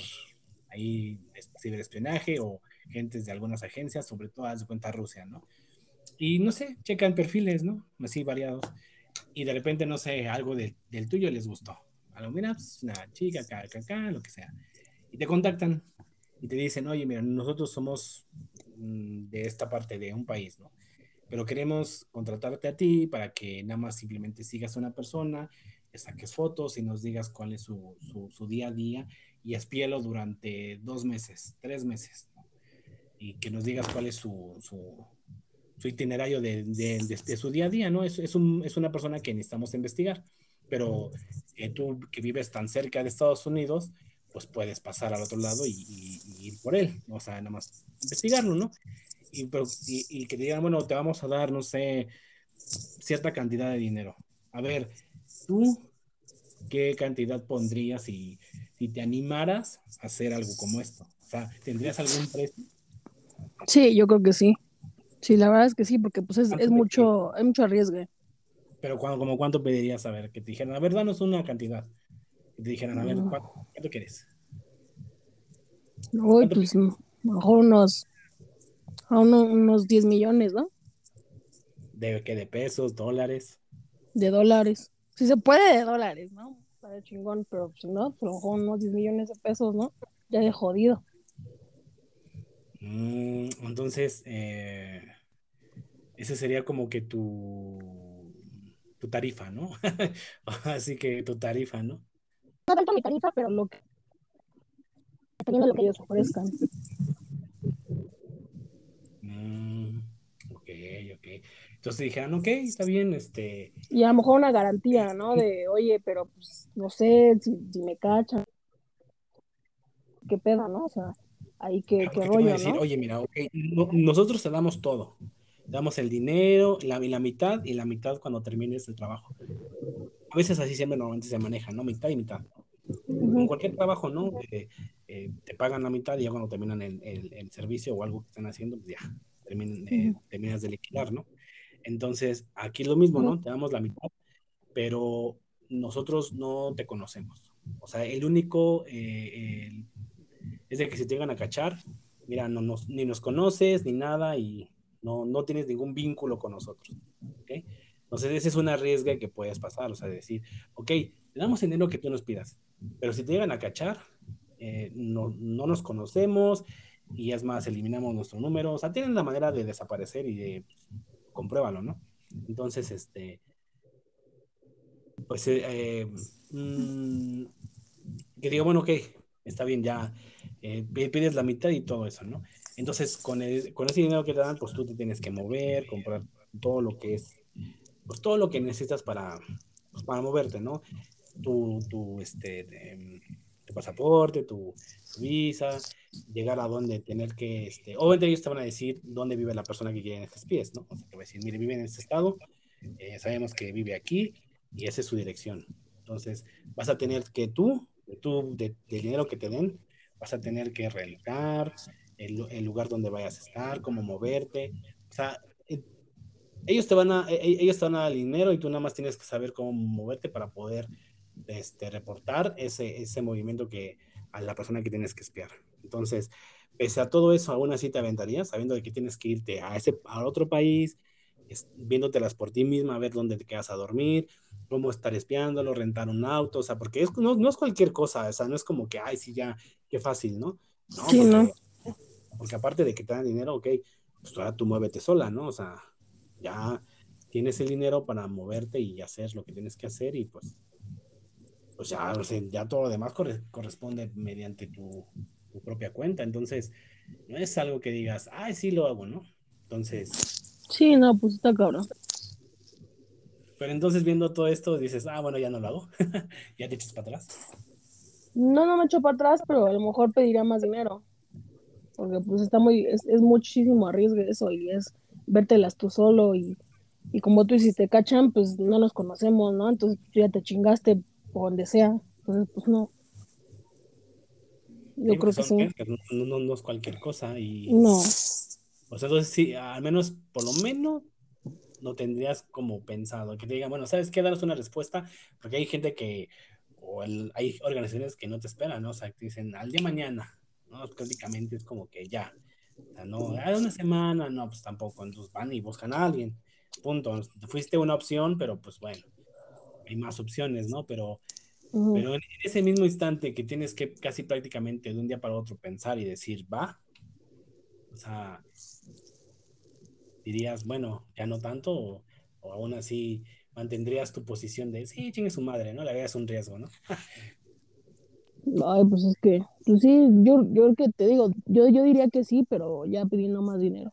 ahí, ciberespionaje o gentes de algunas agencias, sobre todo, haz de cuenta Rusia, ¿no? Y no sé, checan perfiles, ¿no? Así variados. Y de repente, no sé, algo del tuyo les gustó. Algo, mira, pues, una chica, acá, acá, acá, lo que sea. Y te contactan y te dicen, oye, mira, nosotros somos mm, de esta parte de un país, ¿no? pero queremos contratarte a ti para que nada más simplemente sigas a una persona, le saques fotos y nos digas cuál es su, su, día a día y espíelo durante dos meses, tres meses, y que nos digas cuál es su, su, su itinerario de, de, de, su día a día, ¿no? Es, es, un, es una persona que necesitamos investigar, pero eh, tú que vives tan cerca de Estados Unidos, pues puedes pasar al otro lado y, y, ir por él, o sea, nada más investigarlo, ¿no? y, que te digan, bueno, te vamos a dar, no sé, cierta cantidad de dinero. A ver, tú, ¿qué cantidad pondrías si, si te animaras a hacer algo como esto? O sea, ¿tendrías algún precio? Sí, yo creo que sí. Sí, la verdad es que sí, porque pues es, es mucho, hay mucho arriesgue. Pero cuando, como cuánto pedirías a ver, que te dijeran, a ver, danos una cantidad. Que te dijeran, a ver, ¿cuánto, quieres? Uy, pues mejor unos a unos 10 millones, ¿no? ¿De qué? ¿De pesos, dólares? De dólares. Si se puede, de dólares, ¿no? Para chingón, pero si no, pues a lo mejor unos 10 millones de pesos, ¿no? Ya de jodido. Mm, entonces, eh, ese sería como que tu, tu tarifa, ¿no? Así que tu tarifa, ¿no? No tanto mi tarifa, pero lo que... Dependiendo de lo que ellos ofrezcan. Entonces dijeron, ok, está bien, este... Y a lo mejor una garantía, ¿no? De, oye, pero pues, no sé, si, me cachan, qué pedo, ¿no? O sea, ahí que, qué rollo, decir, ¿no? Oye, mira, ok, nosotros te damos todo. Damos el dinero, la, la mitad y la mitad cuando termines el trabajo. A veces así siempre normalmente se maneja, ¿no? Mitad y mitad. En cualquier trabajo, ¿no? Eh, eh, te pagan la mitad y ya cuando terminan el, el, servicio o algo que están haciendo, pues ya, eh, terminas de liquidar, ¿no? Entonces, aquí es lo mismo, ¿no? Te damos la mitad, pero nosotros no te conocemos. O sea, el único eh, es de que si te llegan a cachar, mira, no nos, ni nos conoces ni nada y no, no tienes ningún vínculo con nosotros. ¿okay? Entonces, ese es una riesga que puedes pasar, o sea, decir, ok, te damos el dinero que tú nos pidas, pero si te llegan a cachar, eh, no, no nos conocemos y es más, eliminamos nuestro número, o sea, tienen la manera de desaparecer y de compruébalo, ¿no? Entonces, este, pues, eh, eh mm, que diga, bueno, ok, está bien, ya pides la mitad y todo eso, ¿no? Entonces, con, con ese dinero que te dan, pues tú te tienes que mover, comprar todo lo que es, pues todo lo que necesitas para, para moverte, ¿no? Tu, tu, este, tu pasaporte, tu, visa, llegar a donde tener que, este, obviamente ellos te van a decir dónde vive la persona que quiere en estos pies, ¿no? O sea, te va a decir, mire, vive en este estado, eh, sabemos que vive aquí y esa es su dirección. Entonces, vas a tener que tú, tú del dinero que te den, vas a tener que realizar el, el, lugar donde vayas a estar, cómo moverte. O sea, eh, ellos te van a, eh, ellos te van a dar dinero y tú nada más tienes que saber cómo moverte para poder este, reportar ese, ese movimiento que a la persona que tienes que espiar. Entonces, pese a todo eso, aún así te aventarías, sabiendo de que tienes que irte a, ese, a otro país, viéndotelas por ti misma, a ver dónde te quedas a dormir, cómo estar espiándolo, rentar un auto, o sea, porque es, no, no, es cualquier cosa, o sea, no es como que, ay, sí, ya, qué fácil, ¿no? No, sí, ¿no? Porque aparte de que te dan dinero, ok, pues ahora tú muévete sola, ¿no? O sea, ya tienes el dinero para moverte y hacer lo que tienes que hacer y pues, pues ya, o sea, ya todo lo demás corre, corresponde mediante tu, tu propia cuenta, entonces no es algo que digas, ay, sí lo hago, ¿no? Entonces, Sí, no, pues está cabrón. pero entonces viendo todo esto dices, ah, bueno, ya no lo hago, ya te echas para atrás. No, no me echo para atrás, pero a lo mejor pediría más dinero. Porque pues está muy, es, es muchísimo arriesgue eso y es vértelas tú solo y, y como tú dices, si te cachan, pues no nos conocemos, ¿no? Entonces tú ya te chingaste por donde sea. Entonces, pues no. Yo Sí, creo que sí. no, no, no- es cualquier cosa y, No. o sea, entonces sí, al menos, por lo menos, no tendrías como pensado, que te digan, bueno, ¿sabes qué? Danos una respuesta, porque hay gente que, o el- hay organizaciones que no te esperan, ¿no? O sea, que te dicen, al día mañana, ¿no? Prácticamente es como que ya, o sea, no, "Ah, una semana, no, pues tampoco, entonces van y buscan a alguien, punto, fuiste una opción, pero pues bueno, hay más opciones, ¿no? Pero Ujú. pero en ese mismo instante que tienes que casi prácticamente de un día para otro pensar y decir, va, o sea, dirías, bueno, ya no tanto, o, o aún así mantendrías tu posición de, sí, chingue su madre, ¿no? La vida es un riesgo, ¿no? Ay, pues es que, pues sí, yo, yo que te digo, yo, yo diría que sí, pero ya pidiendo más dinero.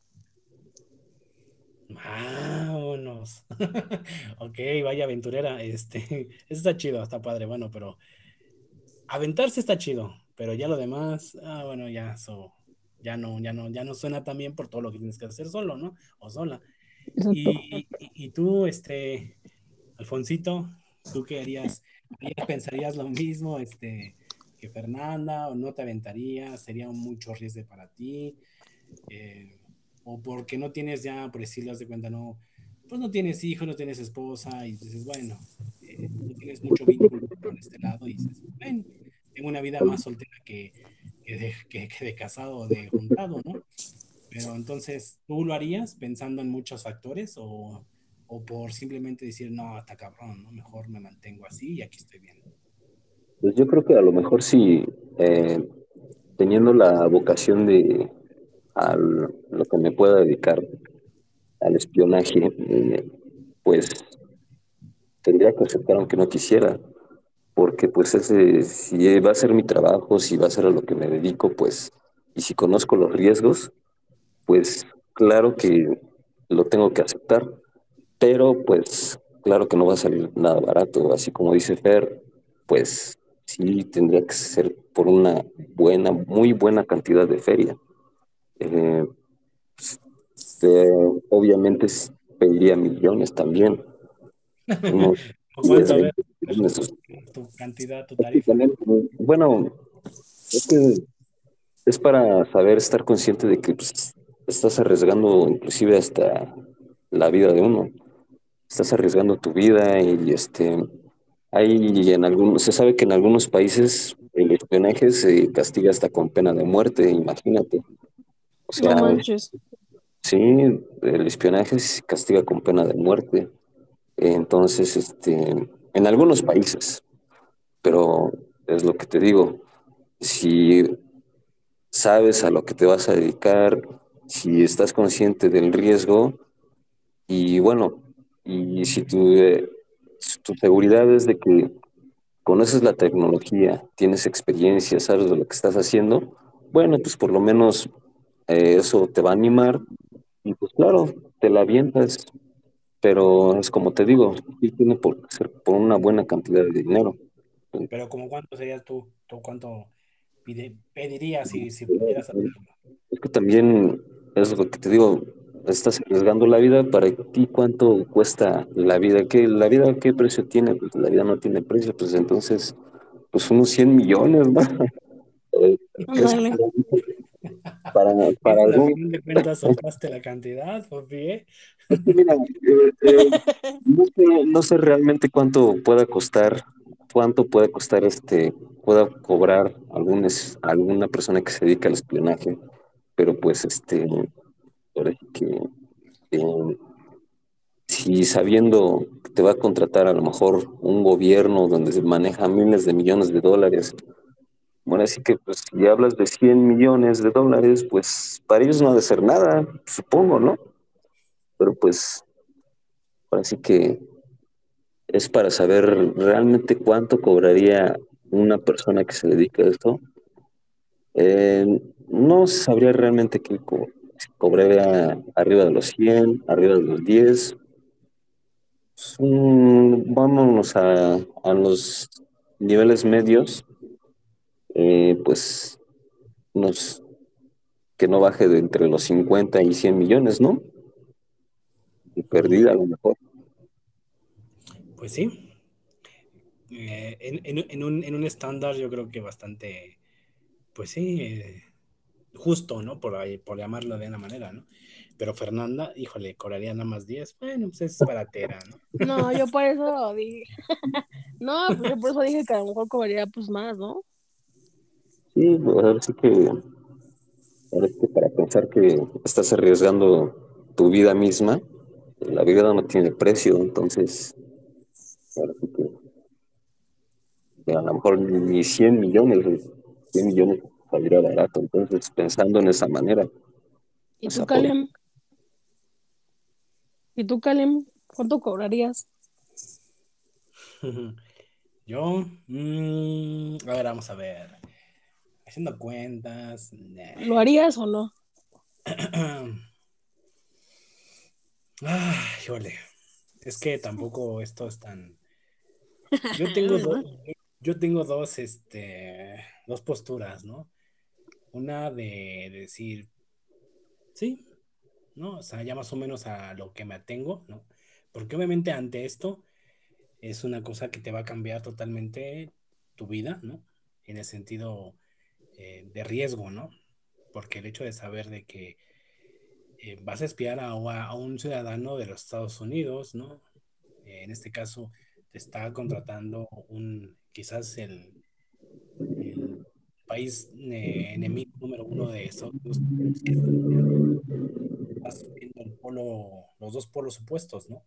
Vámonos. Ok, vaya aventurera. Este, eso está chido, está padre, bueno, pero aventarse está chido, pero ya lo demás, ah, bueno, ya eso, ya no, ya no, ya no suena tan bien por todo lo que tienes que hacer solo, ¿no? O sola. Y, y- y tú, este, Alfonsito, ¿tú qué? ¿Harías- ¿Pensarías lo mismo, este, Fernanda, o no te aventarías? ¿Sería mucho riesgo para ti? Eh, o porque no tienes ya, por decirlo, de cuenta, no, pues no tienes hijo, no tienes esposa, y dices, bueno, eh, no tienes mucho vínculo por este lado, y dices, bueno, tengo una vida más soltera que, que, de, que, que de casado o de juntado, ¿no? Pero entonces, ¿tú lo harías pensando en muchos factores o, o por simplemente decir, no, está cabrón, ¿no? Mejor me mantengo así y aquí estoy bien. Pues yo creo que a lo mejor sí, eh, teniendo la vocación de a lo que me pueda dedicar al espionaje, eh, pues tendría que aceptar aunque no quisiera, porque pues ese, si va a ser mi trabajo, si va a ser a lo que me dedico, pues, y si conozco los riesgos, pues claro que lo tengo que aceptar, pero pues claro que no va a salir nada barato, así como dice Fer, pues sí tendría que ser por una buena, muy buena cantidad de feria. Eh, eh, obviamente pediría millones también, unos ¿O 10, cuánto? A ver, 20 millones. tu cantidad, tu tarifa. Bueno, es que es para saber estar consciente de que pues, estás arriesgando inclusive hasta la vida de uno. Estás arriesgando tu vida y este hay en algunos, se sabe que en algunos países el espionaje se castiga hasta con pena de muerte, imagínate. O sea, sí, el espionaje se castiga con pena de muerte. Entonces, este, en algunos países, pero es lo que te digo, si sabes a lo que te vas a dedicar, si estás consciente del riesgo y bueno, y si tu, eh, tu seguridad es de que conoces la tecnología, tienes experiencia, sabes de lo que estás haciendo, bueno, pues por lo menos eh, eso te va a animar y pues claro, te la avientas, pero es como te digo, sí tiene por ser por una buena cantidad de dinero. Pero como cuánto serías tú, tú cuánto pide- pedirías si, si pudieras hacerlo. Es que también es lo que te digo, estás arriesgando la vida para ti, ¿cuánto cuesta la vida? ¿Qué, la vida qué precio tiene? Pues la vida no tiene precio, pues entonces, pues unos 100 millones, ¿no? Eh, es Ándale. para, para pues, algún, fin de cuentas soltaste la cantidad, Sofi, ¿eh? es que mira, eh, eh, no sé, no sé realmente cuánto pueda costar cuánto puede costar este, pueda cobrar algunos, alguna persona que se dedica al espionaje, pero pues este, que eh, si sabiendo que te va a contratar a lo mejor un gobierno donde se maneja miles de millones de dólares, bueno, así que pues si hablas de 100 millones de dólares, pues para ellos no ha de ser nada, supongo, ¿no? Pero pues, ahora sí que es para saber realmente cuánto cobraría una persona que se dedica a esto. Eh, no sabría realmente qué co cobraría arriba de los 100, arriba de los 10. Pues, vámonos a, a, los niveles medios, eh, pues unos que no baje de entre los 50 y 100 millones, ¿no? Y perdida a lo mejor. Pues sí. Eh, en, un, estándar yo creo que bastante, pues sí, eh, justo, ¿no? Por, ahí, por llamarlo de una manera, ¿no? Pero Fernanda, híjole, cobraría nada más 10. Bueno, pues es baratera, ¿no? No, yo por eso dije. no, pues yo por eso dije que a lo mejor cobraría pues más, ¿no? Sí, pues ahora sí que. Ahora sí que para pensar que estás arriesgando tu vida misma, la vida no tiene precio, entonces a lo mejor ni 100 millones, 100 millones saldría barato. Entonces, pensando en esa manera. ¿Y tú, Kalem? ¿Y tú, Kalem? ¿Cuánto cobrarías? Yo, mmm, a ver, vamos a ver. Haciendo cuentas. ¿Lo harías o no? Ay, jole. Es que tampoco esto es tan yo tengo dos, yo tengo dos, este, dos posturas, ¿no? Una de decir, sí, ¿no? O sea, ya más o menos a lo que me atengo, ¿no? Porque obviamente ante esto es una cosa que te va a cambiar totalmente tu vida, ¿no? En el sentido eh, de riesgo, ¿no? Porque el hecho de saber de que eh, vas a espiar a, un ciudadano de los Estados Unidos, ¿no? en este caso, está contratando un, quizás el, país enemigo número uno de Estados Unidos, polo, los dos polos opuestos, ¿no?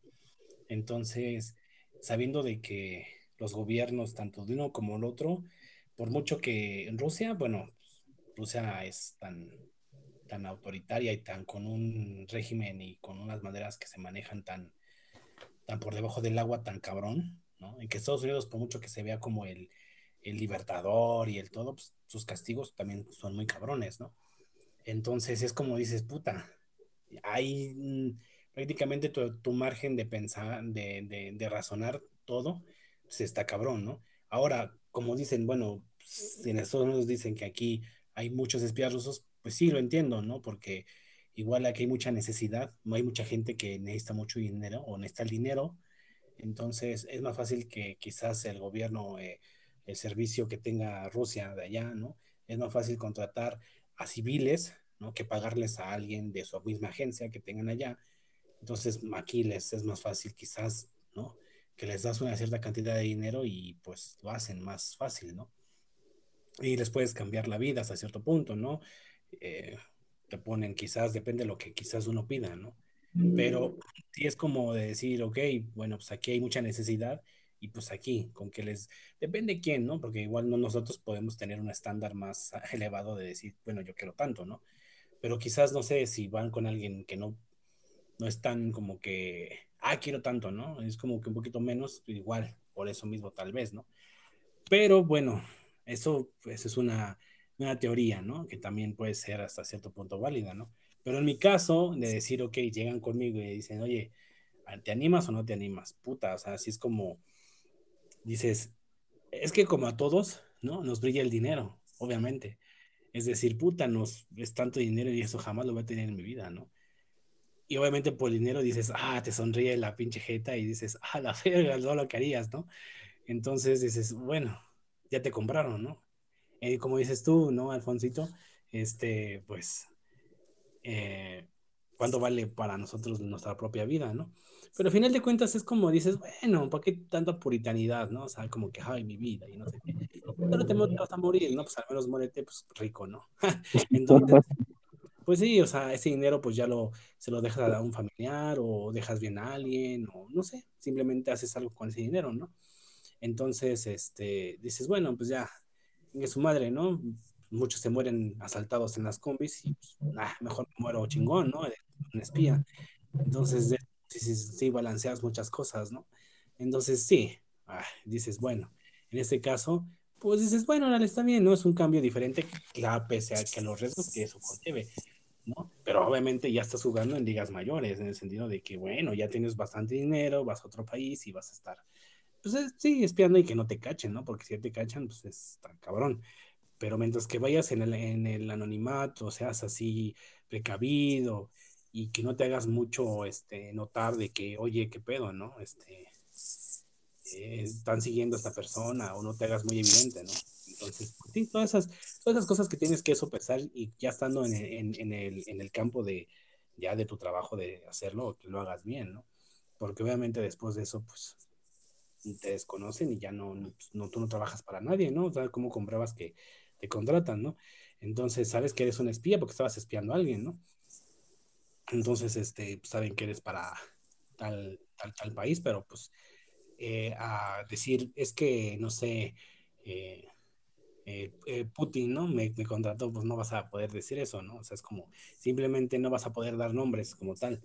Entonces, sabiendo de que los gobiernos, tanto de uno como el otro, por mucho que en Rusia, bueno, Rusia es tan, tan autoritaria y tan con un régimen y con unas maneras que se manejan tan, tan por debajo del agua, tan cabrón, ¿no? En que Estados Unidos, por mucho que se vea como el, el libertador y el todo, pues, sus castigos también son muy cabrones, ¿no? Entonces es como dices, puta, hay mm, prácticamente tu, margen de pensar, de, de, razonar todo, pues está cabrón, ¿no? Ahora, como dicen, bueno, si en Estados Unidos dicen que aquí hay muchos espías rusos, pues sí, lo entiendo, ¿no? Porque igual aquí hay mucha necesidad, no hay mucha gente que necesita mucho dinero o necesita el dinero, entonces es más fácil que quizás el gobierno, eh, el servicio que tenga Rusia de allá, ¿no? Es más fácil contratar a civiles, ¿no? Que pagarles a alguien de su misma agencia que tengan allá. Entonces aquí les es más fácil quizás, ¿no? Que les das una cierta cantidad de dinero y pues lo hacen más fácil, ¿no? Y les puedes cambiar la vida hasta cierto punto, ¿no? Eh, te ponen quizás, depende de lo que quizás uno pida, ¿no? Pero sí es como de decir, ok, bueno, pues aquí hay mucha necesidad y pues aquí, con que les, depende quién, ¿no? Porque igual no nosotros podemos tener un estándar más elevado de decir, bueno, yo quiero tanto, ¿no? Pero quizás, no sé, si van con alguien que no, no es tan como que, ah, quiero tanto, ¿no? Es como que un poquito menos, igual, por eso mismo tal vez, ¿no? Pero bueno, eso pues, es una, una teoría, ¿no? Que también puede ser hasta cierto punto válida, ¿no? Pero en mi caso, de decir, ok, llegan conmigo y dicen, oye, ¿te animas o no te animas? Puta, o sea, así es como, dices, es que como a todos, ¿no? Nos brilla el dinero, obviamente. Es decir, puta, nos es tanto dinero y eso jamás lo voy a tener en mi vida, ¿no? Y obviamente por el dinero dices, ah, te sonríe la pinche jeta y dices, ah, la verga, todo lo que harías, ¿no? Entonces dices, bueno, ya te compraron, ¿no? Y eh, como dices tú, ¿no, Alfonsito? Este, pues eh, cuánto vale para nosotros nuestra propia vida, ¿no? Pero al final de cuentas es como dices, bueno, ¿para qué tanta puritanidad, no? O sea, como que, ay, mi vida, y no sé qué. Pero te vas a morir, ¿no? Pues al menos muérete, pues rico, ¿no? Entonces, pues sí, o sea, ese dinero pues ya lo, se lo dejas a un familiar o dejas bien a alguien o no sé, simplemente haces algo con ese dinero, ¿no? Entonces, este, dices, bueno, pues ya, es su madre, ¿no? Muchos se mueren asaltados en las combis y pues, ah, mejor muero chingón, ¿no? Un espía. Entonces, sí, sí, balanceas muchas cosas, ¿no? Entonces, sí, ah, dices, bueno, en este caso, pues dices, bueno, está bien, ¿no? Es un cambio diferente, claro, pese a que los riesgos que eso conlleve. ¿no? Pero obviamente ya estás jugando en ligas mayores, en el sentido de que, bueno, ya tienes bastante dinero, vas a otro país y vas a estar, pues sí, espiando y que no te cachen, ¿no? Porque si te cachan, pues está cabrón. Pero mientras que vayas en el, en el anonimato, seas así precavido y que no te hagas mucho este, notar de que, oye, qué pedo, ¿no? Este, eh, están siguiendo a esta persona o no te hagas muy evidente, ¿no? Entonces, sí, todas esas, todas esas cosas que tienes que sopesar y ya estando en, en, en, el, en el campo de ya de tu trabajo de hacerlo, que lo hagas bien, ¿no? Porque obviamente después de eso, pues, te desconocen y ya no, pues, no, tú no trabajas para nadie, ¿no? O sea, ¿cómo compruebas que te contratan, ¿no? Entonces, sabes que eres un espía porque estabas espiando a alguien, ¿no? Entonces, este, pues, saben que eres para tal, tal, tal país, pero pues eh, a decir, es que, no sé, eh, eh, Putin, ¿no? Me, contrató, pues no vas a poder decir eso, ¿no? O sea, es como, simplemente no vas a poder dar nombres como tal.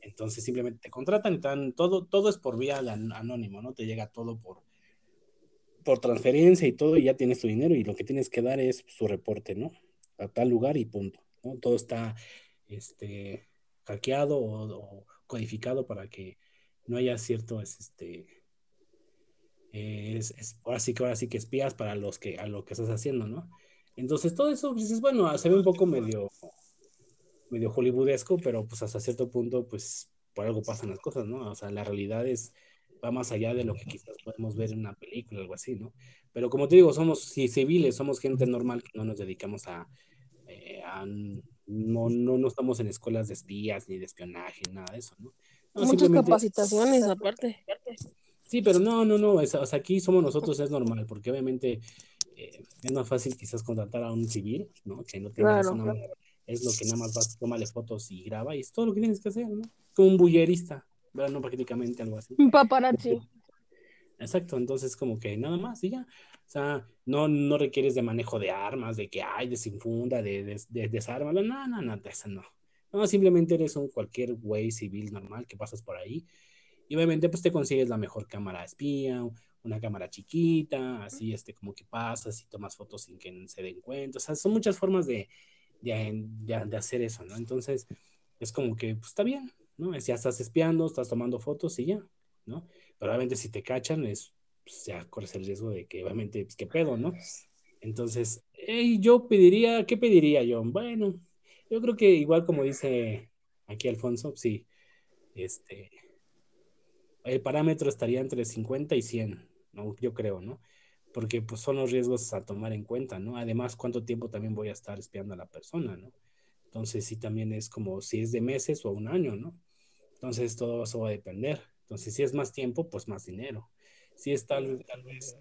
Entonces simplemente te contratan y te todo, todo es por vía anónimo, ¿no? Te llega todo por, por transferencia y todo, y ya tienes tu dinero y lo que tienes que dar es su reporte, ¿no? A tal lugar y punto, ¿no? Todo está, este, hackeado o, codificado para que no haya cierto, este, es, es, ahora sí que ahora sí que espías para los que a lo que estás haciendo, ¿no? Entonces todo eso pues, dices, bueno, se ve un poco medio medio hollywoodesco, pero pues hasta cierto punto pues por algo pasan las cosas, ¿no? O sea, la realidad es va más allá de lo que quizás podemos ver en una película o algo así, ¿no? Pero como te digo, somos civiles, somos gente normal no nos dedicamos a, eh, a no, no, no estamos en escuelas de espías ni de espionaje, nada de eso, ¿no? no Muchas capacitaciones aparte. Sí, pero no, no, no, o sea, aquí somos nosotros, es normal, porque obviamente eh, es más fácil quizás contratar a un civil, ¿no? Que no tenga claro. una, es lo que nada más vas, tómale fotos y graba, y es todo lo que tienes que hacer, ¿no? Como un bullerista, ¿verdad? No prácticamente algo así. Un paparazzi. Exacto, entonces como que nada más, y ya. O sea, no, no requieres de manejo de armas, de que hay desinfunda, de, de, de desármalo, no, no, no, eso no. No, simplemente eres un cualquier güey civil normal que pasas por ahí y obviamente pues te consigues la mejor cámara espía, una cámara chiquita, así este como que pasas y tomas fotos sin que se den cuenta. O sea, son muchas formas de, de, de, hacer eso, ¿no? Entonces es como que pues está bien, ¿no? Es, ya estás espiando, estás tomando fotos y ya, ¿no? Pero obviamente si te cachan es, pues ya corres el riesgo de que obviamente, pues qué pedo, ¿no? Entonces, yo pediría, ¿qué pediría yo? Bueno, yo creo que igual como dice aquí Alfonso, sí, este, el parámetro estaría entre 50 y 100, ¿no? Yo creo, ¿no? Porque pues son los riesgos a tomar en cuenta, ¿no? Además, cuánto tiempo también voy a estar espiando a la persona, ¿no? Entonces, sí, también es como si es de meses o un año, ¿no? Entonces, todo eso va a depender. Entonces, si es más tiempo, pues más dinero. Si es tal, tal vez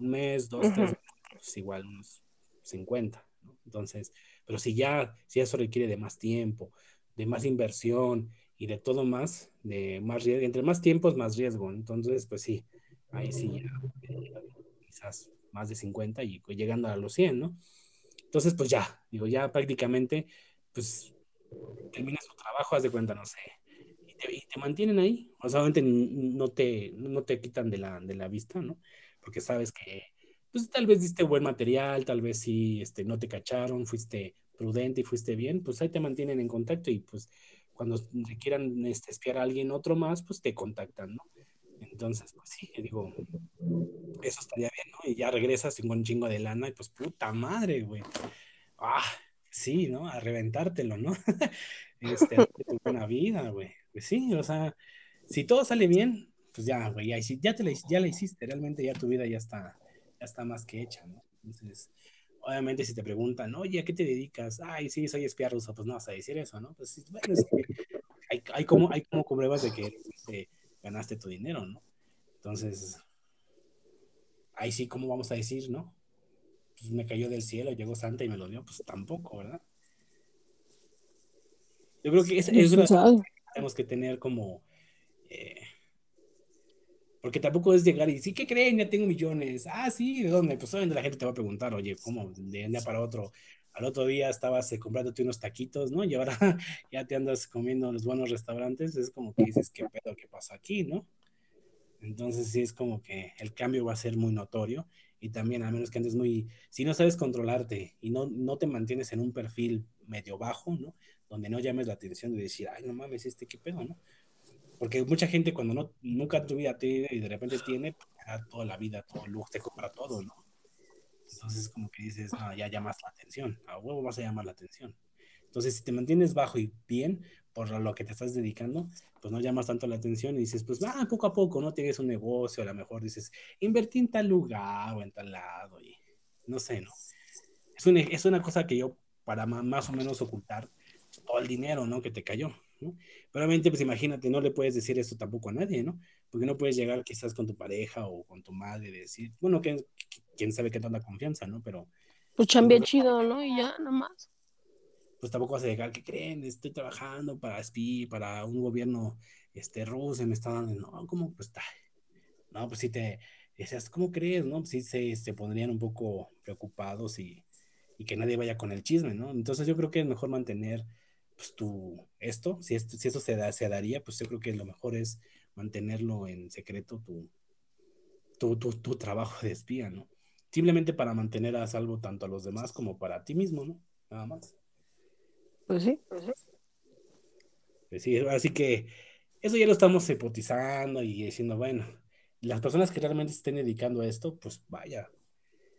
un mes, dos, tres, pues igual unos 50, ¿no? Entonces, pero si ya, si eso requiere de más tiempo, de más inversión, y de todo más, de más riesgo, entre más tiempos, más riesgo. Entonces, pues sí, ahí sí, quizás más de 50 y llegando a los 100, ¿no? Entonces, pues ya, digo, ya prácticamente, pues terminas tu trabajo, haz de cuenta, no sé, te, y te mantienen ahí. O sea, no te, no te quitan de la, de la vista, ¿no? Porque sabes que, pues tal vez diste buen material, tal vez sí, este, no te cacharon, fuiste prudente y fuiste bien, pues ahí te mantienen en contacto y pues cuando quieran este, espiar a alguien otro más, pues te contactan, ¿no? Entonces, pues sí, digo, eso estaría bien, ¿no? Y ya regresas con un chingo de lana y pues puta madre, güey. Ah, sí, ¿no? A reventártelo, ¿no? este, tu buena vida, güey. Pues sí, o sea, si todo sale bien, pues ya, güey, ya, ya, te la, ya la hiciste, realmente ya tu vida ya está, ya está más que hecha, ¿no? Entonces, Obviamente si te preguntan, oye, ¿a qué te dedicas? Ay, sí, soy espía ruso, pues no vas a decir eso, ¿no? Pues bueno, es que hay, hay, como, hay como pruebas de que ganaste tu dinero, ¿no? Entonces, ahí sí, ¿cómo vamos a decir, no? Pues me cayó del cielo, llegó Santa y me lo dio, pues tampoco, ¿verdad? Yo creo que es, es una que tenemos que tener como... Eh, porque tampoco es llegar y sí, ¿qué creen? Ya tengo millones. Ah, sí, ¿de dónde? Pues obviamente la gente te va a preguntar, oye, ¿cómo? De un día para otro. Al otro día estabas eh, comprándote unos taquitos, ¿no? Y ahora ya te andas comiendo en los buenos restaurantes. Es como que dices, ¿qué pedo? ¿Qué pasa aquí, no? Entonces sí es como que el cambio va a ser muy notorio y también a menos que andes muy, si no sabes controlarte y no, no te mantienes en un perfil medio bajo, ¿no? Donde no llames la atención de decir, ay, no mames, este qué pedo, ¿no? Porque mucha gente cuando no, nunca tu vida tiene y de repente tiene, pues, toda la vida, todo lujo, te compra todo, ¿no? Entonces como que dices, no, ya llamas la atención, a huevo vas a llamar la atención. Entonces si te mantienes bajo y bien, por lo que te estás dedicando, pues no llamas tanto la atención y dices, pues va, poco a poco, ¿no? Tienes un negocio, a lo mejor dices, invertí en tal lugar o en tal lado y no sé, ¿no? Es una, es una cosa que yo, para más o menos ocultar todo el dinero, ¿no? Que te cayó, ¿no? Pero obviamente, pues imagínate, no le puedes decir esto tampoco a nadie, ¿no? Porque no puedes llegar quizás con tu pareja o con tu madre y decir, bueno, quién sabe qué tanta confianza, ¿no? Pero... Pues chambia chido, ¿no? Y ya, nada más pues tampoco vas a llegar, ¿qué creen? Estoy trabajando para SPI, para un gobierno este, ruso, me está dando, no, ¿cómo? Pues, está no, pues sí te, decías, ¿cómo crees? No, pues sí se, se pondrían un poco preocupados y, y, que nadie vaya con el chisme, ¿no? Entonces yo creo que es mejor mantener, pues, tu, esto, si, esto, si eso se, da, se daría, pues yo creo que lo mejor es mantenerlo en secreto, tu, tu, tu, tu trabajo de espía, ¿no? Simplemente para mantener a salvo tanto a los demás como para ti mismo, ¿no? Nada más. Pues sí, pues sí. así que eso ya lo estamos hipotizando y diciendo, bueno, las personas que realmente estén dedicando a esto, pues vaya,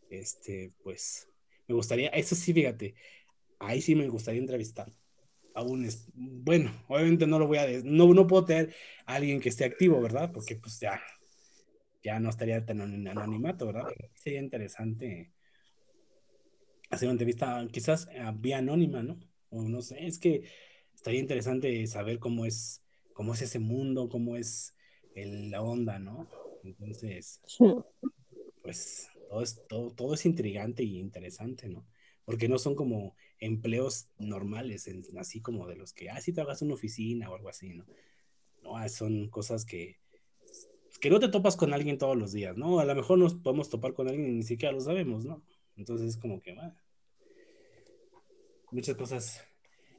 este, pues me gustaría, eso sí, fíjate, ahí sí me gustaría entrevistar aún es, bueno, obviamente no lo voy a, no, no puedo tener a alguien que esté activo, ¿verdad? Porque pues ya, ya no estaría tan anonimato, ¿verdad? sería interesante hacer una entrevista, quizás vía anónima, ¿no? no sé, es que estaría interesante saber cómo es, cómo es ese mundo, cómo es la onda, ¿no? Entonces, pues todo es, todo, todo es intrigante y interesante, ¿no? Porque no son como empleos normales, así como de los que, ah, sí trabajas en una oficina o algo así, ¿no? No, ah, son cosas que, que no te topas con alguien todos los días, ¿no? A lo mejor nos podemos topar con alguien y ni siquiera lo sabemos, ¿no? Entonces es como que, bueno, muchas cosas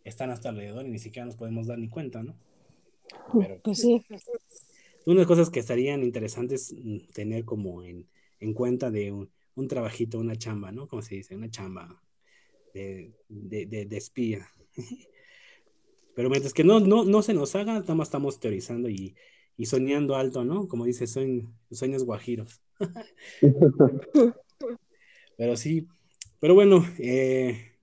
están hasta alrededor y ni siquiera nos podemos dar ni cuenta, ¿no? Pero, pues sí. Unas cosas que estarían interesantes mm, tener como en, en cuenta de un, un, trabajito, una chamba, ¿no? Como se dice, una chamba de, de, de, espía. Pero mientras que no, no, no se nos haga, nada estamos teorizando y, y soñando alto, ¿no? Como dice, sueños guajiros. pero sí, pero bueno, eh,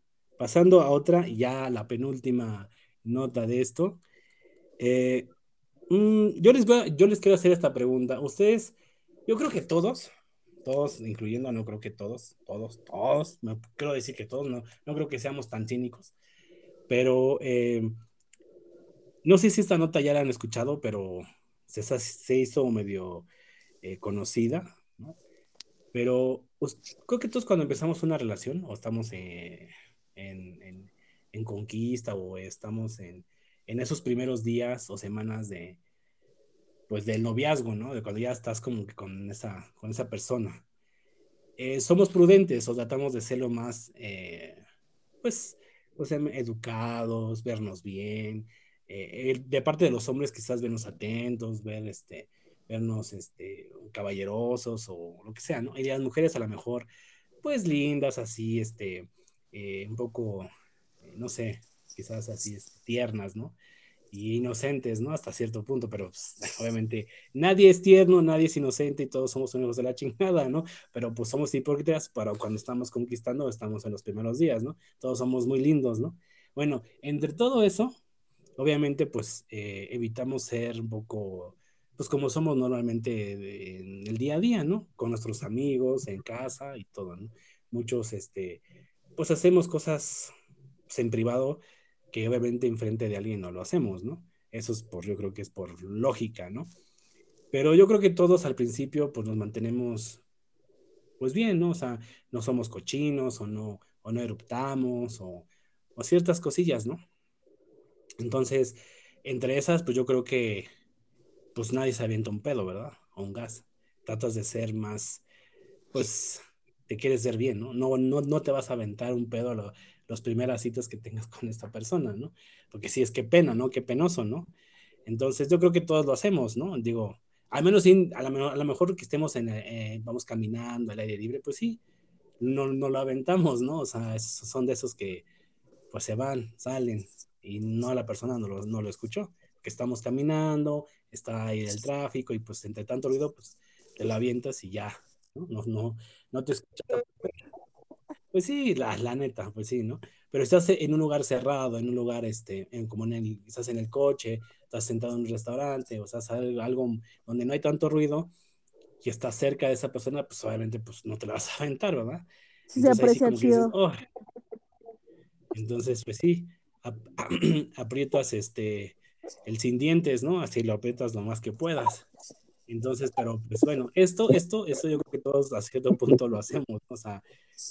Pasando a otra, ya la penúltima nota de esto. Eh, mm, yo, les yo les quiero hacer esta pregunta. Ustedes, yo creo que todos, todos, incluyendo, no creo que todos, todos, todos, no quiero decir que todos, no, no creo que seamos tan cínicos, pero eh, no sé si esta nota ya la han escuchado, pero se, se hizo medio eh, conocida, ¿no? Pero pues, creo que todos cuando empezamos una relación o estamos en en, en, conquista o estamos en, en, esos primeros días o semanas de, pues del noviazgo, ¿no? De cuando ya estás como que con esa, con esa persona. Eh, somos prudentes o tratamos de ser lo más, eh, pues, pues, educados, vernos bien. Eh, de parte de los hombres quizás vernos atentos, ver este, vernos este, caballerosos o lo que sea, ¿no? Y las mujeres a lo mejor, pues lindas, así, este, eh, un poco, eh, no sé, quizás así tiernas, ¿no? Y inocentes, ¿no? Hasta cierto punto, pero pues, obviamente nadie es tierno, nadie es inocente y todos somos hijos de la chingada, ¿no? Pero pues somos hipócritas para cuando estamos conquistando, estamos en los primeros días, ¿no? Todos somos muy lindos, ¿no? Bueno, entre todo eso, obviamente pues eh, evitamos ser un poco, pues como somos normalmente en el día a día, ¿no? Con nuestros amigos, en casa y todo, ¿no? muchos, este, pues hacemos cosas en privado que obviamente enfrente de alguien no lo hacemos, ¿no? Eso es por, yo creo que es por lógica, ¿no? Pero yo creo que todos al principio, pues nos mantenemos, pues bien, ¿no? O sea, no somos cochinos o no, o no eruptamos o, o ciertas cosillas, ¿no? Entonces, entre esas, pues yo creo que, pues nadie se avienta un pedo, ¿verdad? O un gas. Tratas de ser más, pues, te quieres ver bien, ¿no? No, no, no te vas a aventar un pedo a las primeras citas que tengas con esta persona, ¿no? Porque sí es que pena, ¿no? Qué penoso, ¿no? Entonces yo creo que todos lo hacemos, ¿no? Digo, al menos a, lo mejor que estemos en, eh, vamos caminando al aire libre, pues sí, no, no lo aventamos, ¿no? O sea, son de esos que pues se van, salen y no la persona no lo, no lo escuchó, que estamos caminando, está ahí el tráfico y pues entre tanto ruido, pues te lo avientas y ya, ¿no? No, no, no te escuchas. Pues sí, la, la, neta, pues sí, ¿no? Pero estás en un lugar cerrado, en un lugar, este, en, como en el, estás en el coche, estás sentado en un restaurante, o estás algo donde no hay tanto ruido y estás cerca de esa persona, pues obviamente pues no te la vas a aventar, ¿verdad? Sí, se aprecia chido. Oh". Entonces, pues sí, aprietas este, el sin dientes, ¿no? Así lo aprietas lo más que puedas. Entonces, pero pues bueno, esto, esto, esto yo creo que todos a cierto punto lo hacemos, o sea,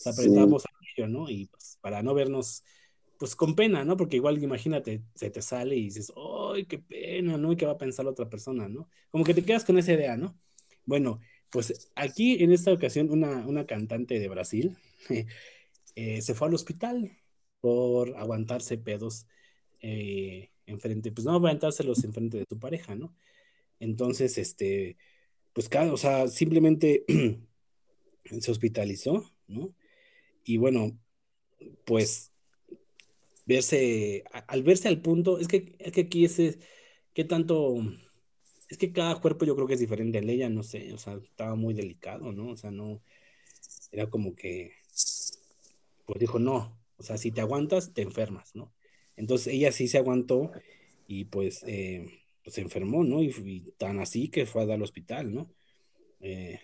apretamos aquello, ¿no? Y pues para no vernos, pues con pena, ¿no? Porque igual imagínate, se te sale y dices, ¡ay, qué pena, ¿no? ¿Y qué va a pensar la otra persona, ¿no? Como que te quedas con esa idea, ¿no? Bueno, pues aquí en esta ocasión una, una cantante de Brasil eh, se fue al hospital por aguantarse pedos eh, enfrente, pues no aguantárselos enfrente de tu pareja, ¿no? Entonces, este, pues, o sea, simplemente se hospitalizó, ¿no? Y bueno, pues, verse, al verse al punto, es que, es que aquí ese, ¿qué tanto? Es que cada cuerpo yo creo que es diferente. El ella, no sé, o sea, estaba muy delicado, ¿no? O sea, no, era como que, pues dijo, no, o sea, si te aguantas, te enfermas, ¿no? Entonces ella sí se aguantó y pues eh, pues, se enfermó, ¿no? Y, tan así que fue a dar al hospital, ¿no? Eh,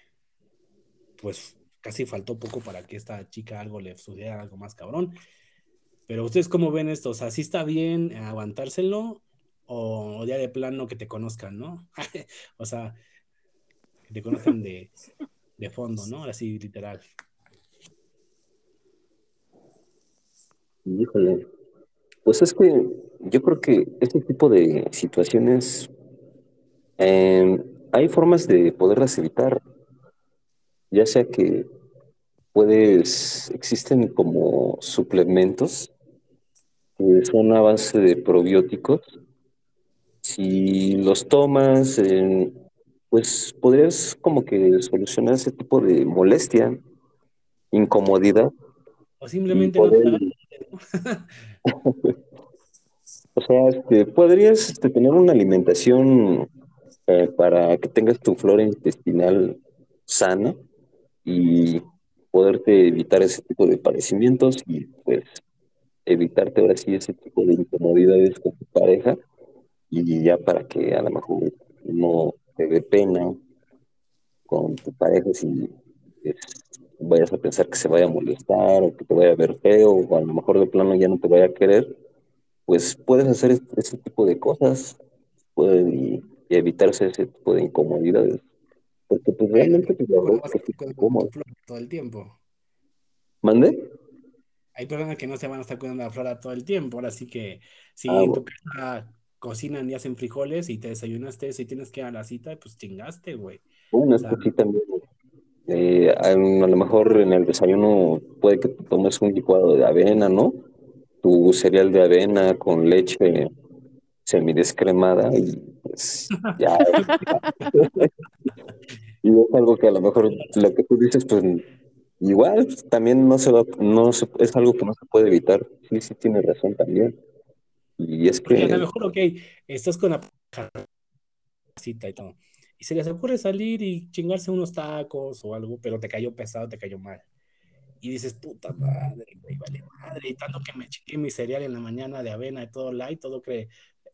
pues casi faltó poco para que esta chica algo le sucediera algo más cabrón. Pero ustedes cómo ven esto, o sea, ¿sí está bien aguantárselo o, ya de plano que te conozcan, ¿no? o sea, que te conozcan de, de fondo, ¿no? Así literal. Híjole, pues es que yo creo que este tipo de situaciones em, hay formas de poderlas evitar, ya sea que puedes, existen como suplementos que son a base de probióticos. Si los tomas, pues podrías como que solucionar ese tipo de molestia, incomodidad. O simplemente o sea, este, podrías este, tener una alimentación eh, para que tengas tu flora intestinal sana y poderte evitar ese tipo de padecimientos y pues evitarte ahora sí ese tipo de incomodidades con tu pareja y ya para que a lo mejor no te dé pena con tu pareja si vayas a pensar que se vaya a molestar o que te vaya a ver feo o a lo mejor de plano ya no te vaya a querer, pues puedes hacer ese tipo de cosas y, evitarse ese tipo de incomodidades. Porque pues realmente te lo todo el tiempo. ¿Mande? Hay personas que no se van a estar cuidando la flora todo el tiempo, ahora sí que si ah, en tu casa cocinan y hacen frijoles y te desayunaste eso y tienes que ir a la cita, pues chingaste, güey. Bueno, sí también eh, a, lo mejor en el desayuno puede que tomes un licuado de avena, ¿no? Tu cereal de avena con leche semidescremada y pues ya. y es algo que a lo mejor lo que tú dices, pues igual también no se va, no es algo que no se puede evitar. Sí, sí, tiene razón también. Y es que. a lo mejor, ok, estás con la cita y todo y se les ocurre salir y chingarse unos tacos o algo, pero te cayó pesado, te cayó mal. Y dices, puta madre, güey, vale madre, y tanto que me chingué mi cereal en la mañana de avena y todo light, todo que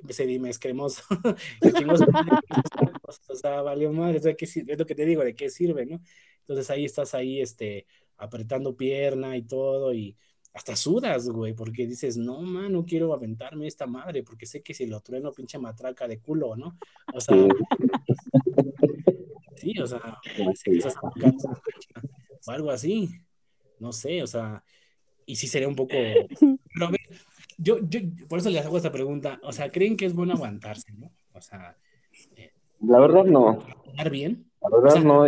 se dime es cremoso, o sea, valió madre, es lo que te digo, de qué sirve, ¿no? Entonces ahí estás ahí, este, apretando pierna y todo, y hasta sudas, güey, porque dices, no, man, no quiero aventarme esta madre, porque sé que si lo trueno, pinche matraca de culo, ¿no? O sea, sí, o sea, o algo así, no sé, o sea, y sí sería un poco... Pero a ver, yo, yo, por eso les hago esta pregunta, o sea, ¿creen que es bueno aguantarse, no? O sea... Eh, la verdad no. ¿Quedar bien? La verdad no.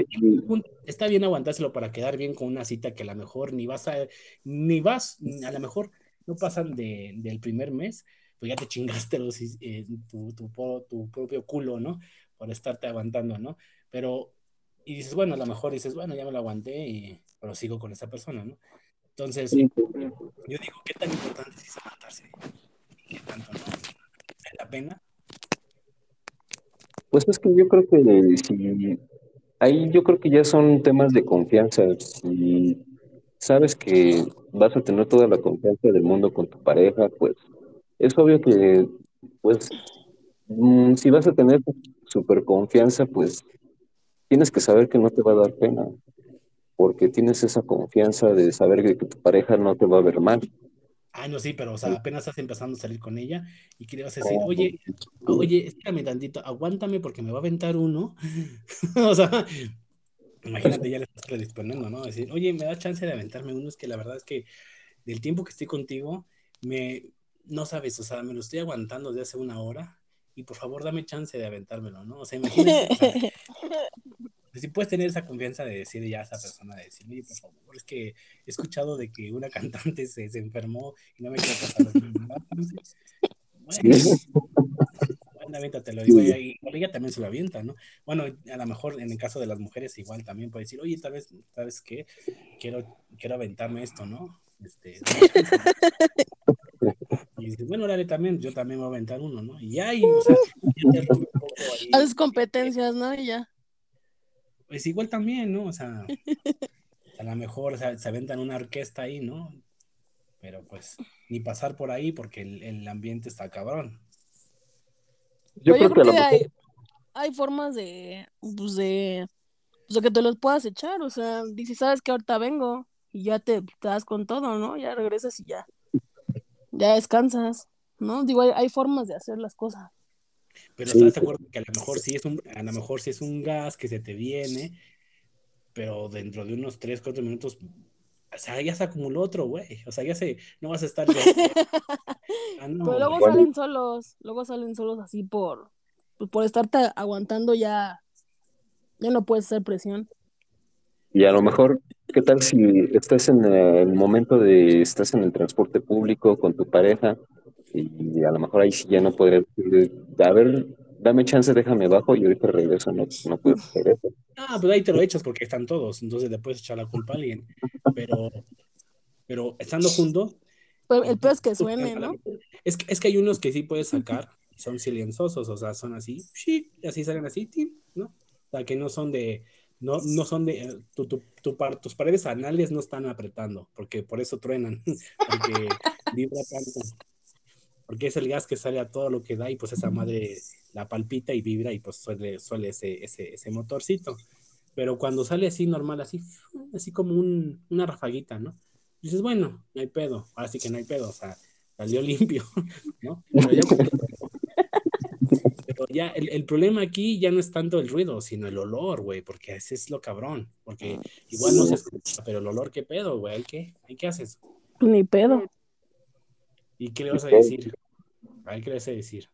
Está bien aguantárselo para quedar bien con una cita que a lo mejor ni vas a... Ni vas, a lo mejor no pasan de, del primer mes, pues ya te chingaste los, eh, tu, tu, tu propio culo, ¿no? Por estarte aguantando, ¿no? Pero y dices, bueno, a lo mejor dices, bueno, ya me lo aguanté, y, pero sigo con esa persona, ¿no? Entonces, yo digo, ¿qué tan importante es aguantarse? ¿Qué tanto no? ¿Vale la pena? Pues es que yo creo que si ahí yo creo que ya son temas de confianza. Si sabes que vas a tener toda la confianza del mundo con tu pareja, pues es obvio que, pues, mm, si vas a tener super confianza, pues tienes que saber que no te va a dar pena, porque tienes esa confianza de saber que tu pareja no te va a ver mal. Ah, no, sí, pero, o sea, apenas estás empezando a salir con ella y quieres decir, oye, oye, espérame tantito, aguántame porque me va a aventar uno. o sea, imagínate, ya le estás predisponiendo, ¿no? Decir, oye, me da chance de aventarme uno, es que la verdad es que del tiempo que estoy contigo, me, no sabes, o sea, me lo estoy aguantando desde hace una hora y por favor dame chance de aventármelo, ¿no? O sea, imagínate, pues si puedes tener esa confianza de decir ya a esa persona, de decir, oye, por favor, es que he escuchado de que una cantante se, se enfermó y no me quiero pasar Bueno, bueno, aviéntatelo. Y ella también se lo avienta, ¿no? Bueno, a lo mejor en el caso de las mujeres igual también puede decir, oye, tal vez, ¿sabes qué? Quiero, quiero aventarme esto, ¿no? Este, y dices, bueno, dale también, yo también voy a aventar uno, ¿no? Y ya, y, o sea, Haces competencias, ¿no? Y ya. Pues igual también, ¿no? O sea, a lo mejor o sea, se aventan una orquesta ahí, ¿no? Pero pues, ni pasar por ahí porque el, el ambiente está cabrón. Yo, creo, que, hay, hay, formas de, pues de, pues de que te los puedas echar, o sea, dices, sabes que ahorita vengo y ya te, te das con todo, ¿no? Ya regresas y ya ya descansas, ¿no? Digo, hay, formas de hacer las cosas. Pero estás de acuerdo que a lo mejor sí es un, a lo mejor sí es un gas que se te viene, pero dentro de unos 3, 4 minutos, o sea, ya se acumuló otro, güey. O sea, ya se, no vas a estar. Ah, pero luego salen solos, luego salen solos así por, pues, por estarte aguantando ya, ya no puedes hacer presión. Y a lo mejor ¿Qué tal si estás en el momento de, estás en el transporte público con tu pareja y a lo mejor ahí sí ya no podría decirle, a ver, dame chance, déjame abajo y ahorita regreso, no, no puedo hacer eso. Ah, pues ahí te lo echas porque están todos, entonces le puedes echar la culpa a alguien. Pero, pero estando juntos... el peor es que suene, ¿no? Es que, es que hay unos que sí puedes sacar, son silenciosos, o sea, son así, así salen así, ¿no? O sea, que no son de no, no son de, tu, tu, tus paredes anales no están apretando, porque por eso truenan, porque vibra tanto, porque es el gas que sale a todo lo que da y pues esa madre la palpita y vibra y pues suele, suele ese, ese, ese motorcito. Pero cuando sale así normal, así, así como un, una rafaguita, ¿no? Dices, bueno, no hay pedo, ahora sí que no hay pedo, o sea, salió limpio, ¿no? Pero ya ya el, problema aquí ya no es tanto el ruido, sino el olor, güey, porque ese es lo cabrón. Porque igual no se escucha, pero el olor, ¿qué pedo, güey? ¿Qué? ¿Qué haces? Ni pedo. ¿Y qué le vas a decir? ¿Qué le vas a decir?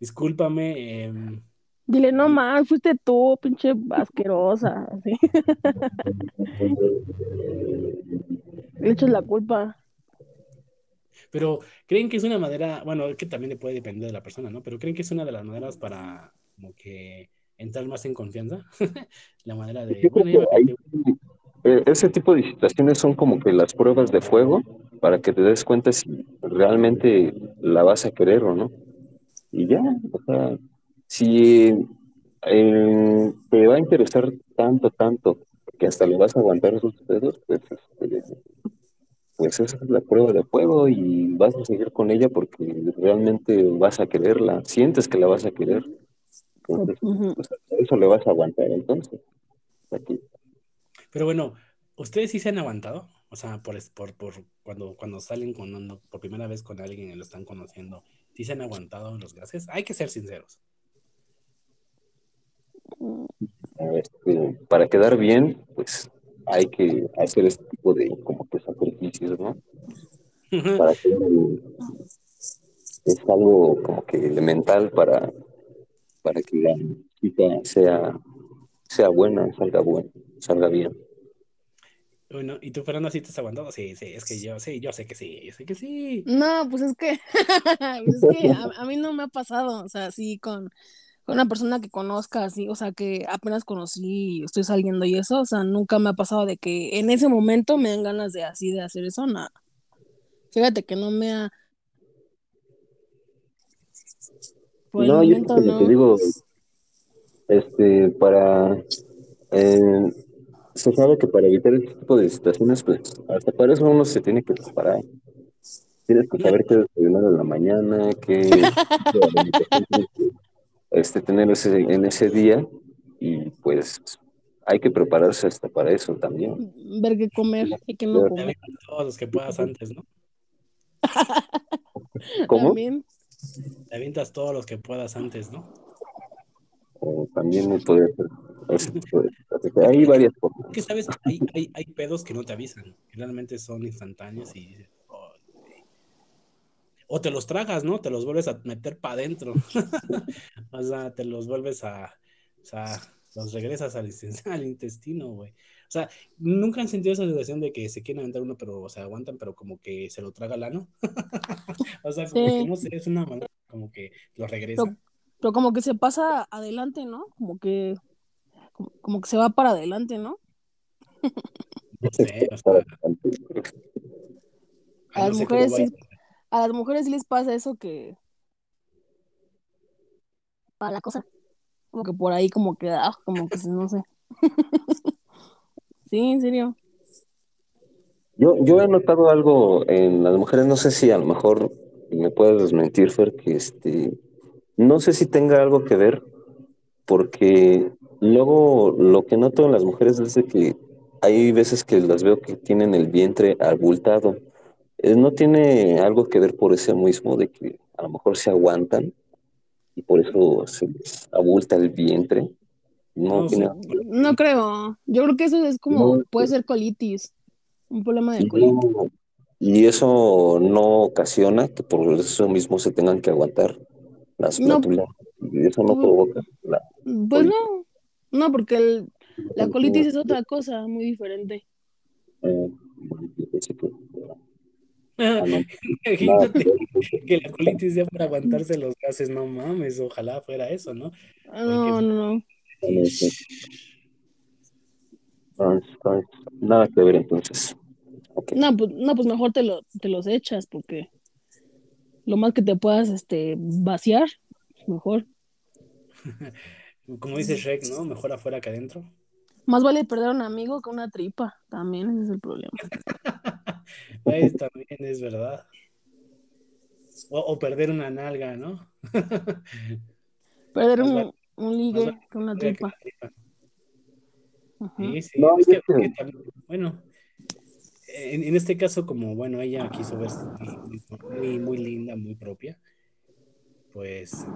Discúlpame. Em, Dile, no más, fuiste tú, pinche asquerosa. le echas la culpa. Pero creen que es una manera, bueno, que también le puede depender de la persona, ¿no? Pero creen que es una de las maneras para como que entrar más en confianza. la manera de... Eh, ese tipo de situaciones son como que las pruebas de fuego para que te des cuenta si realmente la vas a querer o no. Y ya, o sea, si eh, te va a interesar tanto, tanto, que hasta le vas a aguantar esos dedos, pues este, pues esa es la prueba de fuego y vas a seguir con ella porque realmente vas a quererla, sientes que la vas a querer. Entonces, pues, eso le vas a aguantar entonces. Pero bueno, ¿Ustedes sí se han aguantado? O sea, por, por, por cuando, cuando salen con, por primera vez con alguien y lo están conociendo, ¿sí se han aguantado los gases? Hay que ser sinceros. Este, para quedar bien, pues hay que hacer este tipo de como que sacrificios, ¿no? Para quedar Es algo como que elemental para, para que la chica sea, sea buena, salga buena, salga bien. Bueno, ¿y tú, Fernando, sí te has aguantado? Sí, sí, es que yo, sí, yo sé que sí, yo sé que sí. No, pues es que, pues es que a, mí no me ha pasado, o sea, sí, con, una persona que conozca, así, o sea, que apenas conocí, estoy saliendo y eso, o sea, nunca me ha pasado de que en ese momento me den ganas de así, de hacer eso, nada. Fíjate que no me ha... no, yo te digo, este, para... Eh, se sabe que para evitar este tipo de situaciones, pues hasta para eso uno se tiene que preparar. Tienes que saber qué desayunar en la mañana, qué este, tener ese, en ese día y pues hay que prepararse hasta para eso también. Ver qué comer y qué no comer. Todos los que puedas antes, ¿no? ¿Cómo? También. Te avientas todos los que puedas antes, ¿no? O también puede ser hay varias formas. Que sabes, hay, hay, hay, pedos que no te avisan, que realmente son instantáneos y o te los tragas, ¿no? Te los vuelves a meter para adentro. o sea, te los vuelves a, o sea, los regresas al, al intestino, güey. O sea, nunca han sentido esa sensación de que se quieren aventar uno, pero o se aguantan, pero como que se lo traga el ano. o sea, como que no sé, es una manera como que lo regresa. Pero, como que se pasa adelante, ¿no? Como que como, que se va para adelante, ¿no? No sé, a las mujeres sí, a las mujeres les pasa eso que para la cosa. Como que por ahí como que, ah, como que no sé. sí, en serio. Yo, yo he notado algo en las mujeres, no sé si a lo mejor me puedes desmentir, Fer, que este, no sé si tenga algo que ver, porque Luego, lo que noto en las mujeres es que hay veces que las veo que tienen el vientre abultado. Eh, no tiene algo que ver por ese mismo de que a lo mejor se aguantan y por eso se les abulta el vientre. No, no, creo. Yo creo que eso es como, puede ser colitis, un problema de colitis. y eso no ocasiona que por eso mismo se tengan que aguantar las no, Y eso no pues, provoca la. Pues no, no, porque el, la colitis es otra cosa muy diferente. Ah, que la colitis sea para aguantarse los gases, no mames, ojalá fuera eso, ¿no? Ah, no, no, no. Nada que ver entonces. No, pues, no, pues mejor te, lo, te los echas porque lo más que te puedas este, vaciar, mejor. Como dice Shrek, ¿no? Mejor afuera que adentro. Más vale perder a un amigo que una tripa. También ese es el problema. también es verdad. O, perder una nalga, ¿no? perder un, un, ligue con una tripa. Sí, sí. bueno, en, este caso, como bueno, ella quiso verse muy, muy linda, muy propia pues,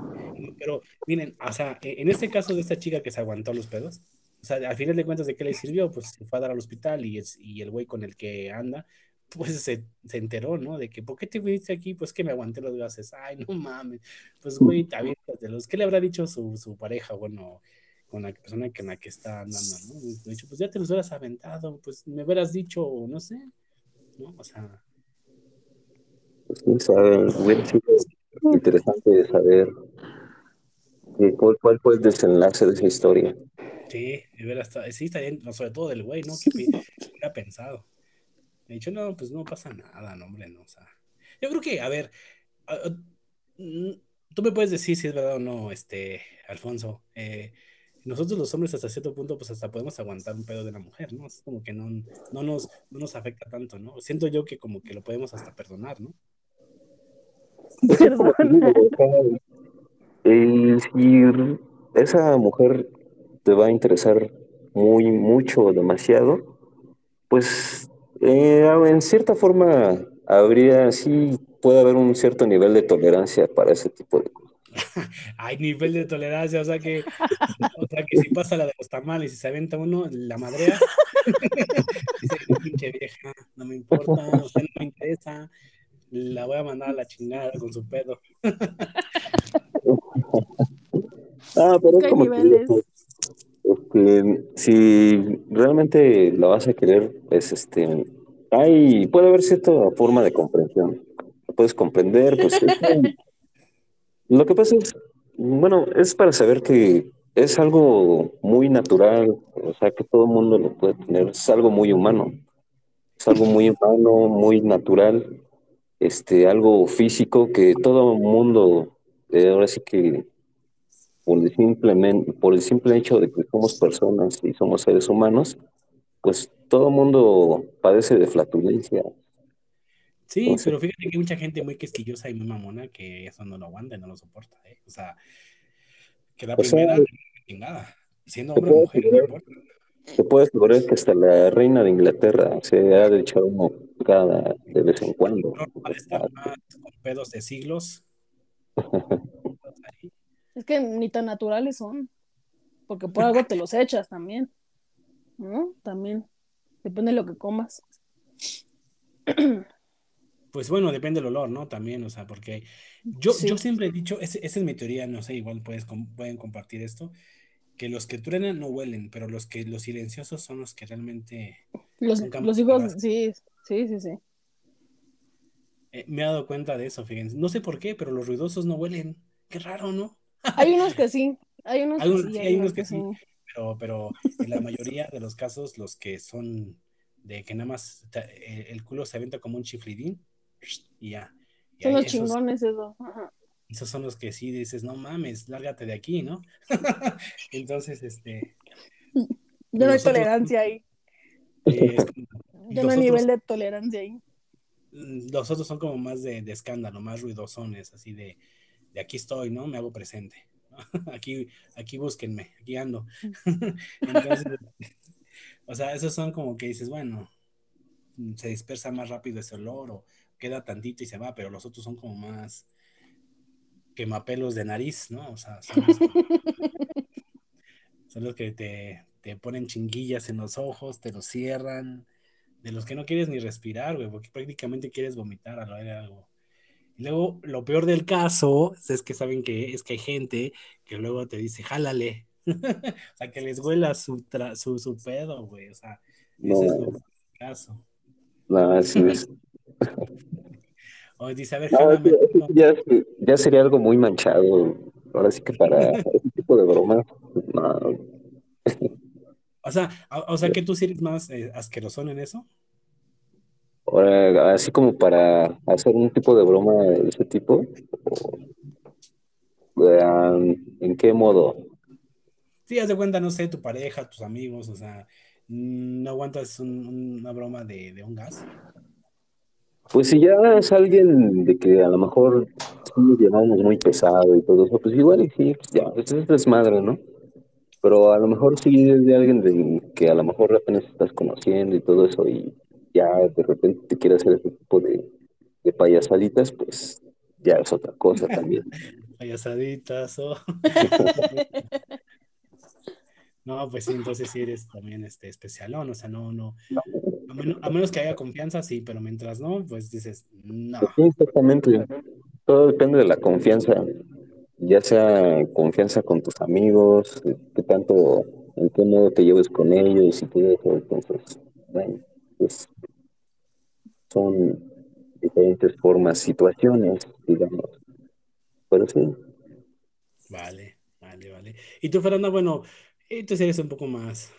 pero miren, o sea, e, en este caso de esta chica que se aguantó los pedos, o sea, al final de cuentas, ¿de qué le sirvió? Pues se fue a dar al hospital y, es, y el güey con el que anda, pues se, se, enteró, ¿no? De que, ¿por qué te fuiste aquí? Pues que me aguanté los gases. Ay, no mames. Pues, güey, los ¿Qué le habrá dicho su, su pareja? Bueno, con la persona con la que está andando, ¿no? Le dicho, pues ya te los hubieras aventado, pues me hubieras dicho, no sé, ¿no? O sea. Pues, interesante saber cuál, cuál, fue el desenlace de esa historia. Sí, de veras, sí, está bien, sobre todo del güey, ¿no? Que ha pensado. De hecho, no, pues no pasa nada, no, hombre, no, o sea. Yo creo que, a ver, mm, tú me puedes decir si es verdad o no, este, Alfonso. Eh, nosotros los hombres hasta cierto punto, pues hasta podemos aguantar un pedo de la mujer, ¿no? Es como que no, no, nos, no nos afecta tanto, ¿no? Siento yo que como que lo podemos hasta perdonar, ¿no? Eh, si esa mujer te va a interesar muy, mucho, demasiado, pues eh, en cierta forma habría, sí puede haber un cierto nivel de tolerancia para ese tipo de cosas. Hay nivel de tolerancia, o sea que, o sea que si pasa la de los tamales y se aventa uno, la madrea, dice, pinche vieja, no me importa, usted no me interesa, la voy a mandar a la chingada con su pedo. ah, pero es como que, este, si realmente la vas a querer, es este, hay, puede haber cierta forma de comprensión. puedes comprender, pues lo que pasa es, bueno, es para saber que es algo muy natural, o sea, que todo el mundo lo puede tener, es algo muy humano, es algo muy humano, muy natural, este, algo físico que todo mundo, eh, ahora sí que por el, por el simple hecho de que somos personas y somos seres humanos, pues todo mundo padece de flatulencia. Sí, pero fíjate que hay mucha gente muy quisquillosa y muy mamona que eso no lo aguanta y no lo soporta. ¿eh? O sea, que la primera, chingada, siendo hombre o mujer, no importa. Te puedo asegurar que hasta la reina de Inglaterra se ha de echar uno cada de vez en cuando. No, para estar más con pedos de siglos. es que ni tan naturales son, porque por algo te los echas también. ¿No? También. Depende de lo que comas. Pues bueno, depende del olor, ¿no? También, o sea, porque yo, yo siempre he dicho, esa es mi teoría, no sé, igual puedes, pueden compartir esto, que los que truenan no huelen, pero los que los silenciosos son los que realmente... Los, los hijos, sí, sí, sí, sí. Eh, me he dado cuenta de eso, fíjense. No sé por qué, pero los ruidosos no huelen. Qué raro, ¿no? Hay unos que sí, hay unos, que sí, hay unos que, sí. Pero, pero en la mayoría de los casos, los que son de que nada más el culo se avienta como un chiflidín y ya. son los chingones esos. Esos son los que sí dices, no mames, lárgate de aquí, ¿no? Entonces, este. Ya no hay tolerancia ahí. Eh, ya no hay nivel de tolerancia ahí. Mm, los otros son como más de, de escándalo, más ruidosones, así de, de aquí estoy, ¿no? Me hago presente. Aquí, aquí búsquenme, aquí ando. Entonces, o sea, esos son como que dices, bueno, se dispersa más rápido ese olor o queda tantito y se va, pero los otros son como más quemapelos de nariz, ¿no? O sea, son los, que te, te, ponen chinguillas en los ojos, te los cierran, de los que no quieres ni respirar, güey, porque prácticamente quieres vomitar a lo de algo. Y luego, lo peor del caso es que saben que es que hay gente que luego te dice, jálale. o sea, que les huela su, su, su pedo, güey. O sea, ese es el caso. No, así es. O dice, a ver, ya, ya, sería algo muy manchado. Ahora sí que para ese tipo de bromas, no. O sea, o, sea que tú sí eres más eh, asquerosón en eso. así como para hacer un tipo de broma de ese tipo. ¿En qué modo? Sí, haz de cuenta, no sé, tu pareja, tus amigos, o sea, ¿no aguantas una broma de, de un gas? Pues si ya es alguien de que a lo mejor nos llevamos muy pesado y todo eso, pues igual y sí, pues ya, pues es desmadre, ¿no? Pero a lo mejor si es de alguien de que a lo mejor apenas estás conociendo y todo eso y ya de repente te quiere hacer ese tipo de, de payasaditas, pues ya es otra cosa también. payasaditas, o... No, pues sí, entonces sí eres también este especialón, o sea, no, no, a menos, que haya confianza, sí, pero mientras no, pues dices, no. Sí, exactamente, todo depende de la confianza, ya sea confianza con tus amigos, qué tanto, en qué modo te lleves con ellos y todo eso, entonces, bueno, pues son diferentes formas, situaciones, digamos, pero sí. Vale, vale, vale. Y tú, Fernanda, bueno, entonces eres un poco más.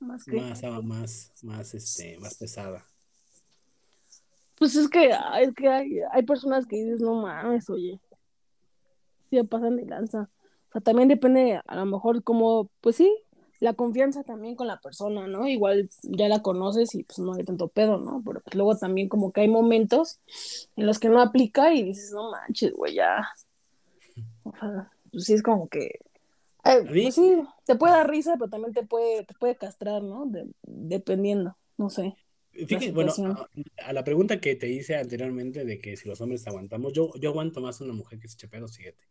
Más, más, ah, más, más, este, más pesada. Pues es que, es que hay, hay personas que dices, no mames, oye. Sí, pasan de lanza. O sea, también depende, a lo mejor, como, pues sí, la confianza también con la persona, ¿no? Igual ya la conoces y pues no hay tanto pedo, ¿no? Pero pues, luego también como que hay momentos en los que no aplica y dices, no manches, güey, ya. O sea, pues sí es como que Eh, pues sí, te puede dar risa, pero también te puede, te puede castrar, ¿no? dependiendo, no sé. Fíjate, bueno, a, la pregunta que te hice anteriormente de que si los hombres aguantamos, yo, yo aguanto más a una mujer que se eche pedos, fíjate.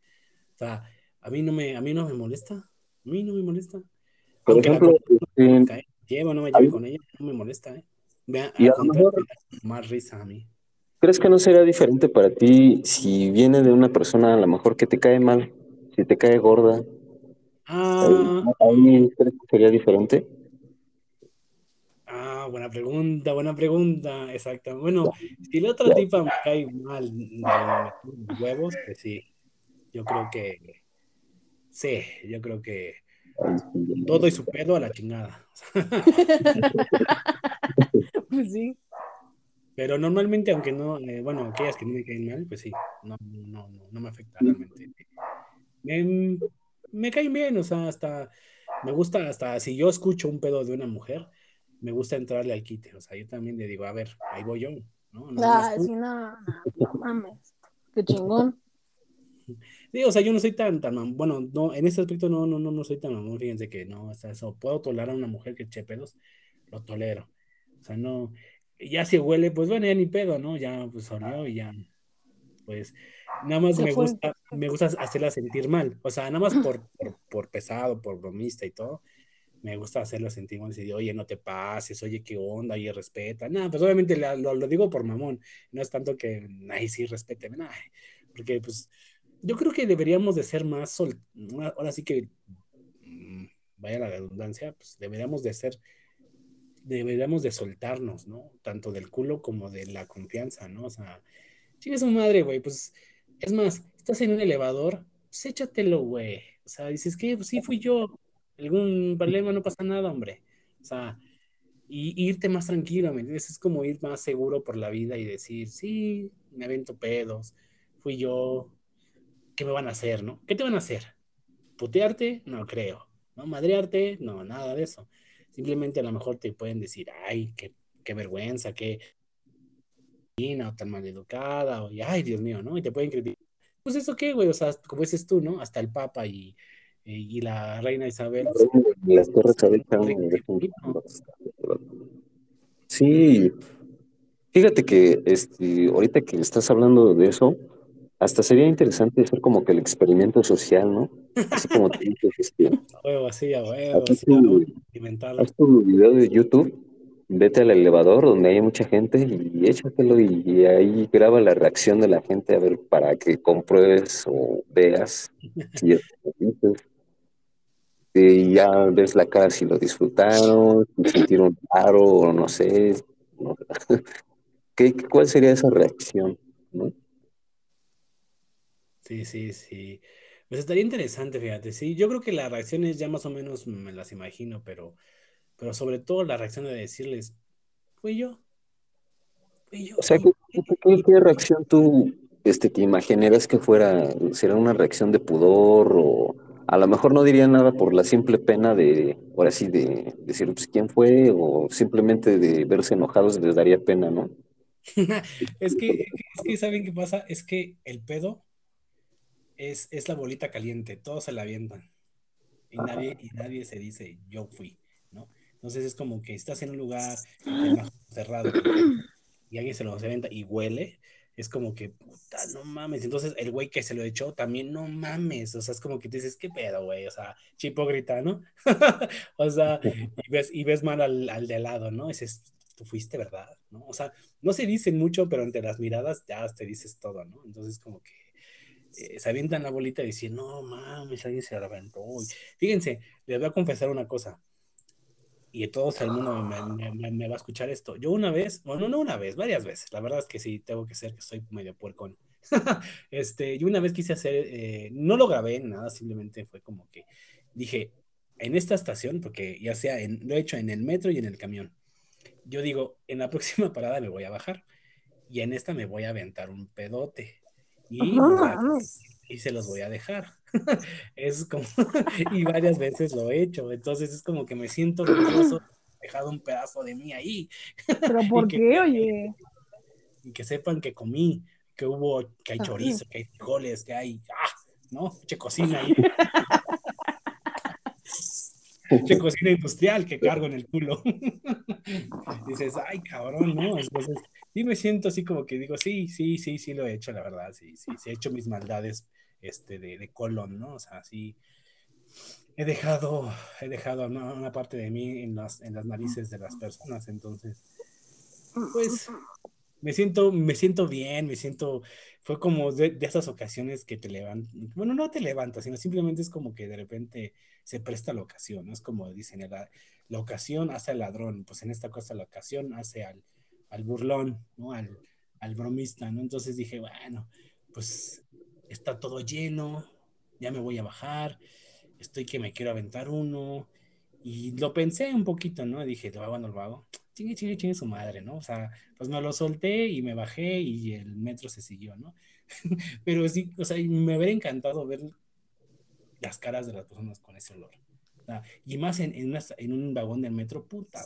O sea, a mí no me, a mí no me molesta. A mí no me molesta. Por ejemplo, este, llevo no me lleve con ella, no me molesta, ¿eh? y a, lo mejor, más risa a mí. ¿Crees que no sería diferente para ti si viene de una persona a lo mejor que te cae mal, si te cae gorda? Ah, ¿A mí crees que sería diferente? Ah, buena pregunta, buena pregunta, exacto. Bueno, si la otra tipa me cae mal de huevos, pues sí, yo creo que sí, yo creo que todo y su pedo a la chingada. pues sí. Pero normalmente, aunque no, eh, bueno, aquellas que no me caen mal, pues sí, no, no, no, no me afecta realmente. Me, me caen bien, o sea, hasta me gusta, hasta si yo escucho un pedo de una mujer, me gusta entrarle al quite, o sea, yo también le digo, a ver, ahí voy yo, ¿no? no ah, sí, no, no mames, qué chingón. Sí, o sea, yo no soy tan, tan, bueno, no, en ese aspecto no, no, no, no soy tan mamón, fíjense que no, o sea, eso, puedo tolerar a una mujer que eche pedos, lo tolero, o sea, no, ya si huele, pues bueno, ya ni pedo, ¿no? Ya pues olió y ya, pues, nada más me gusta, me gusta hacerla sentir mal, o sea, nada más por, por, pesado, por bromista y todo, me gusta hacerla sentir mal, decir, oye, no te pases, oye, qué onda, oye, respeta, nada, pues obviamente lo, lo, digo por mamón, no es tanto que, ay, sí, respéteme, nada, porque pues yo creo que deberíamos de ser más, sol, ahora sí que, mm, vaya la redundancia, pues deberíamos de ser, deberíamos de soltarnos, ¿no? Tanto del culo como de la confianza, ¿no? O sea, es su madre, güey, pues, es más, estás en un elevador, pues échatelo, güey. O sea, dices que pues, sí fui yo, algún problema, no pasa nada, hombre. O sea, y, irte más tranquilo, ¿me entiendes? Es como ir más seguro por la vida y decir, sí, me avento pedos, fui yo, ¿qué me van a hacer, no? ¿Qué te van a hacer? ¿Putearte? No creo. ¿No? ¿Madrearte? No, nada de eso. Simplemente a lo mejor te pueden decir, ay, qué, qué vergüenza, qué o tan mal educada, o ay, Dios mío, ¿no? Y te pueden criticar. Pues eso qué, güey, o sea, como dices tú, ¿no? Hasta el Papa y, y, la reina Isabel. Las torres Sí, fíjate que este, ahorita que estás hablando de eso, hasta sería interesante hacer como que el experimento social, ¿no? Así como te dices, este, a huevo, así, a huevo, así, tu, haz tu video de YouTube, vete al elevador donde hay mucha gente y échatelo y, ahí graba la reacción de la gente a ver para que compruebes o veas si es y ya ves la cara si lo disfrutaron, si sintieron raro o no sé. ¿Qué, ¿Cuál sería esa reacción? ¿no? Sí, sí, sí. Pues estaría interesante, fíjate, sí. Yo creo que las reacciones ya más o menos me las imagino, pero, pero sobre todo la reacción de decirles, fui yo. Fui yo. O sea, ¿qué, reacción tú este, te imagineras que fuera? ¿Será una reacción de pudor o a lo mejor no diría nada por la simple pena de, ahora sí, de decir, pues, quién fue o simplemente de verse enojados les daría pena, ¿no? es, que, es que, ¿saben qué pasa? Es que el pedo es, la bolita caliente, todos se la avientan. Y nadie, y nadie se dice, yo fui. Entonces es como que estás en un lugar cerrado y alguien se lo avienta y huele, es como que, puta, no mames. Entonces el güey que se lo echó también, no mames. O sea, es como que te dices, ¿qué pedo, güey? O sea, grita, ¿no? o sea, y ves, y ves mal al, al de lado, ¿no? Dices, tú fuiste, ¿verdad? ¿No? O sea, no se dice mucho, pero entre las miradas ya te dices todo, ¿no? Entonces como que eh, se avientan la bolita y dicen, no mames, alguien se aventó. Fíjense, les voy a confesar una cosa. Y todo el mundo me, va a escuchar esto. Yo una vez, bueno, no una vez, varias veces. La verdad es que sí, tengo que ser que soy medio puercón. este, yo una vez quise hacer, eh, no lo grabé, nada, simplemente fue como que dije, en esta estación, porque ya sea, en, lo he hecho en el metro y en el camión. Yo digo, en la próxima parada me voy a bajar y en esta me voy a aventar un pedote y, se los voy a dejar. es como, y varias veces lo he hecho, entonces es como que me siento orgulloso dejado un pedazo de mí ahí. ¿Pero por qué, oye? Y que sepan que comí, que hubo, que hay chorizo, que hay frijoles, que hay, ah, ¿no? Che cocina ahí. De cocina industrial que cargo en el culo. Dices, ay, cabrón, ¿no? Entonces, sí me siento así como que digo, sí, sí, sí, sí lo he hecho, la verdad, sí, sí, sí he hecho mis maldades este, de, de colon, ¿no? O sea, sí, he dejado, he dejado una, parte de mí en las, en las narices de las personas, entonces, pues, me siento, me siento bien, me siento, fue como de, esas ocasiones que te levantan, bueno, no te levantas, sino simplemente es como que de repente se presta la ocasión. Es como dicen, la, la ocasión hace al ladrón, pues en esta cosa la ocasión hace al, al burlón, ¿no? Al, al bromista, ¿no? Entonces dije, bueno, pues está todo lleno, ya me voy a bajar, estoy que me quiero aventar uno, y lo pensé un poquito, ¿no? Dije, lo hago, no lo hago chingue, chingue, chingue su madre, ¿no? O sea, pues me lo solté y me bajé y el metro se siguió, ¿no? Pero sí, o sea, me hubiera encantado ver las caras de las personas con ese olor. y más en, en, un vagón del metro, puta,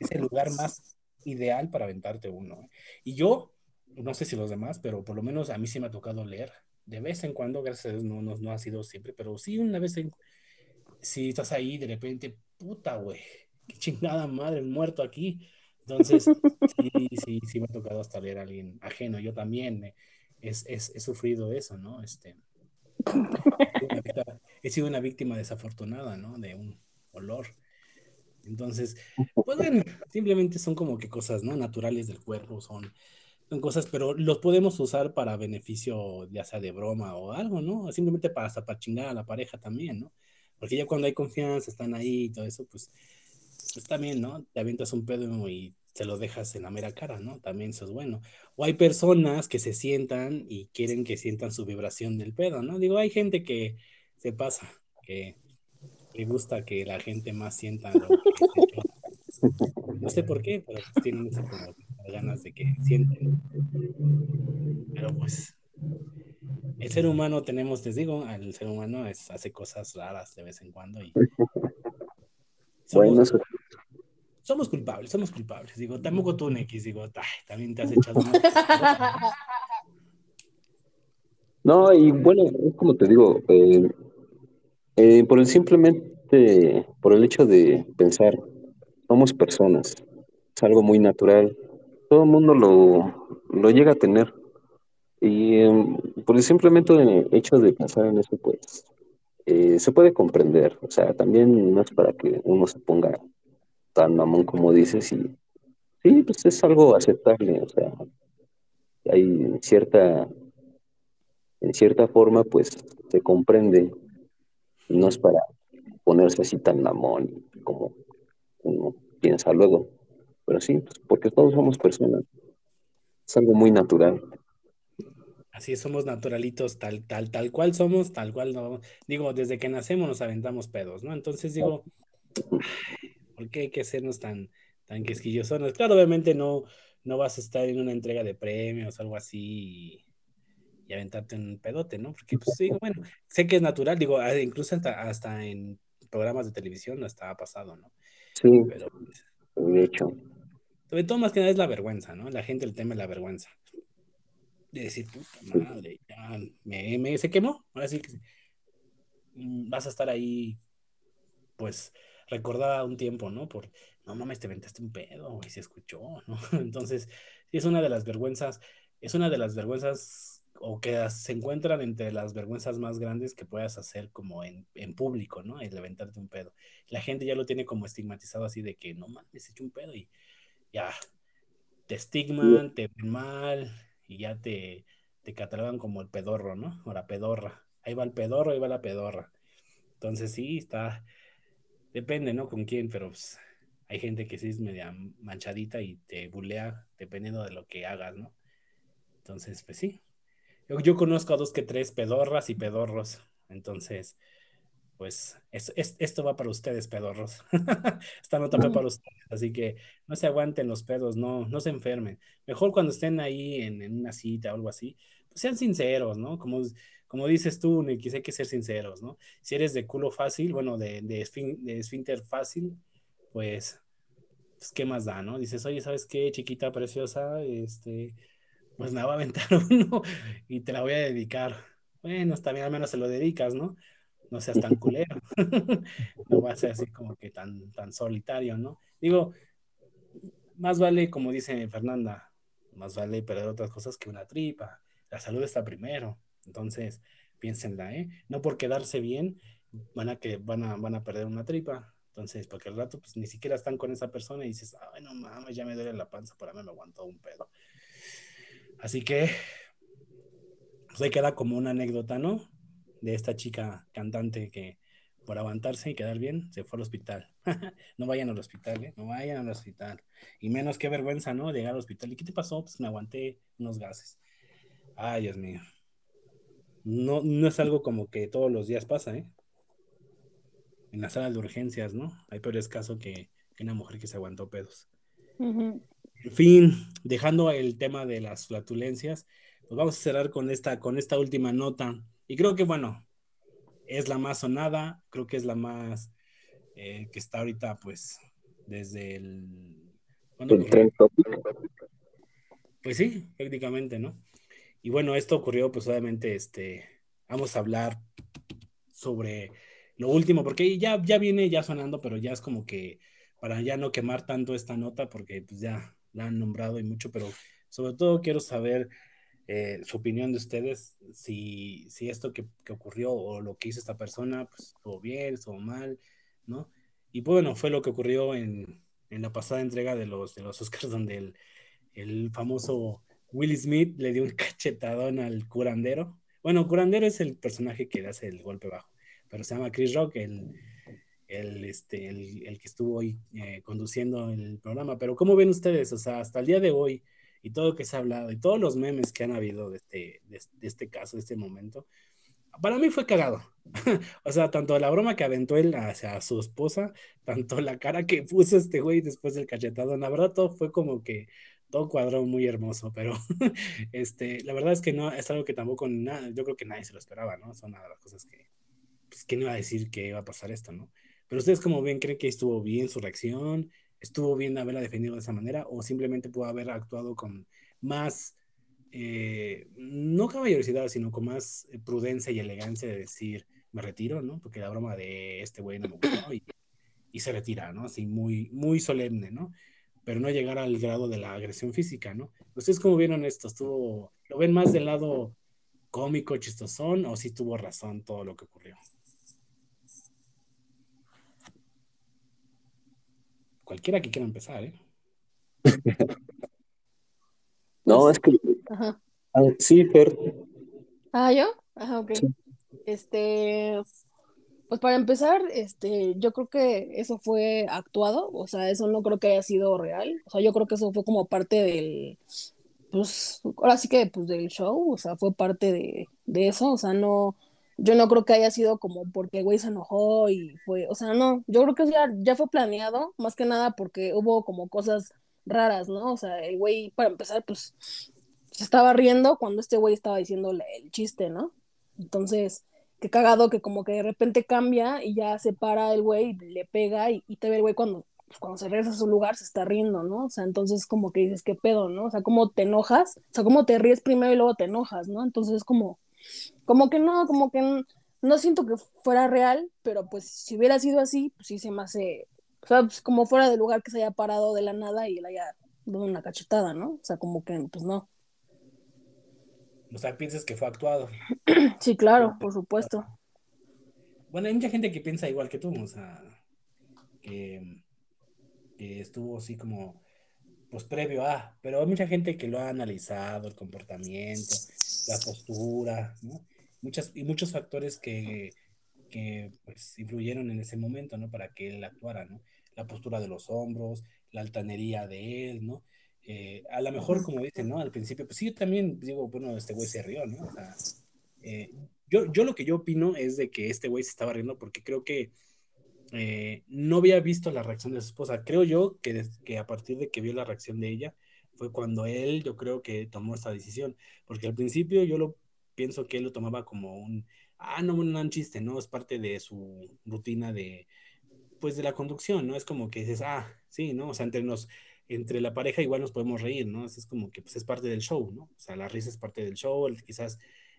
es el lugar más ideal para aventarte uno. ¿eh? Y yo, no sé si los demás, pero por lo menos a mí sí me ha tocado leer. De vez en cuando, gracias a Dios, no, no, no ha sido siempre, pero sí una vez en, si estás ahí, de repente, puta, güey, qué chingada madre, muerto aquí. Entonces, sí, sí, sí me ha tocado hasta ver a alguien ajeno. Yo también eh, es, es, he sufrido eso, ¿no? Este, he sido una víctima desafortunada, ¿no? De un olor. Entonces, pues simplemente son como que cosas, ¿no? Naturales del cuerpo, son, son cosas, pero los podemos usar para beneficio, ya sea de broma o algo, ¿no? Simplemente para hasta para chingar a la pareja también, ¿no? Porque ya cuando hay confianza, están ahí y todo eso, pues pues también, ¿no? Te avientas un pedo y te lo dejas en la mera cara, ¿no? También eso es bueno. O hay personas que se sientan y quieren que sientan su vibración del pedo, ¿no? Digo, hay gente que se pasa, que le gusta que la gente más sienta lo que No sé por qué, pero pues tienen esas ganas de que sienten. Pero pues el ser humano tenemos, les digo, el ser humano es, hace cosas raras de vez en cuando y somos, somos culpables, somos culpables. Digo, tampoco tú, X, digo, también te has echado No, y bueno, es como te digo, eh, eh, por el simplemente, por el hecho de pensar, somos personas, es algo muy natural, todo el mundo lo, lo llega a tener. Y em, por el simplemente hecho de pensar en eso, pues eh, se puede comprender. O sea, también no es para que uno se ponga tan mamón como dices y sí, pues es algo aceptable. O sea, hay cierta, en cierta forma, pues se comprende. No es para ponerse así tan mamón como uno piensa luego. Pero sí, pues porque todos somos personas. Es algo muy natural. Así somos naturalitos, tal, tal, tal cual somos, tal cual no. Digo, desde que nacemos nos aventamos pedos, ¿no? Entonces digo, ¿por qué hay que sernos tan, tan quisquillosones? Claro, obviamente no, no vas a estar en una entrega de premios algo así y, aventarte un pedote, ¿no? Porque, pues digo, bueno, sé que es natural, digo, ah, incluso hasta, hasta en programas de televisión no estaba pasado, ¿no? Sí, pero, pues, de hecho. Sobre todo más que nada es la vergüenza, ¿no? La gente el tema es la vergüenza de decir, puta madre, ya me, me, se quemó. Ahora sí que mm, vas a estar ahí, pues, recordada un tiempo, ¿no? Por, no mames, te ventaste un pedo, y se escuchó, ¿no? Entonces, es una de las vergüenzas, es una de las vergüenzas o que se encuentran entre las vergüenzas más grandes que puedas hacer como en, en público, ¿no? El levantarte un pedo. La gente ya lo tiene como estigmatizado así de que, no mames, se echó un pedo y ya, te estigman, te ven mal, y ya te, te catalogan como el pedorro, ¿no? O la pedorra. Ahí va el pedorro, ahí va la pedorra. Entonces sí, está, depende, ¿no? Con quién, pero pues, hay gente que sí es media manchadita y te bulea dependiendo de lo que hagas, ¿no? Entonces, pues sí. Yo, yo conozco a dos que tres pedorras y pedorros. Entonces, pues es, esto va para ustedes, pedorros. Esta nota va para ustedes, así que no se aguanten los pedos, no, no se enfermen. Mejor cuando estén ahí en, una cita o algo así, pues sean sinceros, ¿no? Como, como dices tú, Nicky, hay que ser sinceros, ¿no? Si eres de culo fácil, bueno, de, de, esfínter fácil, pues, pues, ¿qué más da, no? Dices, oye, ¿sabes qué, chiquita preciosa? Este, pues me va a aventar uno y te la voy a dedicar. Bueno, está bien, al menos se lo dedicas, ¿no? no seas tan culero, no va a ser así como que tan, tan solitario, ¿no? Digo, más vale, como dice Fernanda, más vale perder otras cosas que una tripa. La salud está primero. Entonces, piénsenla, ¿eh? No por quedarse bien van a, que, van a, van a perder una tripa. Entonces, porque al rato, pues ni siquiera están con esa persona y dices, ay, no mames, ya me duele la panza, por mí me aguantó un pedo. Así que, pues ahí queda como una anécdota, ¿no? De esta chica cantante que por aguantarse y quedar bien se fue al hospital. no vayan al hospital, ¿eh? No vayan al hospital. Y menos qué vergüenza, ¿no? Llegar al hospital. ¿Y qué te pasó? Pues me aguanté unos gases. Ay, Dios mío. No, no es algo como que todos los días pasa, ¿eh? En las salas de urgencias, ¿no? Hay peores casos que, que una mujer que se aguantó pedos. En fin, dejando el tema de las flatulencias, pues vamos a cerrar con esta, con esta última nota. Y creo que, bueno, es la más sonada, creo que es la más eh, que está ahorita, pues, desde el... Pues sí, prácticamente, ¿no? Y bueno, esto ocurrió, pues obviamente, este, vamos a hablar sobre lo último, porque ya, ya viene ya sonando, pero ya es como que para ya no quemar tanto esta nota, porque pues ya la han nombrado y mucho, pero sobre todo quiero saber eh, su opinión de ustedes, si, si esto que, que, ocurrió o lo que hizo esta persona, pues estuvo bien, estuvo mal, ¿no? Y pues, bueno, fue lo que ocurrió en, en la pasada entrega de los, de los Oscars, donde el, el famoso Will Smith le dio un cachetadón al curandero. Bueno, curandero es el personaje que le hace el golpe bajo, pero se llama Chris Rock, el, el, este, el, el que estuvo hoy eh, conduciendo el programa. Pero ¿cómo ven ustedes? O sea, hasta el día de hoy y todo lo que se ha hablado y todos los memes que han habido de este, de, este caso, de este momento, para mí fue cagado. o sea, tanto la broma que aventó él hacia su esposa, tanto la cara que puso este güey después del cachetado, la verdad todo fue como que todo cuadró muy hermoso, pero este, la verdad es que no, es algo que tampoco, nada, yo creo que nadie se lo esperaba, ¿no? Son una de las cosas que, pues, ¿quién iba a decir que iba a pasar esto, no? Pero ustedes como ven, ¿creen que estuvo bien su reacción? ¿Estuvo bien haberla defendido de esa manera? ¿O simplemente pudo haber actuado con más, eh, no caballerosidad, sino con más prudencia y elegancia de decir, me retiro, ¿no? Porque la broma de este güey no me gustó y, y se retira, ¿no? Así muy, muy solemne, ¿no? Pero no llegar al grado de la agresión física, ¿no? ¿Ustedes cómo vieron esto? ¿Estuvo, ¿Lo ven más del lado cómico, chistosón, o sí tuvo razón todo lo que ocurrió? Cualquiera que quiera empezar, ¿eh? no, es que... Ajá. Ah, sí, Fer. Ah, ¿yo? Ajá, ok. Este, pues para empezar, este, yo creo que eso fue actuado, o sea, eso no creo que haya sido real, o sea, yo creo que eso fue como parte del, pues, ahora sí que, pues, del show, o sea, fue parte de, de eso, o sea, no, yo no creo que haya sido como porque el güey se enojó y fue, o sea, no, yo creo que ya, ya fue planeado, más que nada porque hubo como cosas raras, ¿no? O sea, el güey, para empezar, pues, se estaba riendo cuando este güey estaba diciéndole el chiste, ¿no? Entonces, qué cagado que como que de repente cambia y ya se para el güey, le pega y, te ve el güey cuando, pues, cuando se regresa a su lugar se está riendo, ¿no? O sea, entonces como que dices, ¿qué pedo, no? O sea, ¿cómo te enojas? O sea, ¿cómo te ríes primero y luego te enojas, ¿no? Entonces es como, como que no, como que no, siento que fuera real, pero pues si hubiera sido así, pues sí se me hace, o sea, pues, como fuera del lugar que se haya parado de la nada y le haya dado una cachetada, ¿no? O sea, como que, pues no. O sea, piensas que fue actuado. Sí, claro, por supuesto. Bueno, hay mucha gente que piensa igual que tú, o sea, que, estuvo así como, pues previo a, pero hay mucha gente que lo ha analizado, el comportamiento, la postura, ¿no? Muchas, y muchos factores que, que pues influyeron en ese momento, ¿no? Para que él actuara, ¿no? La postura de los hombros, la altanería de él, ¿no? Eh, a lo mejor, como dicen, ¿no? Al principio, pues sí, yo también digo, bueno, este güey se rió, ¿no? O sea, eh, yo, yo lo que yo opino es de que este güey se estaba riendo porque creo que eh, no había visto la reacción de su esposa. Creo yo que, que a partir de que vio la reacción de ella fue cuando él, yo creo que tomó esta decisión. Porque al principio yo lo pienso que él lo tomaba como un, ah, no, no, un chiste, ¿no? Es parte de su rutina de, pues de la conducción, ¿no? Es como que dices, ah, sí, ¿no? O sea, entre nos entre la pareja igual nos podemos reír, ¿no? Es como que pues, es parte del show, ¿no? O sea, la risa es parte del show, quizás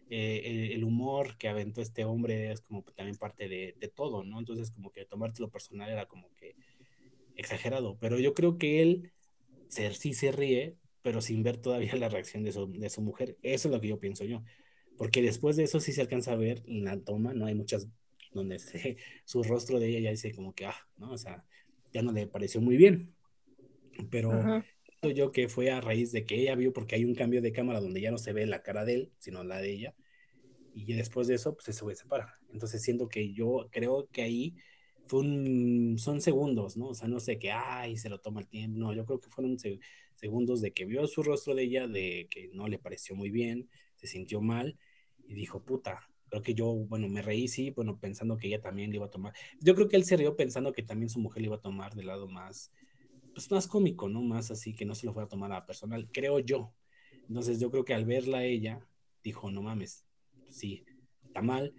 eh, el, humor que aventó este hombre es como también parte de, de, todo, ¿no? Entonces como que tomártelo personal era como que exagerado, pero yo creo que él ser, sí se ríe, pero sin ver todavía la reacción de su, de su mujer. Eso es lo que yo pienso yo, porque después de eso sí se alcanza a ver la toma, ¿no? Hay muchas donde se, su rostro de ella ya dice como que, ah, ¿no? O sea, ya no le pareció muy bien, pero yo que fue a raíz de que ella vio, porque hay un cambio de cámara donde ya no se ve la cara de él, sino la de ella, y después de eso, pues ese güey se para. Entonces siento que yo creo que ahí fue un, son segundos, ¿no? O sea, no sé que, ay, se lo toma el tiempo, no, yo creo que fueron segundos de que vio su rostro de ella, de que no le pareció muy bien, se sintió mal, y dijo, puta, creo que yo, bueno, me reí, sí, bueno, pensando que ella también le iba a tomar. Yo creo que él se rió pensando que también su mujer le iba a tomar del lado más, pues más cómico, ¿no? Más así que no se lo fuera a tomar a personal, creo yo. Entonces yo creo que al verla ella, dijo, no mames, sí, está mal,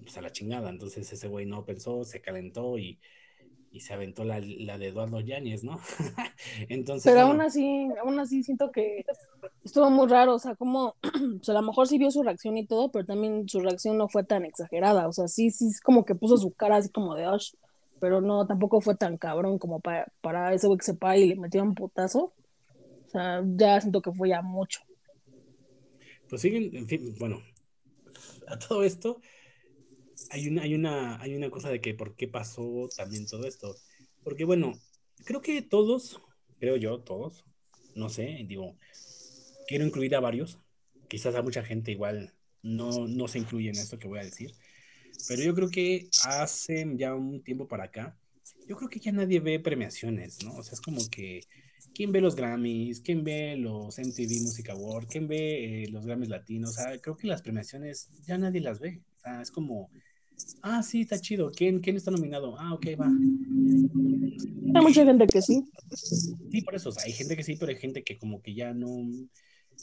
pues a la chingada. Entonces ese güey no pensó, se calentó y, y se aventó la, la, de Eduardo Yáñez, ¿no? Entonces. Pero aún así, aún así siento que estuvo muy raro, o sea, como, o sea, a lo mejor sí vio su reacción y todo, pero también su reacción no fue tan exagerada, o sea, sí, sí, como que puso su cara así como de, Osh, pero no, tampoco fue tan cabrón como para, para ese güey que y le metió un putazo. O sea, ya siento que fue ya mucho. Pues siguen, en fin, bueno, a todo esto hay una, hay una, hay una cosa de que por qué pasó también todo esto. Porque bueno, creo que todos, creo yo, todos, no sé, digo, quiero incluir a varios, quizás a mucha gente igual no, no se incluye en esto que voy a decir, pero yo creo que hace ya un tiempo para acá, yo creo que ya nadie ve premiaciones, ¿no? O sea, es como que, ¿quién ve los Grammys? ¿Quién ve los MTV Music Awards? ¿Quién ve eh, los Grammys latinos? O sea, creo que las premiaciones ya nadie las ve. O sea, es como, ah, sí, está chido. ¿Quién, quién está nominado? Ah, ok, va. Hay mucha gente que sí. Sí, por eso, o sea, hay gente que sí, pero hay gente que como que ya no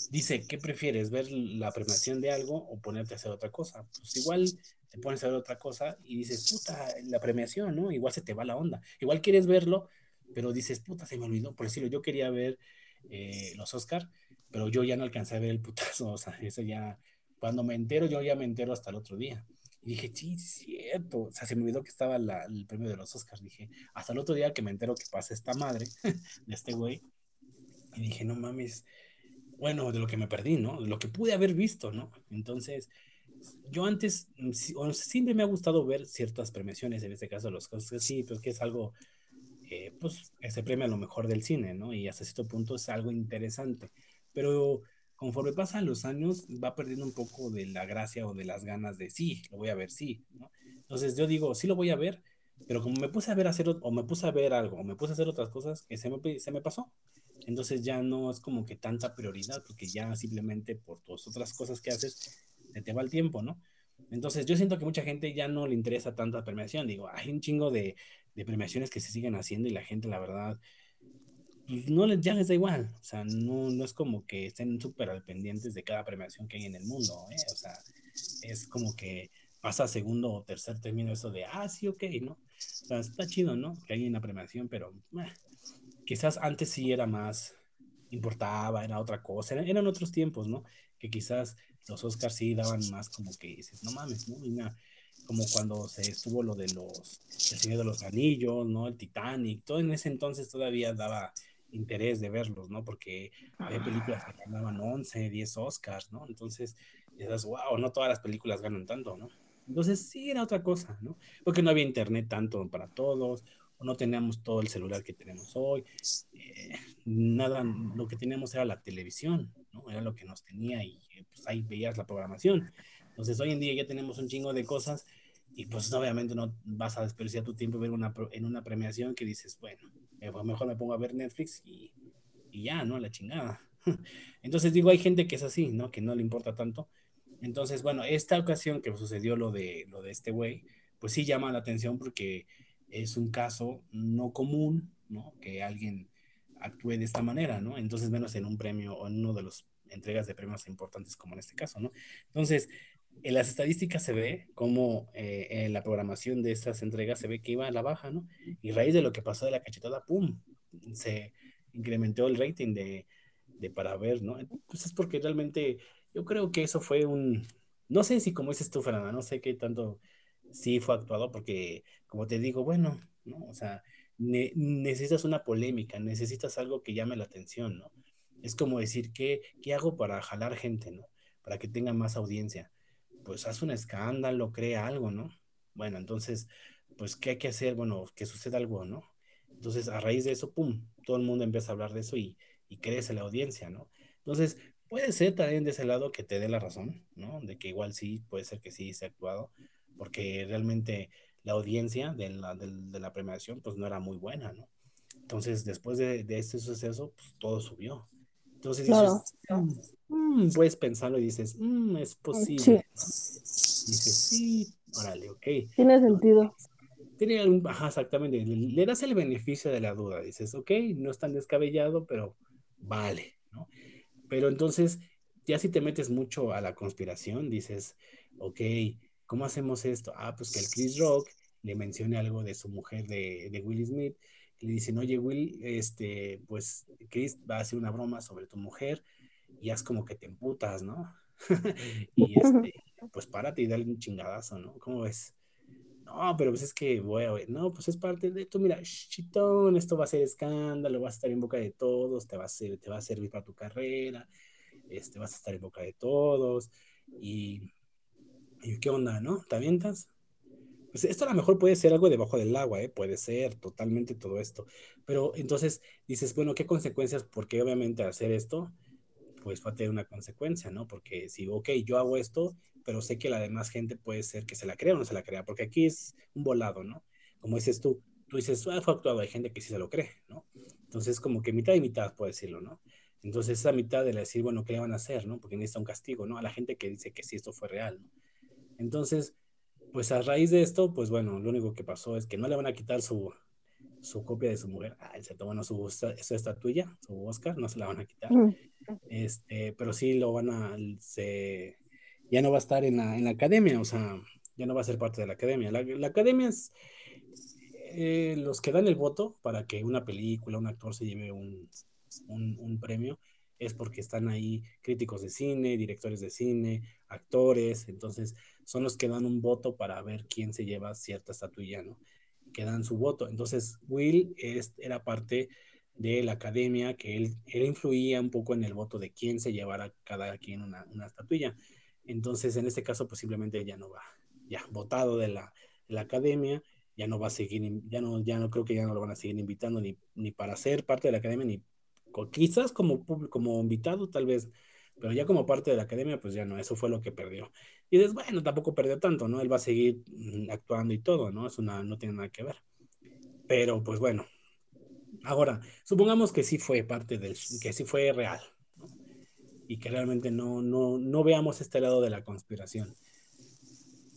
dice, ¿qué prefieres? ¿Ver la premiación de algo o ponerte a hacer otra cosa? Pues igual te pones a ver otra cosa y dices, puta, la premiación, ¿no? Igual se te va la onda. Igual quieres verlo, pero dices, puta, se me olvidó. Por decirlo, yo quería ver eh, los Oscar, pero yo ya no alcancé a ver el putazo. O sea, eso ya, cuando me entero, yo ya me entero hasta el otro día. Y dije, sí, cierto. O sea, se me olvidó que estaba el premio de los Oscars. Dije, hasta el otro día que me entero que pasa esta madre de este güey. Y dije, no mames, bueno, de lo que me perdí, ¿no? De lo que pude haber visto, ¿no? Entonces, yo antes, mm, siempre me ha gustado ver ciertas premiaciones, en este caso los Oscars, sí, pues que es algo, eh, pues, se premia a lo mejor del cine, ¿no? Y hasta cierto punto es algo interesante. Pero conforme pasan los años, va perdiendo un poco de la gracia o de las ganas de, sí, lo voy a ver, sí, ¿no? Entonces yo digo, sí lo voy a ver, pero como me puse a ver hacer, o me puse a ver algo, o me puse a hacer otras cosas, que se me, se me pasó. Entonces ya no es como que tanta prioridad, porque ya simplemente por todas otras cosas que haces, se te va el tiempo, ¿no? Entonces yo siento que mucha gente ya no le interesa tanta premiación. Digo, hay un chingo de, de premiaciones que se siguen haciendo y la gente, la verdad, pues no les, ya les da igual. O sea, no, no es como que estén súper al pendientes de cada premiación que hay en el mundo, ¿eh? O sea, es como que pasa segundo o tercer término eso de, ah, sí, ok, ¿no? O sea, está chido, ¿no? Que hay una premiación, pero eh, quizás antes sí era más, importaba, era otra cosa, eran, otros tiempos, ¿no? Que quizás los Oscars sí daban más como que dices, no mames, ¿no? como cuando se estuvo lo de los, El Señor de los Anillos, ¿no? El Titanic, todo en ese entonces todavía daba interés de verlos, ¿no? Porque había películas que ganaban 11, 10 Oscars, ¿no? Entonces, dices, wow, no todas las películas ganan tanto, ¿no? Entonces sí era otra cosa, ¿no? Porque no había internet tanto para todos, no teníamos todo el celular que tenemos hoy, eh, nada, lo que teníamos era la televisión, ¿no? Era lo que nos tenía y pues ahí veías la programación. Entonces hoy en día ya tenemos un chingo de cosas y pues obviamente no vas a desperdiciar tu tiempo ver una, en una premiación que dices, bueno, eh, pues, mejor me pongo a ver Netflix y, y ya, ¿no? La chingada. Entonces digo, hay gente que es así, ¿no? Que no le importa tanto. Entonces, bueno, esta ocasión que sucedió lo de, lo de este güey, pues sí llama la atención porque es un caso no común, ¿no? Que alguien actúe de esta manera, ¿no? Entonces, menos en un premio o en uno de los entregas de premios importantes como en este caso, ¿no? Entonces, en las estadísticas se ve como eh, en la programación de estas entregas se ve que iba a la baja, ¿no? Y a raíz de lo que pasó de la cachetada, ¡pum! Se incrementó el rating de, de para ver, ¿no? Entonces es porque realmente yo creo que eso fue un, no sé si como dices tú, Fernanda, no sé qué tanto sí fue actuado, porque como te digo, bueno, ¿no? O sea, necesitas una polémica, necesitas algo que llame la atención, ¿no? Es como decir, ¿qué, ¿qué hago para jalar gente, ¿no? Para que tenga más audiencia. Pues haz un escándalo, crea algo, ¿no? Bueno, entonces, pues, ¿qué hay que hacer? Bueno, que suceda algo, ¿no? Entonces, a raíz de eso, ¡pum!, todo el mundo empieza a hablar de eso y, y crece la audiencia, ¿no? Entonces, puede ser también de ese lado que te dé la razón, ¿no? De que igual sí, puede ser que sí se ha actuado, porque realmente la audiencia de la, de, la premiación pues no era muy buena, ¿no? Entonces, después de, de este suceso, pues todo subió. Entonces dices, mm, puedes pensarlo y dices, mm, es posible. Sí. Dices, sí, órale, ok. Tiene sentido. Tiene un, ajá, exactamente, le, das el beneficio de la duda, dices, ok, no es tan descabellado, pero vale, ¿no? Pero entonces, ya si te metes mucho a la conspiración, dices, ok, ¿cómo hacemos esto? Ah, pues que el Chris Rock le mencione algo de su mujer de, de Will Smith, le dicen, oye Will, este, pues Chris va a hacer una broma sobre tu mujer y haz como que te emputas, ¿no? y este, pues párate y dale un chingadazo, ¿no? ¿Cómo ves? No, pero pues es que voy a ver, no, pues es parte de esto, mira, chitón, esto va a ser escándalo, vas a estar en boca de todos, te va a, ser, te va a servir para tu carrera, este, vas a estar en boca de todos, y ¿Y qué onda, no? ¿Te avientas? Pues esto a lo mejor puede ser algo debajo del agua, ¿eh? puede ser totalmente todo esto. Pero entonces dices, bueno, ¿qué consecuencias? Porque obviamente hacer esto, pues va a tener una consecuencia, ¿no? Porque si, ok, yo hago esto, pero sé que la demás gente puede ser que se la crea o no se la crea, porque aquí es un volado, ¿no? Como dices tú, tú dices, ah, fue actuado, hay gente que sí se lo cree, ¿no? Entonces, como que mitad y mitad, puede decirlo, ¿no? Entonces, esa mitad de decir, bueno, ¿qué le van a hacer, no? Porque necesita un castigo, ¿no? A la gente que dice que sí, esto fue real, ¿no? Entonces, pues a raíz de esto, pues bueno, lo único que pasó es que no le van a quitar su, su copia de su mujer. Ah, tomó bueno, su, su estatuilla, su Oscar, no se la van a quitar. Este, pero sí lo van a, se, ya no va a estar en la, en la academia, o sea, ya no va a ser parte de la academia. La, academia es eh, los que dan el voto para que una película, un actor se lleve un, un, un premio, es porque están ahí críticos de cine, directores de cine, actores, entonces son los que dan un voto para ver quién se lleva cierta estatuilla, ¿no? Que dan su voto. Entonces, Will es, era parte de la academia, que él, él, influía un poco en el voto de quién se llevara cada quien una, una estatuilla. Entonces, en este caso, pues simplemente ya no va, ya votado de la, la academia, ya no va a seguir, ya no, ya no creo que ya no lo van a seguir invitando ni, ni para ser parte de la academia, ni quizás como, como invitado, tal vez pero ya como parte de la academia, pues ya no, eso fue lo que perdió. Y dices, bueno, tampoco perdió tanto, ¿no? Él va a seguir mm, actuando y todo, ¿no? Es una, no tiene nada que ver. Pero pues bueno, ahora, supongamos que sí fue parte del, que sí fue real, ¿no? Y que realmente no, no, no veamos este lado de la conspiración.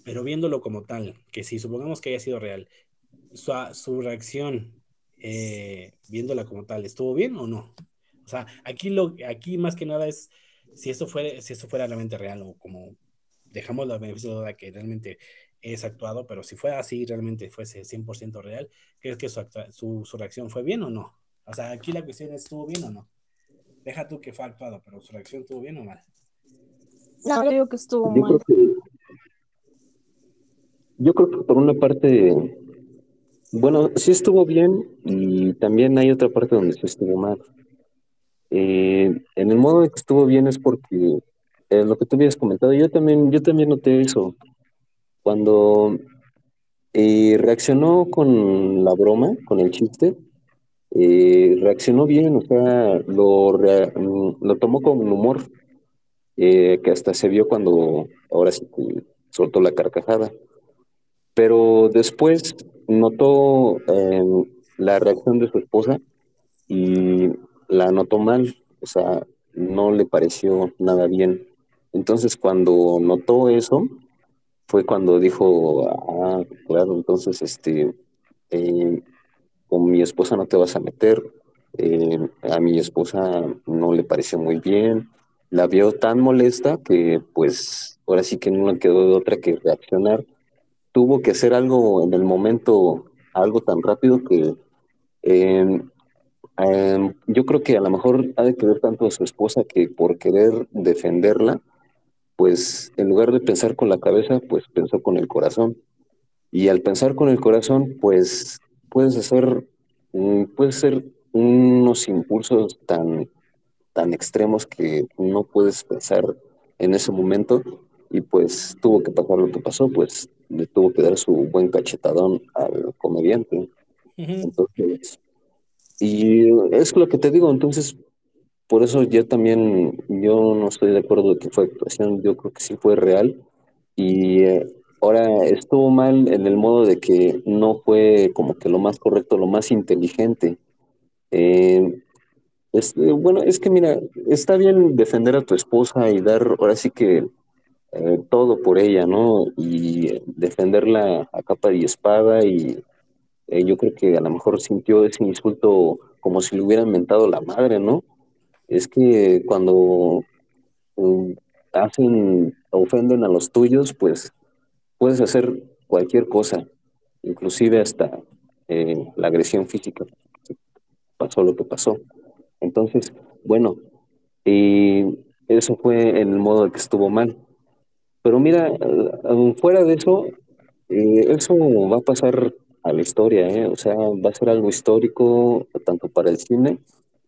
Pero viéndolo como tal, que si supongamos que haya sido real, su, su reacción, eh, viéndola como tal, ¿estuvo bien o no? O sea, aquí, lo, aquí más que nada es si esto, fuera, si esto fuera realmente real o como dejamos la beneficio de duda que realmente es actuado, pero si fuera así, realmente fuese 100% real, ¿crees que su, su, reacción fue bien o no? O sea, aquí la cuestión es, ¿estuvo bien o no? Deja tú que fue actuado, pero su reacción estuvo bien o mal. No, yo creo que estuvo mal. yo creo que por una parte, bueno, sí estuvo bien y también hay otra parte donde sí estuvo mal. Eh, en el modo de que estuvo bien es porque eh, lo que tú habías comentado, yo también, yo también noté eso. Cuando eh, reaccionó con la broma, con el chiste, reaccionó bien, o sea, lo, lo tomó con humor, que hasta se vio cuando ahora sí soltó la carcajada. Pero después notó la reacción de su esposa y la notó mal, o sea, no le pareció nada bien. Entonces, cuando notó eso, fue cuando dijo, ah, claro, entonces, este, eh, con mi esposa no te vas a meter, eh, a mi esposa no le pareció muy bien, la vio tan molesta que, pues, ahora sí que no le quedó de otra que reaccionar. Tuvo que hacer algo en el momento, algo tan rápido que eh, Em, yo creo que a lo mejor ha de querer tanto a su esposa que por querer defenderla, pues en lugar de pensar con la cabeza, pues pensó con el corazón. Y al pensar con el corazón, pues puedes hacer, mm, puedes ser unos impulsos tan, tan extremos que no puedes pensar en ese momento y pues tuvo que pasar lo que pasó, pues le tuvo que dar su buen cachetadón al comediante. Entonces, y es lo que te digo, entonces, por eso yo también, yo no estoy de acuerdo de que fue actuación, yo creo que sí fue real. Y eh, ahora estuvo mal en el modo de que no fue como que lo más correcto, lo más inteligente. Eh, bueno, es que mira, está bien defender a tu esposa y dar ahora sí que eh, todo por ella, ¿no? Y defenderla a capa y espada y eh, yo creo que a lo mejor sintió ese insulto como si le hubieran mentado la madre, ¿no? Es que cuando um, hacen, ofenden a los tuyos, pues puedes hacer cualquier cosa, inclusive hasta eh, la agresión física. Pasó lo que pasó. Entonces, bueno, y eso fue en el modo que estuvo mal. Pero mira, eh, fuera de eso, eso va a pasar a la historia, ¿eh? o sea, va a ser algo histórico tanto para el cine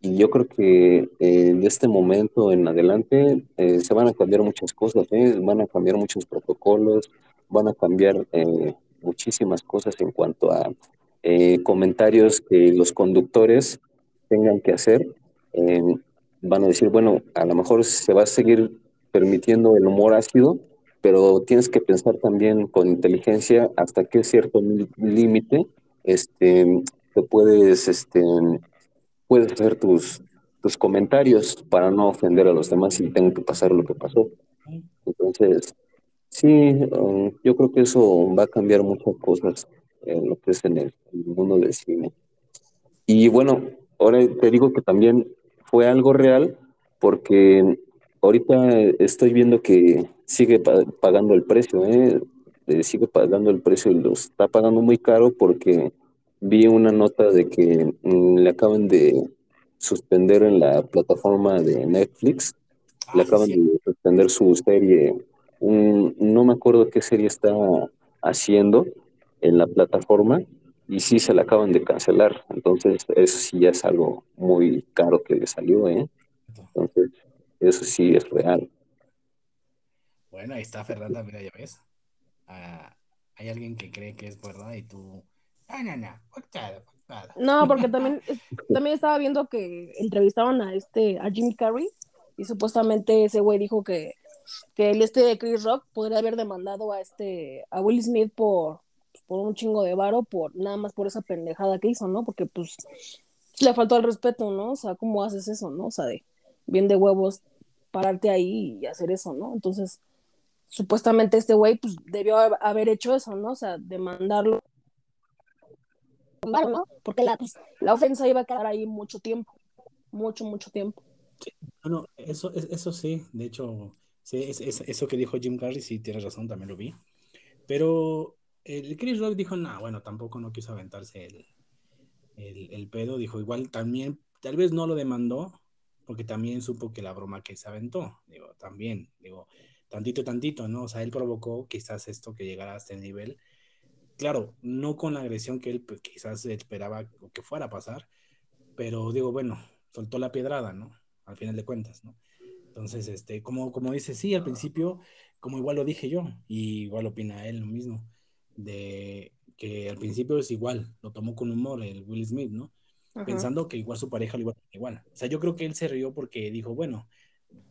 yo creo que eh, de este momento en adelante eh, se van a cambiar muchas cosas, ¿eh? van a cambiar muchos protocolos, van a cambiar muchísimas cosas en cuanto a comentarios que los conductores tengan que hacer. van a decir, bueno, a lo mejor se va a seguir permitiendo el humor ácido, pero tienes que pensar también con inteligencia hasta qué cierto límite este, te puedes, este, puedes hacer tus, tus comentarios para no ofender a los demás y tengo que pasar lo que pasó. Entonces, sí, um, yo creo que eso va a cambiar muchas cosas en lo que es en el, en el mundo del cine. Y bueno, ahora te digo que también fue algo real porque ahorita estoy viendo que sigue pagando el precio, ¿eh? ¿eh? sigue pagando el precio y lo está pagando muy caro porque vi una nota de que mm, le acaban de suspender en la plataforma de Netflix, le acaban de suspender su serie, un, no me acuerdo qué serie está haciendo en la plataforma y sí se la acaban de cancelar, entonces eso sí ya es algo muy caro que le salió, ¿eh? Entonces, eso sí es real. Bueno, ahí está Fernanda, mira, ya ves. Ah, hay alguien que cree que es verdad y tú. No, no, no, No, porque también, también estaba viendo que entrevistaban a este, a Jim Carrey, y supuestamente ese güey dijo que, que el este de Chris Rock podría haber demandado a este, a Will Smith por, por un chingo de varo, por nada más por esa pendejada que hizo, ¿no? Porque pues le faltó el respeto, ¿no? O sea, ¿cómo haces eso, no? O sea, de bien de huevos pararte ahí y hacer eso, ¿no? Entonces, supuestamente este güey pues debió haber hecho eso, ¿no? O sea, demandarlo. ¿No? Porque la, pues, la ofensa iba a quedar ahí mucho tiempo, mucho, mucho tiempo. Sí, bueno, eso, eso sí, de hecho, sí, es, eso que dijo Jim Carrey, sí, tienes razón, también lo vi. Pero el Chris Rock dijo, no, bueno, tampoco no quiso aventarse el, el, el pedo, dijo, igual también, tal vez no lo demandó, porque también supo que la broma que se aventó, digo, también, digo, tantito, tantito, ¿no? O sea, él provocó quizás esto que llegara a este nivel. Claro, no con la agresión que él pues, quizás esperaba o que fuera a pasar, pero digo, bueno, soltó la piedrada, ¿no? Al final de cuentas, ¿no? Entonces, este, como, como dice, sí, al principio, como igual lo dije yo, y igual opina él lo mismo, de que al principio es igual, lo tomó con humor el Will Smith, ¿no? Pensando que igual su pareja lo iba a igual. O sea, yo creo que él se rió porque dijo, bueno,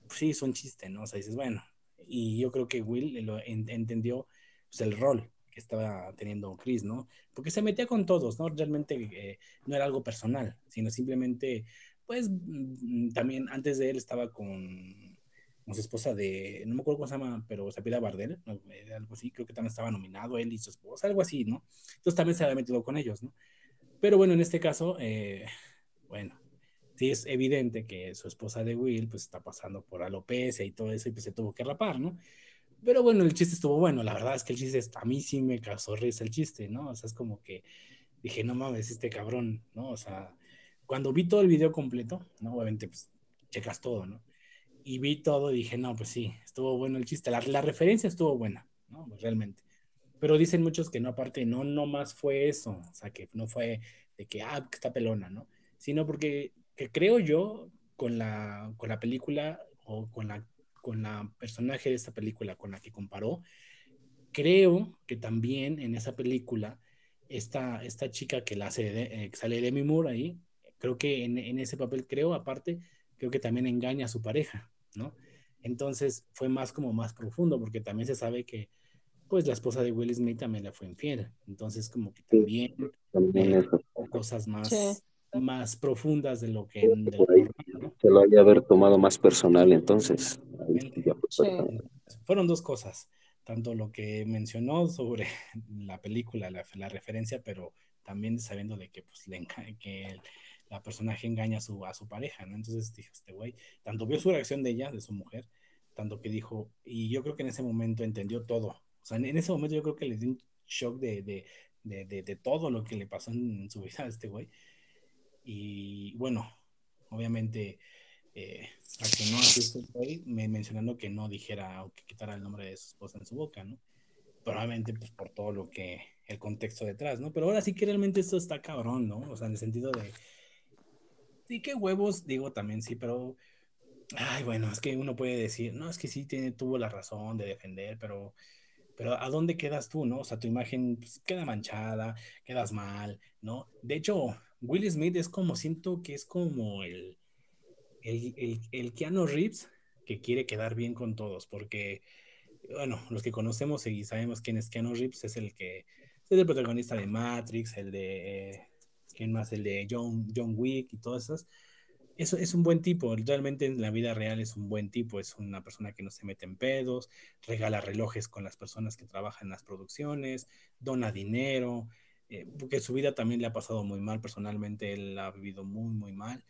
sí, son chistes, ¿no? O sea, dices, bueno, y yo creo que Will lo entendió pues, el rol que estaba teniendo Chris, ¿no? Porque se metía con todos, ¿no? Realmente eh, no era algo personal, sino simplemente, pues mm, también antes de él estaba con, su esposa de, no me acuerdo cómo se llama, pero se pide Bardel, algo así, creo que también estaba nominado él y su esposa, algo así, ¿no? Entonces también se había metido con ellos, ¿no? Pero bueno, en este caso, eh, bueno, sí es evidente que su esposa de Will pues está pasando por alopecia y todo eso y pues se tuvo que rapar, ¿no? Pero bueno, el chiste estuvo bueno, la verdad es que el chiste, a mí sí me causó risa el chiste, ¿no? O sea, es como que dije, no mames, este cabrón, ¿no? O sea, cuando vi todo el video completo, ¿no? Obviamente, pues, checas todo, ¿no? y, vi todo y dije, no, pues sí, estuvo bueno el chiste. La, la referencia estuvo buena, ¿no? Pues realmente. Pero dicen muchos que no, aparte, no, no más fue eso, o sea, que no fue de que, ah, está pelona, ¿no? Sino porque que creo yo, con la, con la película o con la, con la personaje de esta película con la que comparó, creo que también en esa película, esta, esta chica que la hace, de, eh, sale Demi Moore ahí, creo que en, en, ese papel, creo, aparte, creo que también engaña a su pareja, ¿no? Entonces fue más como más profundo, porque también se sabe que pues la esposa de Will Smith también le fue infiel. Entonces, como que también, eh, cosas más, más profundas de lo que... Se lo haya haber tomado más personal entonces. Fueron dos cosas, tanto lo que mencionó sobre la película, la, la referencia, pero también sabiendo de que, pues, le que el, la personaje engaña a su, a su pareja, ¿no? Entonces dijo este güey, tanto vio su reacción de ella, de su mujer, tanto que dijo, y yo creo que en ese momento entendió todo, o sea, en, ese momento yo creo que le dio un shock de, de, de, de, todo lo que le pasó en su vida a este güey. Y bueno, obviamente eh, no así este güey, me, mencionando que no dijera o que quitara el nombre de su esposa en su boca, ¿no? Probablemente pues por todo lo que, el contexto detrás, ¿no? Pero ahora sí que realmente esto está cabrón, ¿no? O sea, en el sentido de, sí, qué huevos, digo también sí, pero, ay, bueno, es que uno puede decir, no, es que sí tuvo la razón de defender, pero pero ¿a dónde quedas tú, no? O sea, tu imagen pues, queda manchada, quedas mal, ¿no? De hecho, Will Smith es como, siento que es como el, el, el, el Keanu Reeves que quiere quedar bien con todos, porque, bueno, los que conocemos y sabemos quién es Keanu Reeves, es el que es el protagonista de Matrix, el de, ¿quién más? El de John, John Wick y todas esas es, es un buen tipo, realmente en la vida real es un buen tipo, es una persona que no se mete en pedos, regala relojes con las personas que trabajan en las producciones, dona dinero, eh, porque su vida también le ha pasado muy mal, personalmente él ha vivido muy, muy mal.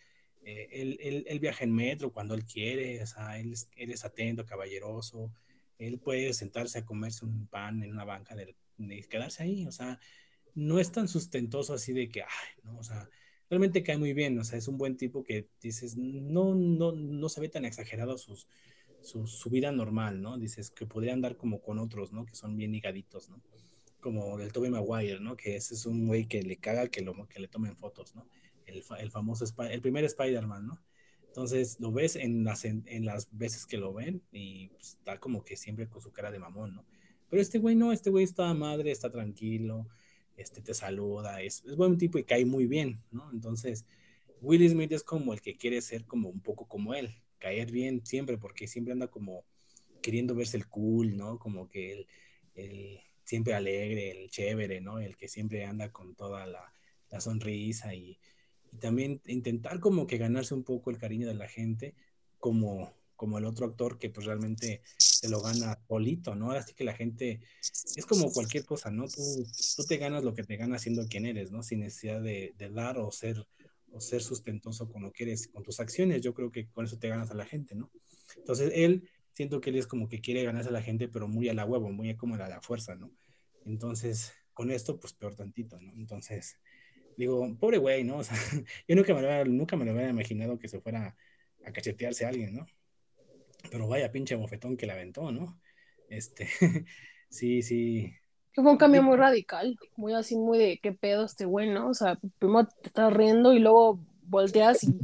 Eh, él, él, viaja en metro cuando él quiere, o sea, él, él es atento, caballeroso, él puede sentarse a comerse un pan en una banca de, de quedarse ahí, o sea, no es tan sustentoso así de que, ay, no, o sea, realmente cae muy bien, o sea, es un buen tipo que dices, no, no, no se ve tan exagerado sus, su, vida normal, ¿no? Dices que podría andar como con otros, ¿no? Que son bien higaditos, ¿no? Como el Tobey Maguire, ¿no? Que ese es un güey que le caga que, lo, que le tomen fotos, ¿no? El, el famoso, el primer Spider-Man, ¿no? Entonces lo ves en las, en, las veces que lo ven y pues, está como que siempre con su cara de mamón, ¿no? Pero este güey no, este güey está madre, está tranquilo, este, te saluda, es, es buen tipo y cae muy bien, ¿no? Entonces, Will Smith es como el que quiere ser como un poco como él, caer bien siempre, porque siempre anda como queriendo verse el cool, ¿no? Como que el, siempre alegre, el chévere, ¿no? El que siempre anda con toda la, la sonrisa y, y, también intentar como que ganarse un poco el cariño de la gente, como, como el otro actor que pues realmente se lo gana solito, ¿no? Así que la gente es como cualquier cosa, ¿no? Tú, tú te ganas lo que te ganas siendo quien eres, ¿no? Sin necesidad de, de, dar o ser, o ser sustentoso con lo que eres, con tus acciones. Yo creo que con eso te ganas a la gente, ¿no? Entonces él, siento que él es como que quiere ganarse a la gente, pero muy a la huevo, muy como a la fuerza, ¿no? Entonces, con esto, pues peor tantito, ¿no? Entonces, digo, pobre güey, ¿no? O sea, yo nunca me, lo, nunca me lo había imaginado que se fuera a cachetearse a alguien, ¿no? Pero vaya pinche bofetón que le aventó, ¿no? Este, sí, sí. Que fue un cambio muy radical, muy así, muy de qué pedo este güey, ¿no? O sea, primero te estás riendo y luego volteas y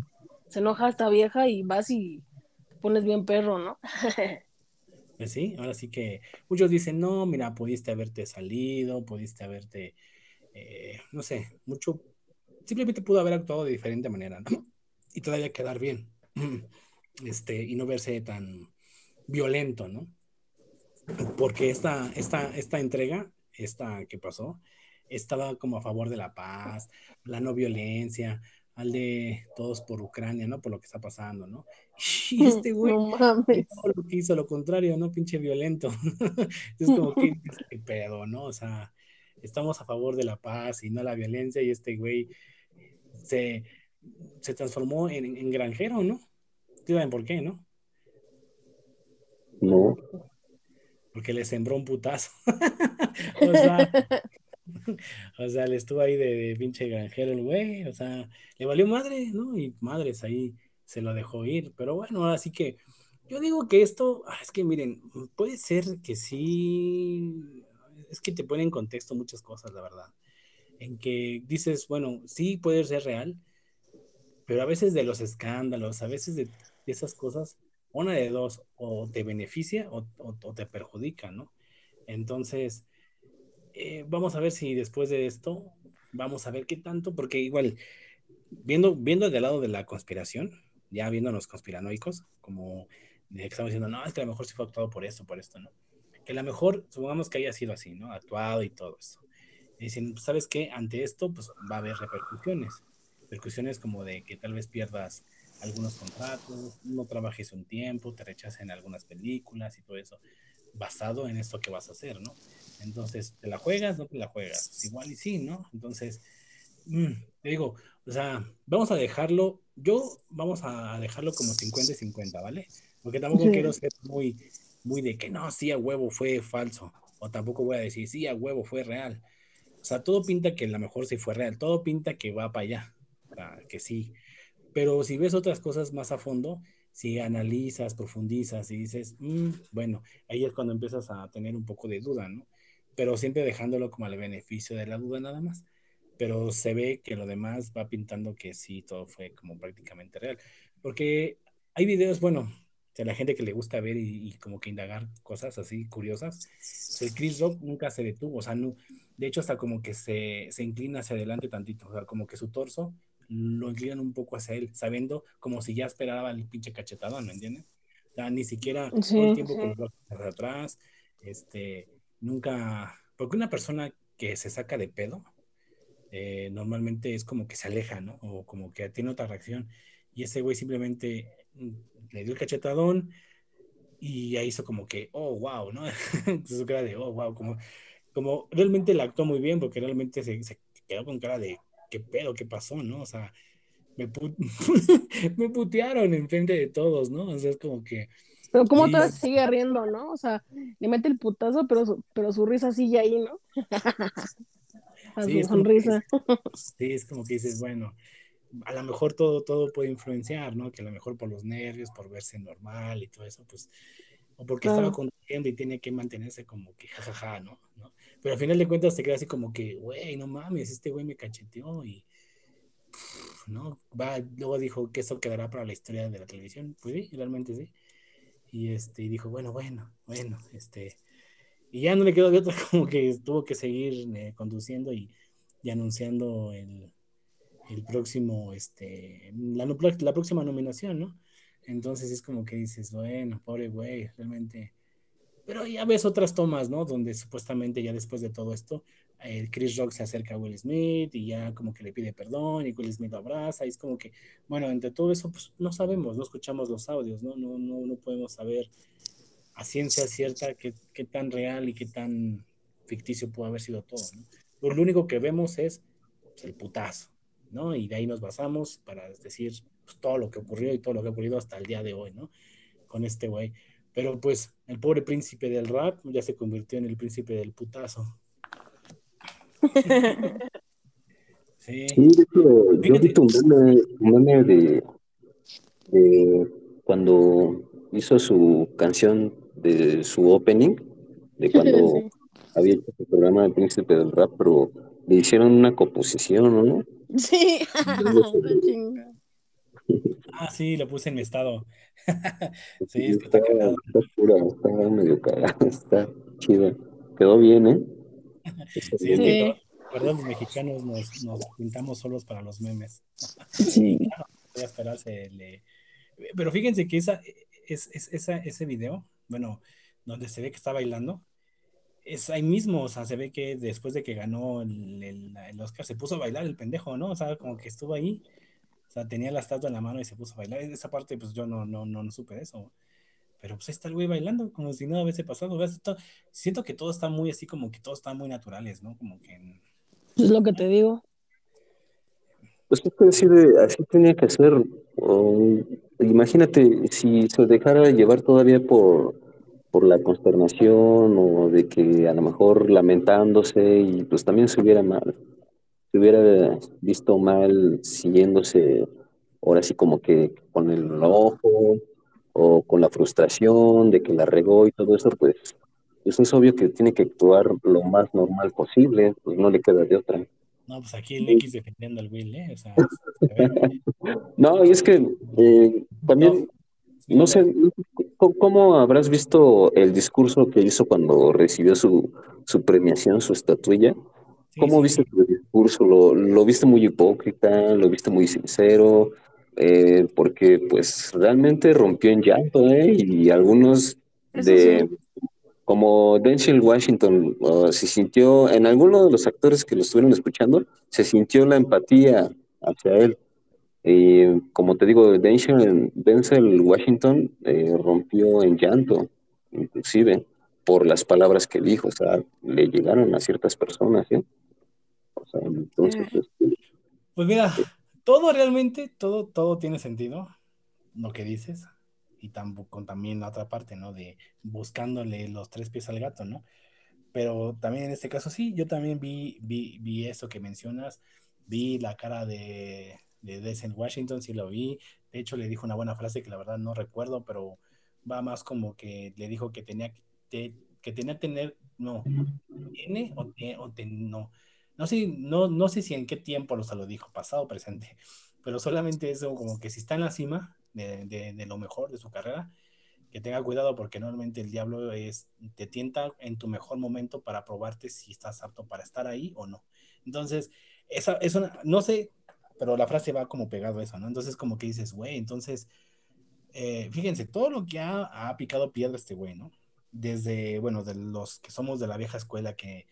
se enoja esta vieja y vas y te pones bien perro, ¿no? pues sí, ahora sí que muchos dicen, no, mira, pudiste haberte salido, pudiste haberte, eh, no sé, mucho, simplemente pudo haber actuado de diferente manera, ¿no? Y todavía quedar bien. este, y no verse tan violento, ¿no? Porque esta, esta, esta entrega, esta que pasó, estaba como a favor de la paz, la no violencia, al de todos por Ucrania, ¿no? Por lo que está pasando, ¿no? Y este güey no lo que hizo lo contrario, ¿no? Pinche violento. es como que, qué pedo, ¿no? O sea, estamos a favor de la paz y no la violencia y este güey se, se transformó en, en granjero, ¿no? ¿Saben por qué, no? No. Porque le sembró un putazo. o, sea, o sea, le estuvo ahí de, pinche granjero el güey. O sea, le valió madre, ¿no? Y madres ahí se lo dejó ir. Pero bueno, así que Yo digo que esto, ah, es que miren, puede ser que sí, es que te pone en contexto muchas cosas, la verdad. En que dices, bueno, sí puede ser real, pero a veces de los escándalos, a veces de, esas cosas, una de dos, o te beneficia o, te perjudica, ¿no? Entonces, eh, vamos a ver si después de esto, vamos a ver qué tanto, porque igual, viendo, viendo del lado de la conspiración, ya viendo los conspiranoicos, como estamos diciendo, no, es que a lo mejor sí fue actuado por esto, por esto, ¿no? Que a lo mejor, supongamos que haya sido así, ¿no? Actuado y todo eso. Y dicen, pues, ¿sabes qué? Ante esto, pues va a haber repercusiones. Repercusiones como de que tal vez pierdas algunos contratos, no trabajes un tiempo, te rechacen algunas películas y todo eso, basado en esto que vas a hacer, ¿no? Entonces, ¿te la juegas? ¿No te la juegas? Igual y sí, ¿no? Entonces, mm, te digo, o sea, vamos a dejarlo, yo vamos a dejarlo como 50 y 50, ¿vale? Porque tampoco quiero ser muy, muy de que no, sí, a huevo fue falso. O tampoco voy a decir, sí, a huevo fue real. O sea, todo pinta que a lo mejor sí fue real. Todo pinta que va para allá. que sí. Pero si ves otras cosas más a fondo, si analizas, profundizas y dices, mm, bueno, ahí es cuando empiezas a tener un poco de duda, ¿no? Pero siempre dejándolo como al beneficio de la duda nada más. Pero se ve que lo demás va pintando que sí, todo fue como prácticamente real. Porque hay videos, bueno, a la gente que le gusta ver y, como que indagar cosas así curiosas, el Chris Rock nunca se detuvo, o sea, no, de hecho hasta como que se, se inclina hacia adelante tantito, o sea, como que su torso lo inclinan un poco hacia él, sabiendo como si ya esperaba el pinche cachetadón, ¿me entiendes? O sea, ni siquiera todo el tiempo con los brazos hacia atrás, este, nunca, porque una persona que se saca de pedo, eh, normalmente es como que se aleja, ¿no? O como que tiene otra reacción. Y ese güey simplemente le dio el cachetadón y ahí hizo como que, oh, wow, ¿no? Su cara de, oh, wow, como, como realmente la actuó muy bien porque realmente se, se quedó con cara de, ¿qué pedo? ¿Qué pasó? ¿No? O sea, me, me putearon enfrente de todos, ¿no? O sea, es como que... Pero como todavía sigue riendo, ¿no? O sea, le mete el putazo, pero su, pero su risa sigue ahí, ¿no? A sí, su sonrisa. sí, es como que dices, bueno, a lo mejor todo, todo puede influenciar, ¿no? Que a lo mejor por los nervios, por verse normal y todo eso, pues, o porque estaba conduciendo y tiene que mantenerse como que jajaja, ¿no? ¿no? Pero al final de cuentas te queda así como que, güey, no mames, este güey me cacheteó y, ¿no? Va, luego dijo que eso quedará para la historia de la televisión, pues sí, realmente sí. Y este, y dijo, bueno, bueno, bueno, este, y ya no le quedó de otra, como que tuvo que seguir eh, conduciendo y, y anunciando el, el próximo, este, la, próxima nominación, ¿no? Entonces es como que dices, bueno, pobre güey, realmente. Pero ya ves otras tomas, ¿no? Donde supuestamente ya después de todo esto, Chris Rock se acerca a Will Smith y ya como que le pide perdón y Will Smith lo abraza y es como que, bueno, entre todo eso, pues no sabemos, no escuchamos los audios, ¿no? No, no, no podemos saber a ciencia cierta qué, qué tan real y qué tan ficticio puede haber sido todo, ¿no? Lo único que vemos es pues, el putazo, ¿no? Y de ahí nos basamos para decir pues, todo lo que ocurrió y todo lo que ha ocurrido hasta el día de hoy, ¿no? Con este güey. Pero pues el pobre príncipe del rap ya se convirtió en el príncipe del putazo. sí. sí de hecho, yo he visto un meme, de, de, cuando hizo su canción de su opening, de cuando había hecho su programa del príncipe del rap, pero le hicieron una composición, ¿no? Sí. ah, sí, lo puse en mi estado. sí, es que está, está, pura, está medio cagado, está chido. Quedó bien, ¿eh? sí, sí. perdón, los mexicanos nos, nos, pintamos solos para los memes. Sí. claro, voy a esperarse. Le... Pero fíjense que esa, es, es, esa, ese video, bueno, donde se ve que está bailando, es ahí mismo, o sea, se ve que después de que ganó el, el, Oscar se puso a bailar el pendejo, ¿no? O sea, como que estuvo ahí, o sea, tenía la estatua en la mano y se puso a bailar. Esa parte, pues yo no, no, no, no supe eso. Pero pues ahí está el güey bailando, como si nada hubiese pasado. Siento que todo está muy así, como que todo está muy naturales, ¿no? Como que... Es lo que te digo. Pues es decir, así tenía que ser. imagínate si se dejara llevar todavía por por la consternación o de que a lo mejor lamentándose y pues también se hubiera mal, se hubiera visto mal siguiéndose ahora sí como que con el ojo o con la frustración de que la regó y todo eso, pues, pues es obvio que tiene que actuar lo más normal posible, pues no le queda de otra. No, pues aquí el X defendiendo al Will, ¿eh? O sea, no, y es que eh, también, no, sé, ¿cómo habrás visto el discurso que hizo cuando recibió su, su premiación, su estatuilla? ¿Cómo viste su discurso? ¿Lo, ¿Lo, viste muy hipócrita? ¿Lo viste muy sincero? Eh, porque pues realmente rompió en llanto, ¿eh? Y algunos de... Como Denzel Washington se sintió, en alguno de los actores que lo estuvieron escuchando, se sintió la empatía hacia él. Y como te digo, Denzel, Denzel Washington eh, rompió en llanto, inclusive, por las palabras que dijo, o sea, le llegaron a ciertas personas, ¿eh? O sea, entonces... Este, pues mira, todo realmente, todo, todo tiene sentido, lo que dices y tampoco también la otra parte, ¿no? De buscándole los tres pies al gato, ¿no? Pero también en este caso sí, yo también vi, vi, vi eso que mencionas, vi la cara de, de Denzel Washington, sí lo vi, de hecho le dijo una buena frase que la verdad no recuerdo, pero va más como que le dijo que tenía que, que tenía tener, no, tiene o, o no, no sé, no, no sé si en qué tiempo lo, se lo dijo, pasado o presente, pero solamente eso como que si está en la cima, de, lo mejor de su carrera, que tenga cuidado porque normalmente el diablo es, te tienta en tu mejor momento para probarte si estás apto para estar ahí o no. Entonces, esa es una, no sé, pero la frase va como pegado a eso, ¿no? Entonces, como que dices, güey, entonces, eh, fíjense, todo lo que ha, ha picado piedra este güey, ¿no? Desde, bueno, de los que somos de la vieja escuela que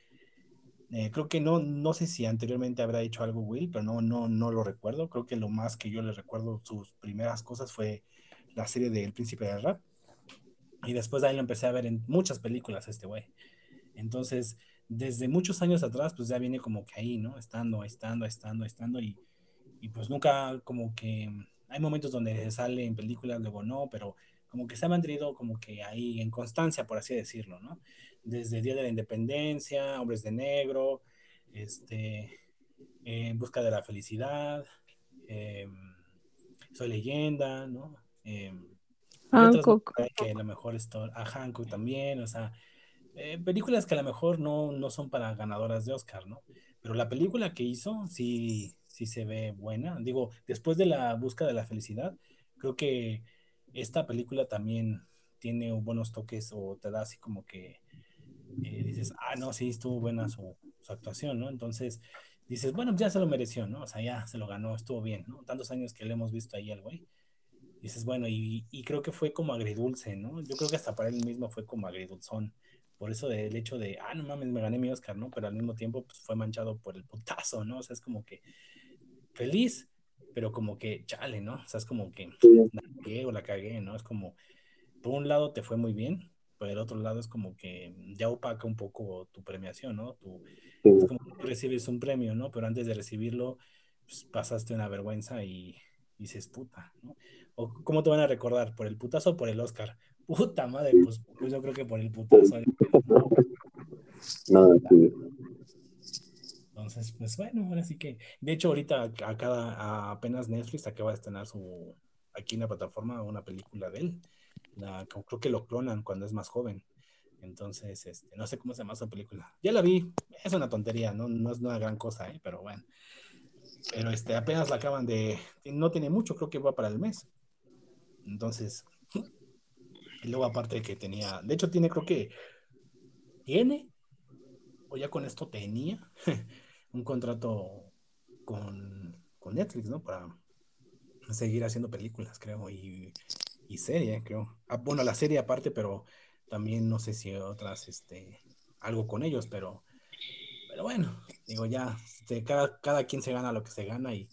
eh, creo que no, no sé si anteriormente habrá hecho algo Will, pero no, no, no lo recuerdo. Creo que lo más que yo le recuerdo sus primeras cosas fue la serie de El Príncipe del Rap. Y después de ahí lo empecé a ver en muchas películas este güey. Entonces, desde muchos años atrás, pues ya viene como que ahí, ¿no? Estando, estando, estando, estando. Y, y pues nunca como que... Hay momentos donde sale en películas, luego no, pero como que se ha mantenido como que ahí en constancia, por así decirlo, ¿no? desde Día de la Independencia, Hombres de Negro, este, En Busca de la Felicidad, em, Soy Leyenda, ¿no? Eh, Hancock. Que a lo mejor esto, a Hancock también, o sea, eh, películas que a lo mejor no, no son para ganadoras de Oscar, ¿no? Pero la película que hizo sí, sí se ve buena. Digo, después de la Busca de la Felicidad, creo que esta película también tiene buenos toques o te da así como que eh, dices, ah, no, sí, estuvo buena su, actuación, ¿no? Entonces dices, bueno, ya se lo mereció, ¿no? O sea, ya se lo ganó, estuvo bien, ¿no? Tantos años que le hemos visto ahí al güey. Dices, bueno, y, creo que fue como agridulce, ¿no? Yo creo que hasta para él mismo fue como agridulzón. Por eso del hecho de, ah, no mames, me gané mi Oscar, ¿no? Pero al mismo tiempo, pues fue manchado por el putazo, ¿no? O sea, es como que feliz, pero como que chale, ¿no? O sea, es como que la cagué o la cagué, ¿no? Es como, por un lado te fue muy bien, pero el otro lado es como que ya opaca un poco tu premiación, ¿no? Tú, es como que recibes un premio, ¿no? Pero antes de recibirlo, pues, pasaste una vergüenza y, dices, puta, ¿no? O cómo te van a recordar, por el putazo o por el Oscar. Puta madre, pues, pues yo creo que por el putazo. No, sí. Entonces, pues bueno, ahora sí que, de hecho, ahorita a apenas Netflix acaba de estrenar su, aquí en la plataforma una película de él creo que lo clonan cuando es más joven. Entonces, este, no sé cómo se llama esa película. Ya la vi, es una tontería, no, no es una gran cosa, ¿eh? pero bueno. Pero este, apenas la acaban de, no tiene mucho, creo que va para el mes. Entonces, y luego aparte que tenía, de hecho tiene, creo que tiene, o ya con esto tenía, un contrato con, con Netflix, ¿no? Para seguir haciendo películas, creo, y y serie, creo. Ah, bueno, la serie aparte, pero también no sé si otras, este, algo con ellos, pero, pero bueno, digo, ya, este, cada, cada quien se gana lo que se gana y,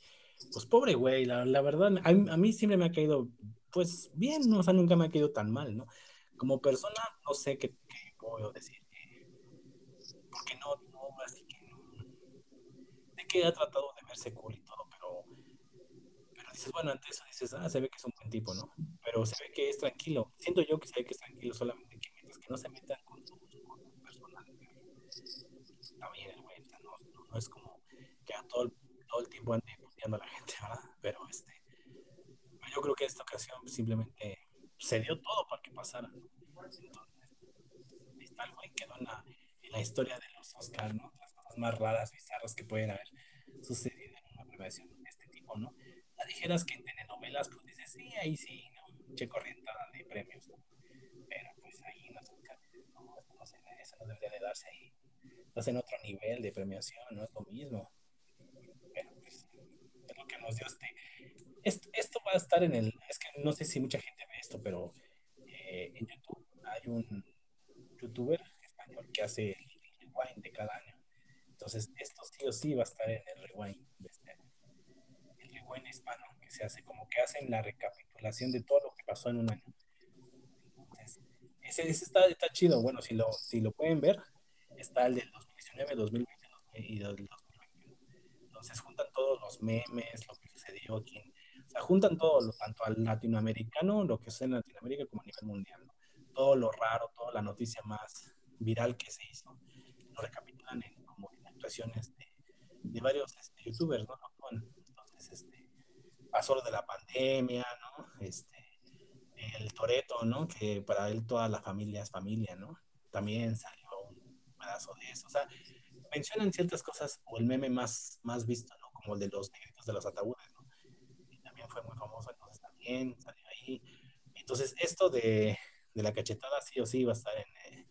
pues pobre güey, la, verdad, a, mí siempre me ha caído, pues bien, o sea, nunca me ha caído tan mal, ¿no? Como persona, no sé qué, puedo decir, porque no, no, así que no, de que ha tratado de verse cool y todo, dices, bueno, antes eso dices, ah, se ve que es un buen tipo, ¿no? Pero se ve que es tranquilo. Siento yo que se ve que es tranquilo solamente que mientras que no se metan con su, personal, está bien el güey, no, no, es como que a todo, todo el tiempo ande puteando a la gente, ¿verdad? Pero este, yo creo que esta ocasión simplemente se dio todo para que pasara. Entonces, está algo que quedó en la, en la historia de los Oscars, ¿no? Más raras, bizarras que pueden haber sucedido en una premiación de este tipo, ¿no? La dijeras que en telenovelas, pues dices, sí, ahí sí, ¿no? Che corrientada de premios, ¿no? Pero pues ahí no, no, no, sé, eso no debería de darse ahí. Estás en otro nivel de premiación, no es lo mismo. Pero pues es lo que nos dio este. Esto, esto va a estar en el. Es que no sé si mucha gente ve esto, pero eh, en YouTube hay un youtuber español que hace el rewind de cada año. Entonces, esto sí o sí va a estar en el rewind de este año. El rewind hispano que se hace, como que hacen la recapitulación de todo lo que pasó en un año. Entonces, ese, ese está, está, chido. Bueno, si lo, si lo pueden ver, está el del 2019, 2020 y 2021. Entonces, juntan todos los memes, lo que sucedió, quién, o sea, juntan todo, tanto al latinoamericano, lo que es en Latinoamérica, como a nivel mundial. ¿no? Todo lo raro, toda la noticia más viral que se hizo, lo recapitulan actuaciones de, de varios este, youtubers, ¿no? Entonces, este, pasó lo de la pandemia, ¿no? Este, el Toreto, ¿no? Que para él toda la familia es familia, ¿no? También salió un pedazo de eso. O sea, mencionan ciertas cosas, o el meme más, más visto, ¿no? Como el de los negritos de los ataúdes, ¿no? Y también fue muy famoso, entonces también salió ahí. Entonces, esto de, de la cachetada sí o sí va a estar en, eh,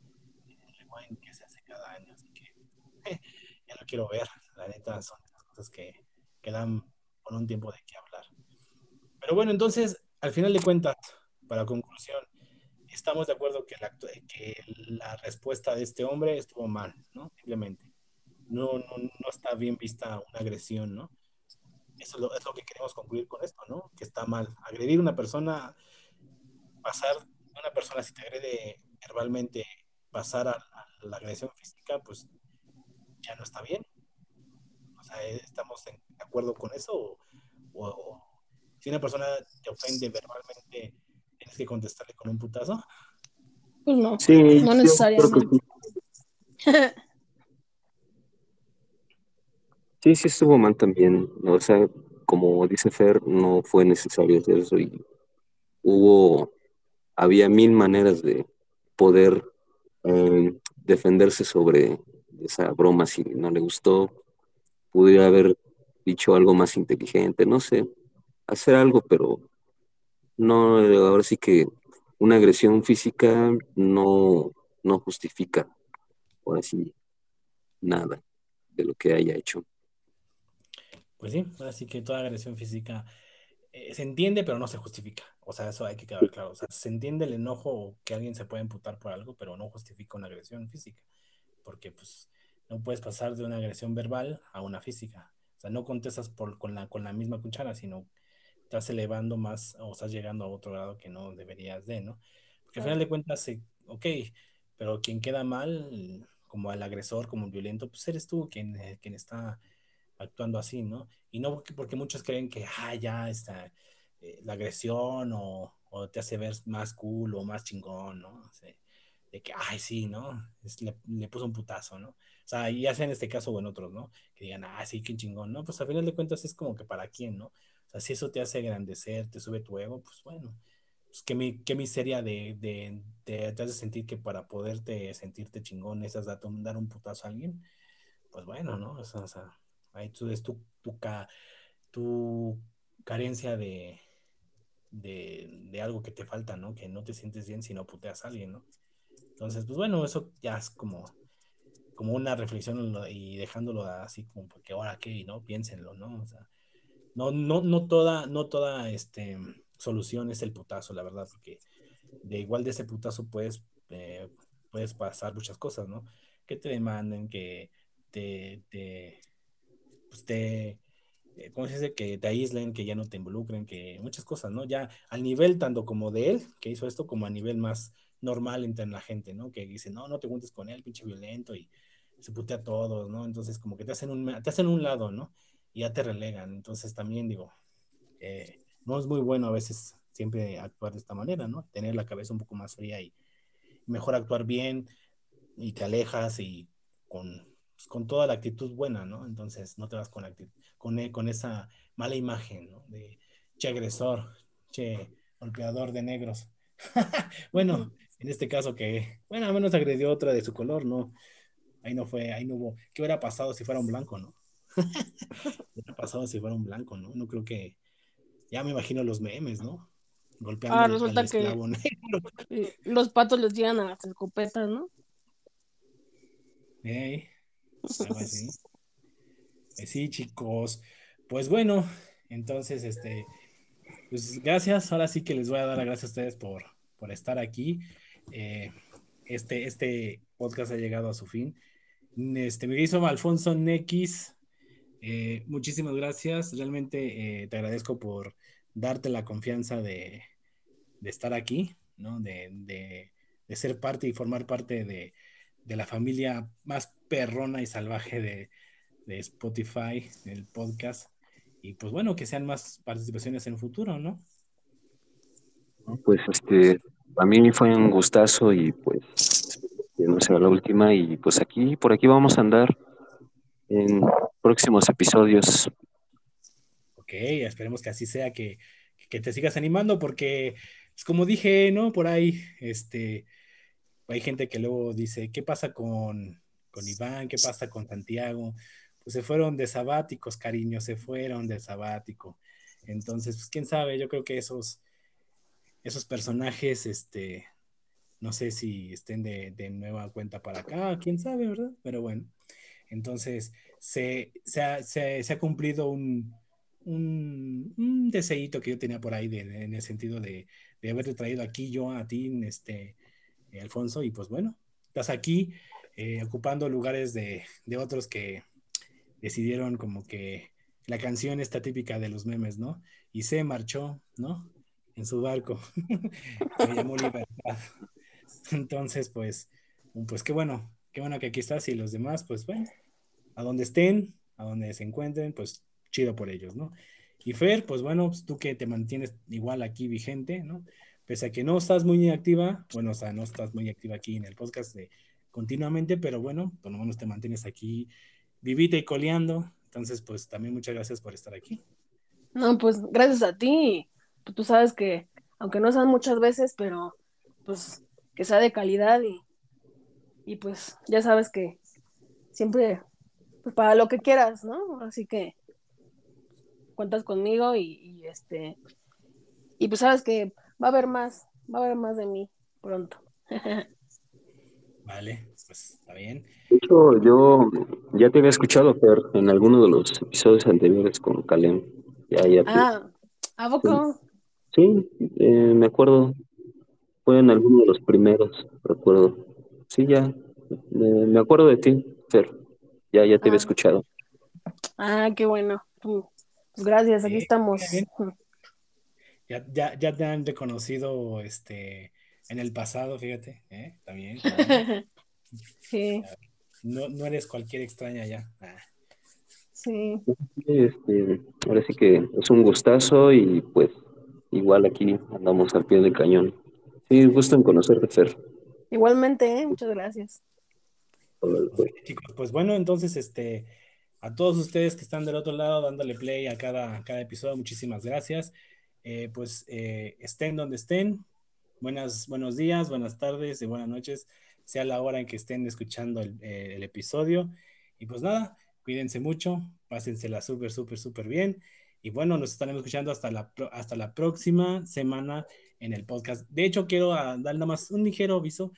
en el rewind que se hace cada año, así que lo quiero ver. La neta son las cosas que, que dan por un tiempo de qué hablar. Pero bueno, entonces, al final de cuentas, para conclusión, estamos de acuerdo que la, que la respuesta de este hombre estuvo mal, ¿no? Simplemente. No, no, no está bien vista una agresión, ¿no? Eso es lo, es lo, que queremos concluir con esto, ¿no? Que está mal. Agredir a una persona, pasar una persona, si te agrede verbalmente, pasar a, a la agresión física, pues ya no está bien. O sea, ¿estamos en, de acuerdo con eso? O, o, o si una persona te ofende verbalmente, tienes que contestarle con un putazo. Pues no, Sí, no necesariamente. sí. Sí, sí estuvo mal también. O sea, como dice Fer, no fue necesario hacer eso y hubo, había mil maneras de poder eh, defenderse sobre esa broma si no le gustó. Pudiera haber dicho algo más inteligente, no sé, hacer algo, pero no, ahora sí que una agresión física no, no justifica, ahora sí, nada de lo que haya hecho. Pues sí, así que toda agresión física eh, se entiende, pero no se justifica. O sea, eso hay que quedar claro. O sea, se entiende el enojo o que alguien se puede imputar por algo, pero no justifica una agresión física. Porque, pues, no puedes pasar de una agresión verbal a una física. O sea, no contestas por, con, la, con la misma cuchara, sino estás elevando más o estás llegando a otro grado que no deberías de, ¿no? Porque al final de cuentas, ok, pero quien queda mal, como el agresor, como el violento, pues eres tú quien, eh, quien está actuando así, ¿no? Y no porque, porque muchos creen que, ah, ya está, eh, la agresión o, o, te hace ver más cool o más chingón, ¿no? O sea, de que, ay, sí, ¿no? Le, puso un putazo, ¿no? O sea, ya sea en este caso o en otros, ¿no? Que digan, ah, sí, qué chingón, ¿no? Pues al final de cuentas es como que para quién, ¿no? O sea, si eso te hace engrandecer, te sube tu ego, pues bueno, pues qué, qué miseria de, de, de, te hace sentir que para poderte sentirte chingón necesitas dar, dar un putazo a alguien, pues bueno, ¿no? O sea, o sea ahí tú es tu, tu, tu carencia de, de, de, algo que te falta, ¿no? Que no te sientes bien si no puteas a alguien, ¿no? Entonces, pues bueno, eso ya es como, como una reflexión y dejándolo así como porque ahora qué, ¿no? Piénsenlo, ¿no? O sea, no, no, no toda, no toda este, solución es el putazo, la verdad, porque de igual de ese putazo puedes, eh, puedes pasar muchas cosas, ¿no? Que te demanden, que te, te pues te, eh, ¿cómo se dice? Que te aíslen, que ya no te involucren, que muchas cosas, ¿no? Ya al nivel tanto como de él, que hizo esto, como a nivel más normal entre la gente, ¿no? Que dice, no, no te juntes con él, pinche violento, y se putea a todos, ¿no? Entonces como que te hacen un, te hacen un lado, ¿no? Y ya te relegan. Entonces también digo, eh, no es muy bueno a veces siempre actuar de esta manera, ¿no? Tener la cabeza un poco más fría y mejor actuar bien y te alejas y con pues, con toda la actitud buena, ¿no? Entonces no te vas con, actitud, con, e, con esa mala imagen, ¿no? De che agresor, che golpeador de negros. bueno, en este caso que, bueno, al menos agredió otra de su color, ¿no? Ahí no fue, ahí no hubo. ¿Qué hubiera pasado si fuera un blanco, no? ¿Qué hubiera pasado si fuera un blanco, no? No creo que. Ya me imagino los memes, ¿no? Golpeando ah, resulta que los patos les llegan a las escopetas, ¿no? Hey, algo así. Pues sí, chicos. Pues bueno, entonces, este, pues gracias. Ahora sí que les voy a dar las gracias a ustedes por, por estar aquí. Eh, este, este podcast ha llegado a su fin. Este, me hizo Alfonso Nex, eh, muchísimas gracias. Realmente eh, te agradezco por darte la confianza de, estar aquí, ¿no? De, ser parte y formar parte de, la familia más perrona y salvaje de, Spotify, el podcast. Y pues bueno, que sean más participaciones en el futuro, ¿no? Pues este, a mí fue un gustazo y pues que no será la última y pues aquí, por aquí vamos a andar en próximos episodios. Ok, esperemos que así sea, que, te sigas animando porque, pues como dije, ¿no? Por ahí, este, hay gente que luego dice, ¿qué pasa con, con Iván? ¿Qué pasa con Santiago? Pues se fueron de sabáticos, cariño, se fueron de sabático. Entonces, pues quién sabe, yo creo que esos, esos personajes, este, no sé si estén de, nueva cuenta para acá, quién sabe, ¿verdad? Pero bueno, entonces se, se, ha, cumplido un, un, deseito que yo tenía por ahí en el sentido de, de, haberte traído aquí yo a ti, este, eh, Alfonso, y pues bueno, estás aquí eh, ocupando lugares de, de otros que decidieron como que la canción está típica de los memes, ¿no? Y se marchó, ¿no? En su barco. Me llamó Libertad. Entonces, pues, pues qué bueno, qué bueno que aquí estás y los demás, pues bueno, a donde estén, a donde se encuentren, pues chido por ellos, ¿no? Y Fer, pues bueno, pues, tú que te mantienes igual aquí vigente, ¿no? Pese a que no estás muy activa, bueno, o sea, no estás muy activa aquí en el podcast continuamente, pero bueno, por lo menos te mantienes aquí vivita y coleando. Entonces, pues también muchas gracias por estar aquí. No, pues gracias a ti. Pues, tú sabes que, aunque no sean muchas veces, pero pues que sea de calidad y, y pues ya sabes que siempre, pues para lo que quieras, ¿no? Así que cuentas conmigo y, este, y pues sabes que va a haber más, va a haber más de mí pronto. Vale, pues está bien. De hecho, yo ya te había escuchado, Fer, en alguno de los episodios anteriores con Calem. Ya, ya ah, ¿a poco? Sí, eh, me acuerdo. Fue en alguno de los primeros, recuerdo. Sí, ya. Me, acuerdo de ti, Fer. Ya, ya te había ah. escuchado. Ah, qué bueno. Pues gracias, aquí estamos. Ya, ya, ya te han reconocido este en el pasado, fíjate, ¿eh? También. sí. No, no eres cualquier extraña ya. Ah. Sí. Este, ahora sí que es un gustazo y pues igual aquí andamos al pie del cañón. Sí, gusto en conocerte, Fer. Igualmente, ¿eh? muchas gracias. chicos, pues bueno, entonces, este, a todos ustedes que están del otro lado dándole play a cada, cada episodio, muchísimas gracias. Eh, pues eh, estén donde estén. Buenas, buenos días, buenas tardes y buenas noches, sea la hora en que estén escuchando el, el episodio. Y pues nada, cuídense mucho, pásensela súper, súper, súper bien. Y bueno, nos estaremos escuchando hasta la, hasta la próxima semana en el podcast. De hecho, quiero ah, dar nada más un ligero aviso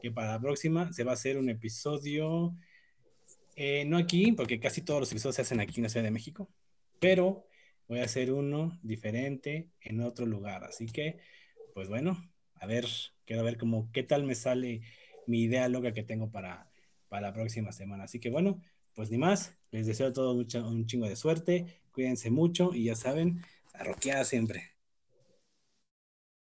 que para la próxima se va a hacer un episodio, eh, no aquí, porque casi todos los episodios se hacen aquí en la Ciudad de México, pero voy a hacer uno diferente en otro lugar. Así que, pues bueno, a ver, quiero ver cómo, qué tal me sale mi idea loca que tengo para, para la próxima semana. Así que bueno, pues ni más, les deseo a todos un chingo de suerte, cuídense mucho y ya saben, a siempre.